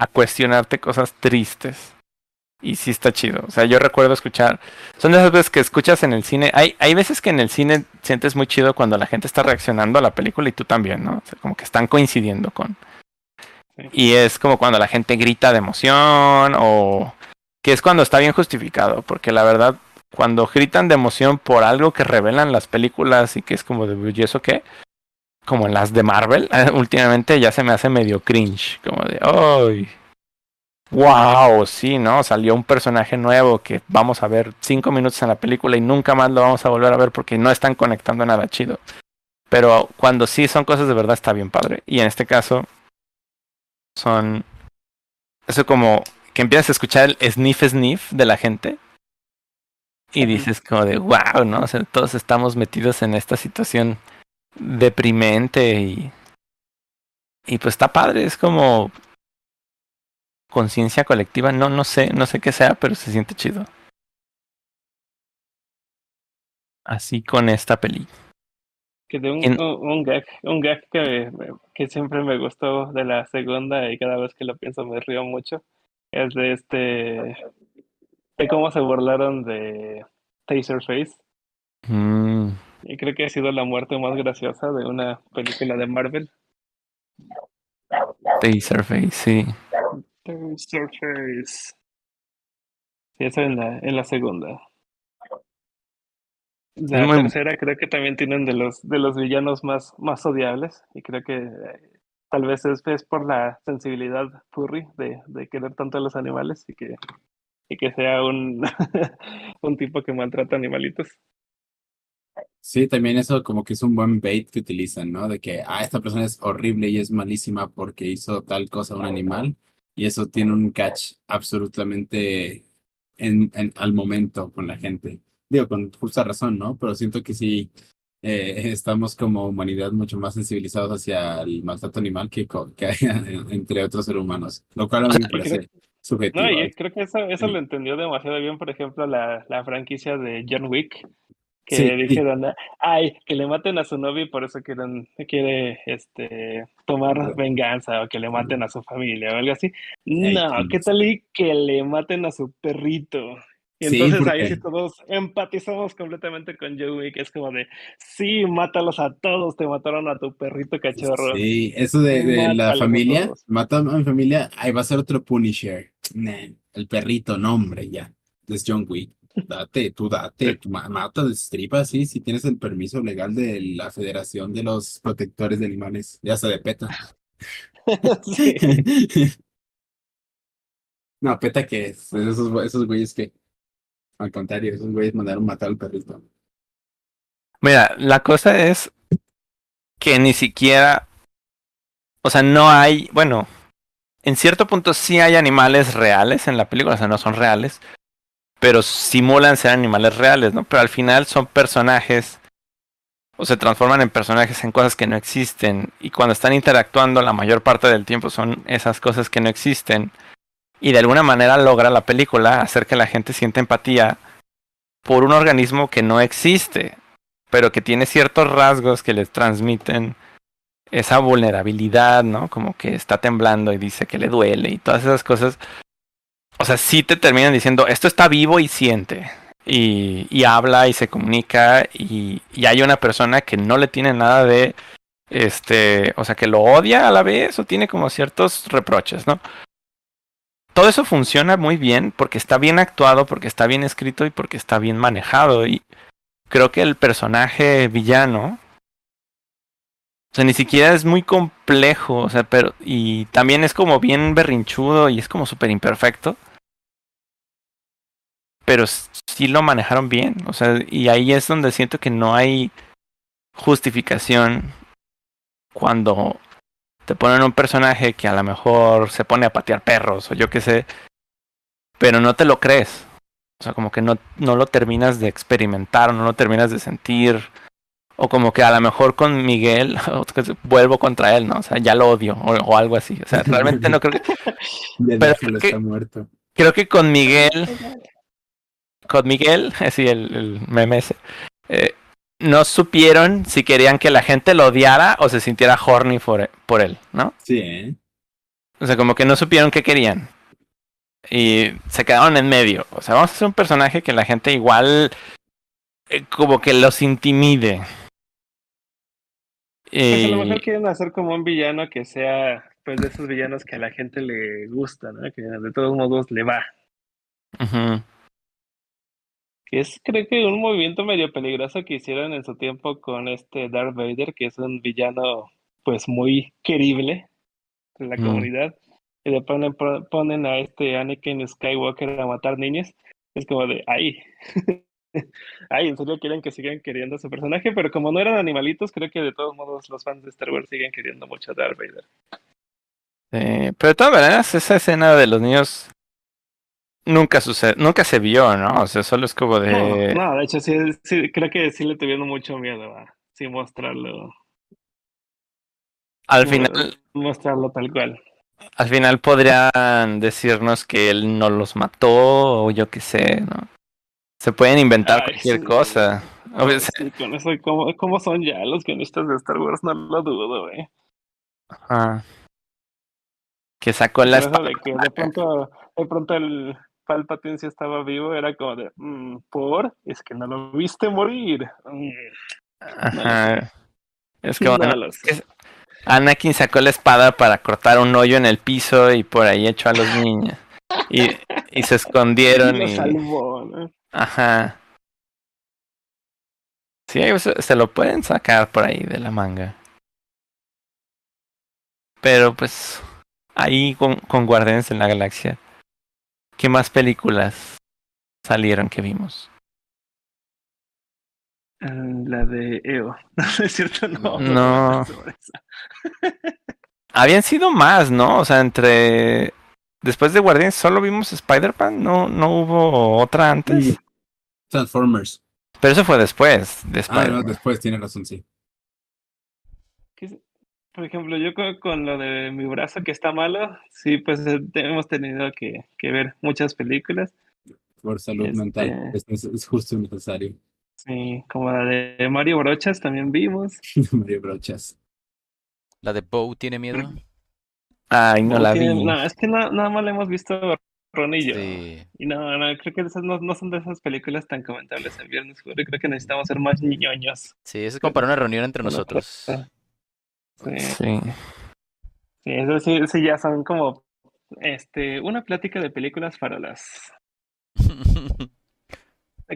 a cuestionarte cosas tristes. Y sí está chido. O sea, yo recuerdo escuchar. Son de esas veces que escuchas en el cine. Hay, hay veces que en el cine sientes muy chido cuando la gente está reaccionando a la película y tú también, ¿no? O sea, como que están coincidiendo con. Y es como cuando la gente grita de emoción o. Que es cuando está bien justificado. Porque la verdad, cuando gritan de emoción por algo que revelan las películas y que es como de, ¿y eso qué? Como en las de Marvel, últimamente ya se me hace medio cringe, como de, ¡ay! ¡Wow! Sí, ¿no? Salió un personaje nuevo que vamos a ver cinco minutos en la película y nunca más lo vamos a volver a ver porque no están conectando nada chido. Pero cuando sí son cosas de verdad está bien padre. Y en este caso son... Eso como que empiezas a escuchar el sniff sniff de la gente. Y dices como de, wow, ¿no? O sea, todos estamos metidos en esta situación deprimente y... Y pues está padre, es como conciencia colectiva, no, no sé, no sé qué sea, pero se siente chido. Así con esta peli. Que de un, En- un gag, un gag que, que siempre me gustó de la segunda y cada vez que lo pienso me río mucho. Es de este, de cómo se burlaron de Taserface. Mm, Y creo que ha sido la muerte más graciosa de una película de Marvel. Taserface, sí. Taserface. Sí, eso en la, en la segunda. La muy- tercera creo que también tienen de los de los villanos más, más odiables. Y creo que eh, tal vez es, es por la sensibilidad furry de, de querer tanto a los animales y que, y que sea un, un tipo que maltrata animalitos. Sí, también eso como que es un buen bait que utilizan, ¿no? De que, ah, esta persona es horrible y es malísima porque hizo tal cosa a un animal. Y eso tiene un catch absolutamente en, en- al momento con la gente. Digo, con justa razón, ¿no? Pero siento que sí eh, estamos como humanidad mucho más sensibilizados hacia el maltrato animal que, co- que entre otros seres humanos. Lo cual a mí me parece subjetivo. No, y ¿eh? creo que eso, lo entendió demasiado bien, por ejemplo, la, la franquicia de John Wick, que Sí, sí. dijeron, ay, que le maten a su novio y por eso quieren, quiere este, tomar venganza o que le maten a su familia o algo así. No. ¿qué tal y que le maten a su perrito? Y Sí, entonces ahí sí todos empatizamos completamente con John Wick, es como de, sí, mátalos a todos, te mataron a tu perrito cachorro. Sí, eso de, de la familia, todos. mata a mi familia, ahí va a ser otro Punisher. Nah, el perrito, no, hombre, ya. Es John Wick. Date, tú date, tú ma- mata, destripa, sí, si tienes el permiso legal de la Federación de los Protectores de Animales, ya se de PETA. Sí. No, PETA que es, esos, esos güeyes que, al contrario, esos güeyes mandaron matar al perrito. Mira, la cosa es que ni siquiera, o sea, no hay, bueno, en cierto punto sí hay animales reales en la película, o sea, no son reales, pero simulan ser animales reales, ¿no? Pero al final son personajes, o se transforman en personajes en cosas que no existen, y cuando están interactuando la mayor parte del tiempo son esas cosas que no existen, y de alguna manera logra la película hacer que la gente sienta empatía por un organismo que no existe pero que tiene ciertos rasgos que les transmiten esa vulnerabilidad, ¿no? Como que está temblando y dice que le duele y todas esas cosas. O sea, sí te terminan diciendo, esto está vivo y siente. Y, habla y se comunica y, y hay una persona que no le tiene nada de, este, o sea, que lo odia a la vez o tiene como ciertos reproches, ¿no? Todo eso funciona muy bien porque está bien actuado, porque está bien escrito y porque está bien manejado. Y, creo que el personaje villano o sea, ni siquiera es muy complejo, o sea, pero y también es como bien berrinchudo y es como súper imperfecto. Pero sí lo manejaron bien, o sea, y ahí es donde siento que no hay justificación cuando te ponen un personaje que a lo mejor se pone a patear perros o yo qué sé, pero no te lo crees. O sea, como que no, no lo terminas de experimentar, no lo terminas de sentir. O como que a lo mejor con Miguel vuelvo contra él, ¿no? O sea, ya lo odio o, o algo así. O sea, realmente no creo que... Ya Pero que- muerto. Creo que con Miguel... Con Miguel, sí, el, el meme ese. eh, no supieron si querían que la gente lo odiara o se sintiera horny por, por él, ¿no? Sí. O sea, como que no supieron qué querían. Y se quedaron en medio. O sea, vamos a hacer un personaje que la gente igual eh, como que los intimide. Pues a lo mejor quieren hacer como un villano que sea pues de esos villanos que a la gente le gusta, ¿no? Que de todos modos le va. Ujú. Que es, creo que un movimiento medio peligroso que hicieron en su tiempo con este Darth Vader, que es un villano, pues muy querible en la Mm. comunidad. Y le ponen, ponen a este Anakin Skywalker a matar niños. Es como de, ay. ay, en serio quieren que sigan queriendo a su personaje, pero como no eran animalitos, creo que de todos modos los fans de Star Wars siguen queriendo mucho a Darth Vader. Pero de todas maneras, esa escena de los niños nunca sucede, nunca se vio, ¿no? O sea, solo es como de. No, no, de hecho sí, sí, creo que sí le tuvieron mucho miedo a sí mostrarlo. Al final, Mostrarlo tal cual. al final podrían decirnos que él no los mató o yo qué sé, ¿no? Se pueden inventar Ay, cualquier sí. cosa. O sea, Sí, con eso, ¿cómo, cómo son ya los guionistas de Star Wars? No lo dudo, eh. ajá. Que sacó la Pero eso de espada. que de pronto, de pronto el Palpatine sí estaba vivo, era como de, mm, ¿por? Es que no lo viste morir. Mm, Ajá. Es como, no es que Anakin sacó la espada para cortar un hoyo en el piso y por ahí echó a los niños. Y, y se escondieron lo y... salvó, ¿no? Ajá. Sí, se, se lo pueden sacar por ahí de la manga. Pero pues ahí con, con Guardianes en la Galaxia. ¿Qué más películas salieron que vimos? Ah, La de EO. No, es cierto, no. No. Habían sido más, ¿no? O sea, entre... Después de Guardianes solo vimos Spider-Man, no, no hubo otra antes. Transformers. Pero eso fue después de Ah, no, después tiene razón, sí. ¿Qué es- Por ejemplo, yo con, con lo de mi brazo que está malo, sí, pues eh, hemos tenido que, que ver muchas películas. Por salud Este- mental. Es, es- justo y necesario. Sí, como la de Mario Brochas también vimos. Mario Brochas. La de Bow tiene miedo. Ay, no la Tiene- vi. No, es que na- nada más la hemos visto Ron y yo. Sí. Y no, no, creo que esas no, no son de esas películas tan comentables en Viernes. Creo que necesitamos ser más ñoños. Sí, es como para una reunión entre nosotros. Sí, Sí. sí, eso sí, sí ya son como este, una plática de películas farolas.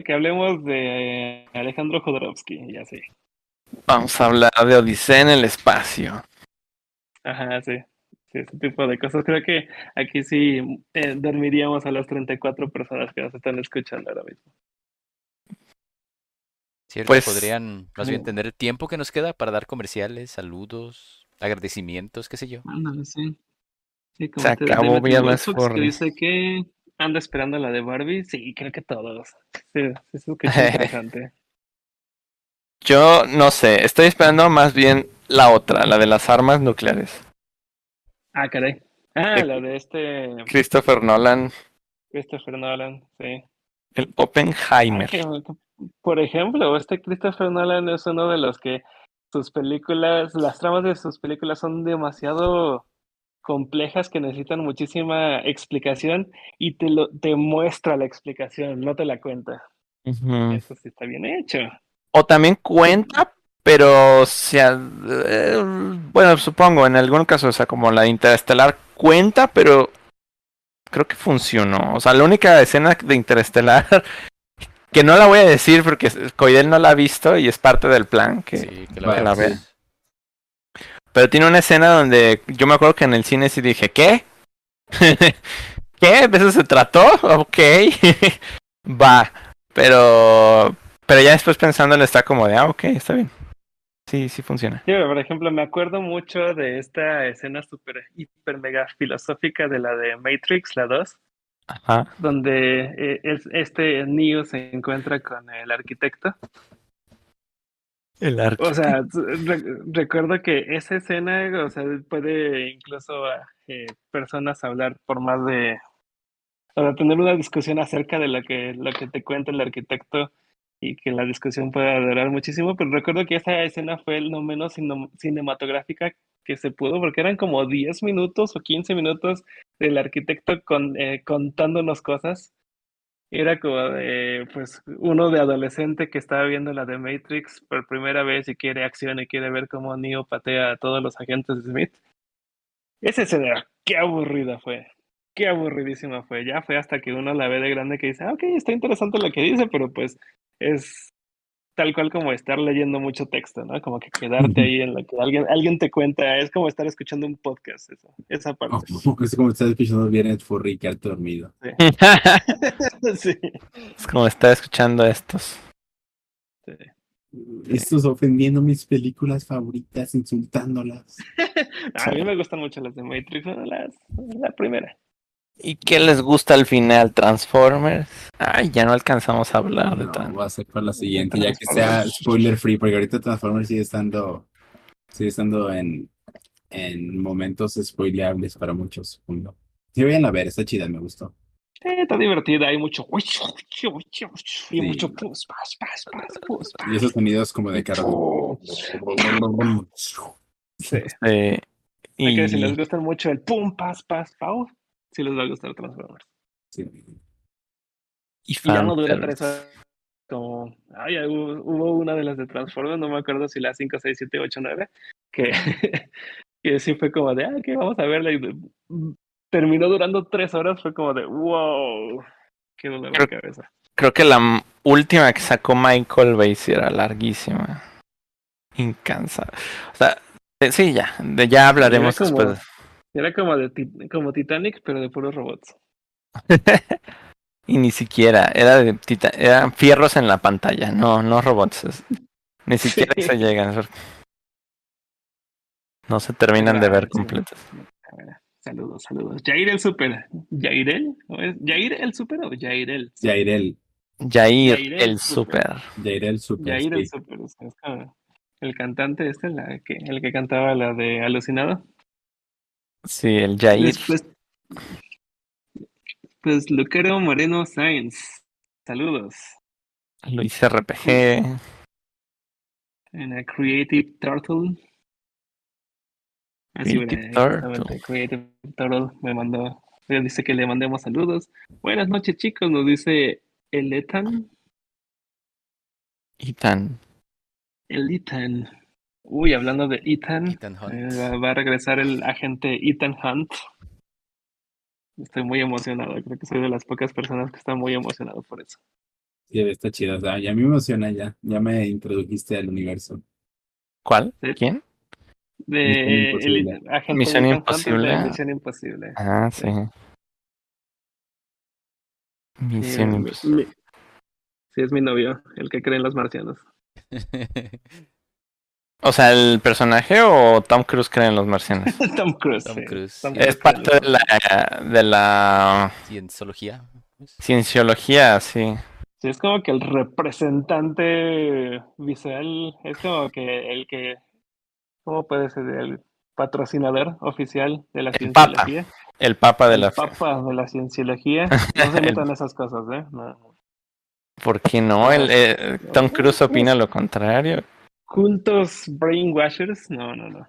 Que hablemos de Alejandro Jodorowsky, y así. Vamos a hablar de Odisea en el espacio. Ajá, sí. Sí, ese tipo de cosas. Creo que aquí sí eh, dormiríamos a las 34 personas que nos están escuchando ahora mismo. Cierto, Pues- podrían más bien tener el tiempo que nos queda para dar comerciales, saludos, agradecimientos, qué sé yo. Ándale, sí. Sí, como Se te- acabó Forni. que dice que anda esperando la de Barbie. Sí, creo que todos. Sí, eso que es interesante. Yo no sé, estoy esperando más bien la otra, la de las armas nucleares. Ah, caray. Ah, la de este Christopher Nolan, Christopher Nolan, sí. el Oppenheimer. Ah, por ejemplo, este Christopher Nolan es uno de los que sus películas, las tramas de sus películas son demasiado complejas que necesitan muchísima explicación y te lo te muestra la explicación, no te la cuenta. Eso sí está bien hecho. O también cuenta, pero o sea, eh, bueno, supongo, en algún caso, o sea, como la de Interestelar cuenta, pero creo que funcionó. O sea, la única escena de Interestelar, que no la voy a decir porque Coidel no la ha visto y es parte del plan, que, Sí, que la la. Pero tiene una escena donde yo me acuerdo que en el cine sí dije, ¿qué? ¿Qué? ¿De eso se trató? Ok. Va. Pero pero ya después pensándolo está como de, ah, ok, está bien. Sí, sí funciona. Sí, pero, por ejemplo, me acuerdo mucho de esta escena súper, hiper, mega filosófica de la de Matrix, la 2, Ajá. donde eh, es- este Neo se encuentra con el arquitecto. El arco. O sea, re- recuerdo que esa escena, o sea, puede incluso eh, personas hablar por más de, o sea, tener una discusión acerca de lo que, lo que te cuenta el arquitecto y que la discusión pueda durar muchísimo, pero recuerdo que esa escena fue lo menos cinematográfica que se pudo, porque eran como 10 minutos o 15 minutos del arquitecto con, eh, contándonos cosas. Era como pues, uno de adolescente que estaba viendo la de Matrix por primera vez y quiere acción y quiere ver cómo Neo patea a todos los agentes de Smith. Esa escena, qué aburrida fue. qué aburridísima fue. Ya fue hasta que uno la ve de grande que dice, ah, ok, está interesante lo que dice, pero pues es tal cual como estar leyendo mucho texto, ¿no? Como que quedarte ahí en lo que alguien, alguien te cuenta, es como estar escuchando un podcast, eso, esa parte. Oh, es como estar escuchando Viernes Furry y quedarte dormido. Sí. es como estar escuchando estos. sí. Estos ofendiendo mis películas favoritas, insultándolas. A mí me gustan mucho las de Matrix, bueno, las, la primera. ¿Y qué les gusta al final? ¿Transformers? Ay, ya no alcanzamos a hablar de No, tan. voy a hacer para la siguiente, ya que sea spoiler free, porque ahorita Transformers sigue estando, sigue estando en, en momentos spoileables para muchos. Sí, vayan a ver, está chida, me gustó. Está divertida, hay mucho y mucho pus, pas, pas, pas, pus, pas. Y esos sonidos como de carro. Sí. Eh, Hay y que si les gustan mucho el pum, pas, pas, pau, sí les va a gustar Transformers. Sí. y Y ya no dura tres horas. Como, ay, hubo, hubo una de las de Transformers, no me acuerdo si la 5, 6, 7, 8, 9, que, que sí fue como de, ah, que vamos a verla. Y de- terminó durando tres horas, fue como de, wow, qué dolor de cabeza. Creo que la última que sacó Michael Bay era larguísima. Incansable. O sea, eh, sí, ya. De, ya hablaremos después. Era como, de, Ti- como Titanic, pero de puros robots. y ni siquiera. Era de tita- eran fierros en la pantalla. No, no robots. es- Ni siquiera Sí. se llegan. No se terminan de ver Sí. completos. Saludos, saludos. Jair el Super. ¿Jairel? ¿O es ¿Jair el Super o Jairel? Jairel, Jair, Jair el el super. Jairel Super. Jair el sí. Super. es es como el cantante este, la que, el que cantaba la de Alucinado. Sí, el Jair. Después, pues Lucero Moreno Sainz. Saludos. Luis RPG. En el Creative Turtle. Así, Creative bueno, Turtle. Creative Turtle me mandó. Dice que le mandemos saludos. Buenas noches, chicos. Nos dice el Ethan. Ethan. El Ethan. Uy, hablando de Ethan. Ethan Hunt. eh, va, a regresar el agente Ethan Hunt. Estoy muy emocionado. Creo que soy de las pocas personas que están muy emocionado por eso. Sí, está chido. Ya me emociona ya. Ya me introdujiste al universo. ¿Cuál? Sí. ¿Quién? De Misión el Imposible. agente Misión Imposible. Misión Imposible. Ah, sí. Misión Imposible. mi- Sí, es mi novio, el que cree en los marcianos. O sea, ¿el personaje o Tom Cruise cree en los marcianos? Tom Cruise. Tom sí. Cruise. Tom Es parte de la, de la Cienciología. cienciología, sí. Sí, es como que el representante visual, es como que el que, ¿cómo puede ser? El patrocinador oficial de la El papa cienciología. El papa de El la... papa de la cienciología. No se El- metan esas cosas, ¿eh? No. ¿Por qué no? El, eh, Tom Cruise opina lo contrario. Cultos brainwashers, no, no, no.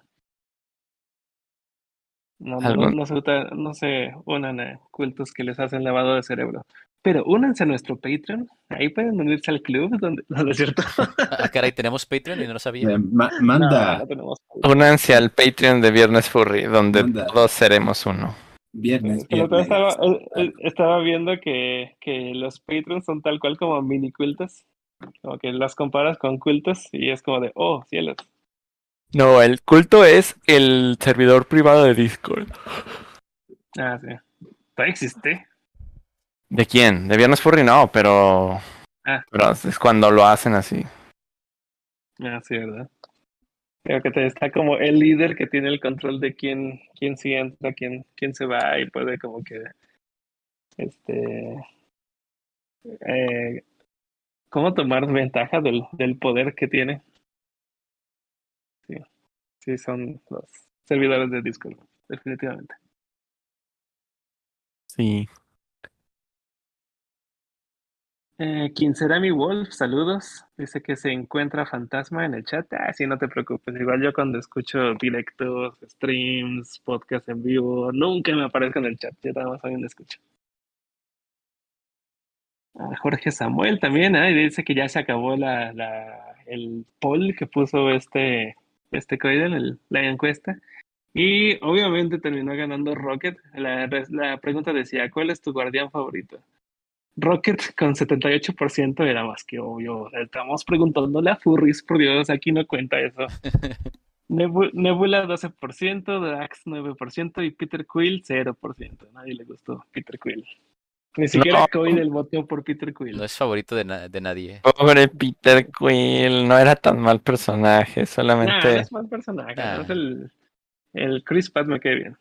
No, no, no, se, no se unan a cultos que les hacen lavado de cerebro. Pero únanse a nuestro Patreon. Ahí pueden unirse al club, donde, no, es cierto. Ah, caray, tenemos Patreon y no lo sabía. Eh, ma- manda. Únanse al Patreon de Viernes Furry, donde todos seremos uno. viernes, vez viernes. estaba, eh, eh, estaba viendo que, que los Patreons son tal cual como mini cultos. Como que las comparas con cultos y es como de, oh, cielos. No, el culto es el servidor privado de Discord. Ah, sí. Todavía existe. ¿De quién? De Viernes Furry no, pero... Ah. Pero es cuando lo hacen así. Ah, sí, ¿verdad? Creo que te- está como el líder que tiene el control de quién, quién sí entra, quién, quién se va y puede como que este eh, cómo tomar ventaja del, del poder que tiene. Sí, sí son los servidores de Discord, definitivamente. Sí. Eh, ¿Quién será mi Wolf? Saludos. Dice que se encuentra fantasma en el chat. Ah, sí, no te preocupes. Igual yo cuando escucho directos, streams, podcast en vivo, nunca me aparezco en el chat. Yo nada más un escucho. Jorge Samuel también, y dice que ya se acabó la, la, el poll que puso este, este Coiden, el- la encuesta. Y obviamente terminó ganando Rocket. La, la pregunta decía, ¿cuál es tu guardián favorito? Rocket con 78% era más que obvio. Estamos preguntándole a Furries, por Dios, aquí no cuenta eso. Nebu- Nebula 12%, Drax 9% y Peter Quill 0%. Nadie le gustó Peter Quill. Ni siquiera No. Coil votó por Peter Quill. No es favorito de, na- de nadie. Pobre Peter Quill, no era tan mal personaje, Nah, solamente no es mal personaje. Ah. no es el, el Chris Pratt me cae bien.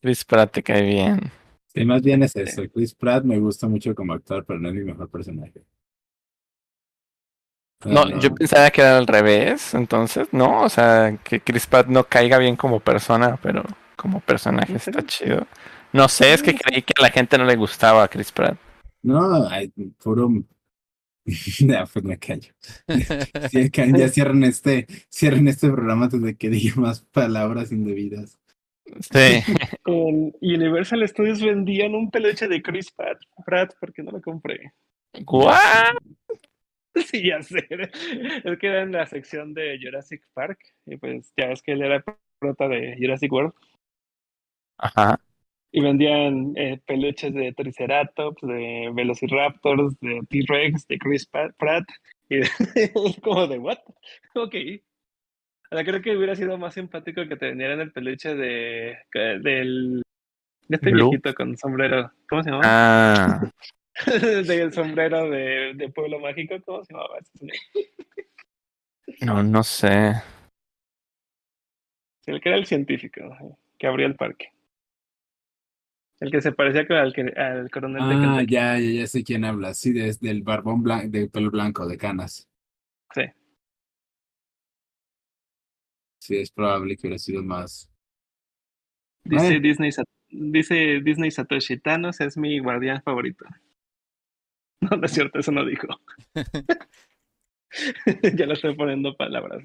Chris Pratt te cae bien. Sí, más bien es eso. Chris Pratt me gusta mucho como actor, pero no es mi mejor personaje. No, Pero yo pensaba que era al revés, entonces, no, o sea, que Chris Pratt no caiga bien como persona, pero como personaje ¿En está chido. No sé, es que creí que a la gente no le gustaba a Chris Pratt. No, ay, puro. Ya, pues me callo. Sí, ya cierren este, cierren este programa antes de que diga más palabras indebidas. Sí, En Universal Studios vendían un peluche de Chris Pratt, Pratt porque no lo compré. ¿What? Sí, ya sé. Es que era en la sección de Jurassic Park. Y pues ya es que él era prota de Jurassic World. Ajá. Y vendían eh, peluches de Triceratops, de Velociraptors, de T-Rex, de Chris Pratt. Y como de, ¿what? Ok. O sea, creo que hubiera sido más simpático que te vendieran el peluche de, del, de este Blue. viejito con sombrero. ¿Cómo se llama? Ah, del sombrero de, de Pueblo Mágico. ¿Cómo se llamaba no, no sé. El que era el científico que abría el parque. El que se parecía al, que- al coronel de Ah, Kentucky. ya, ya, ya sé quién habla. Sí, desde el barbón blanco, de pelo blanco, de canas. Sí. Sí, es probable que hubiera sido más. Dice. Disney, dice Disney Satoshi Thanos es mi guardián favorito. No, no es cierto, eso no dijo. ya le estoy poniendo palabras.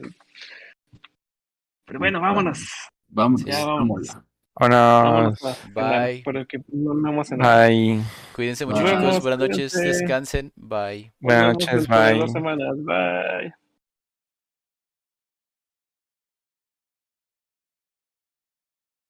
Pero bueno, vámonos. Vamos, Ya, vámonos. Vámonos. Bye. Porque no vamos a. Bye. Cuídense mucho, chicos. Buenas noches. Descansen. Bye. Buenas noches, semanas. Bye.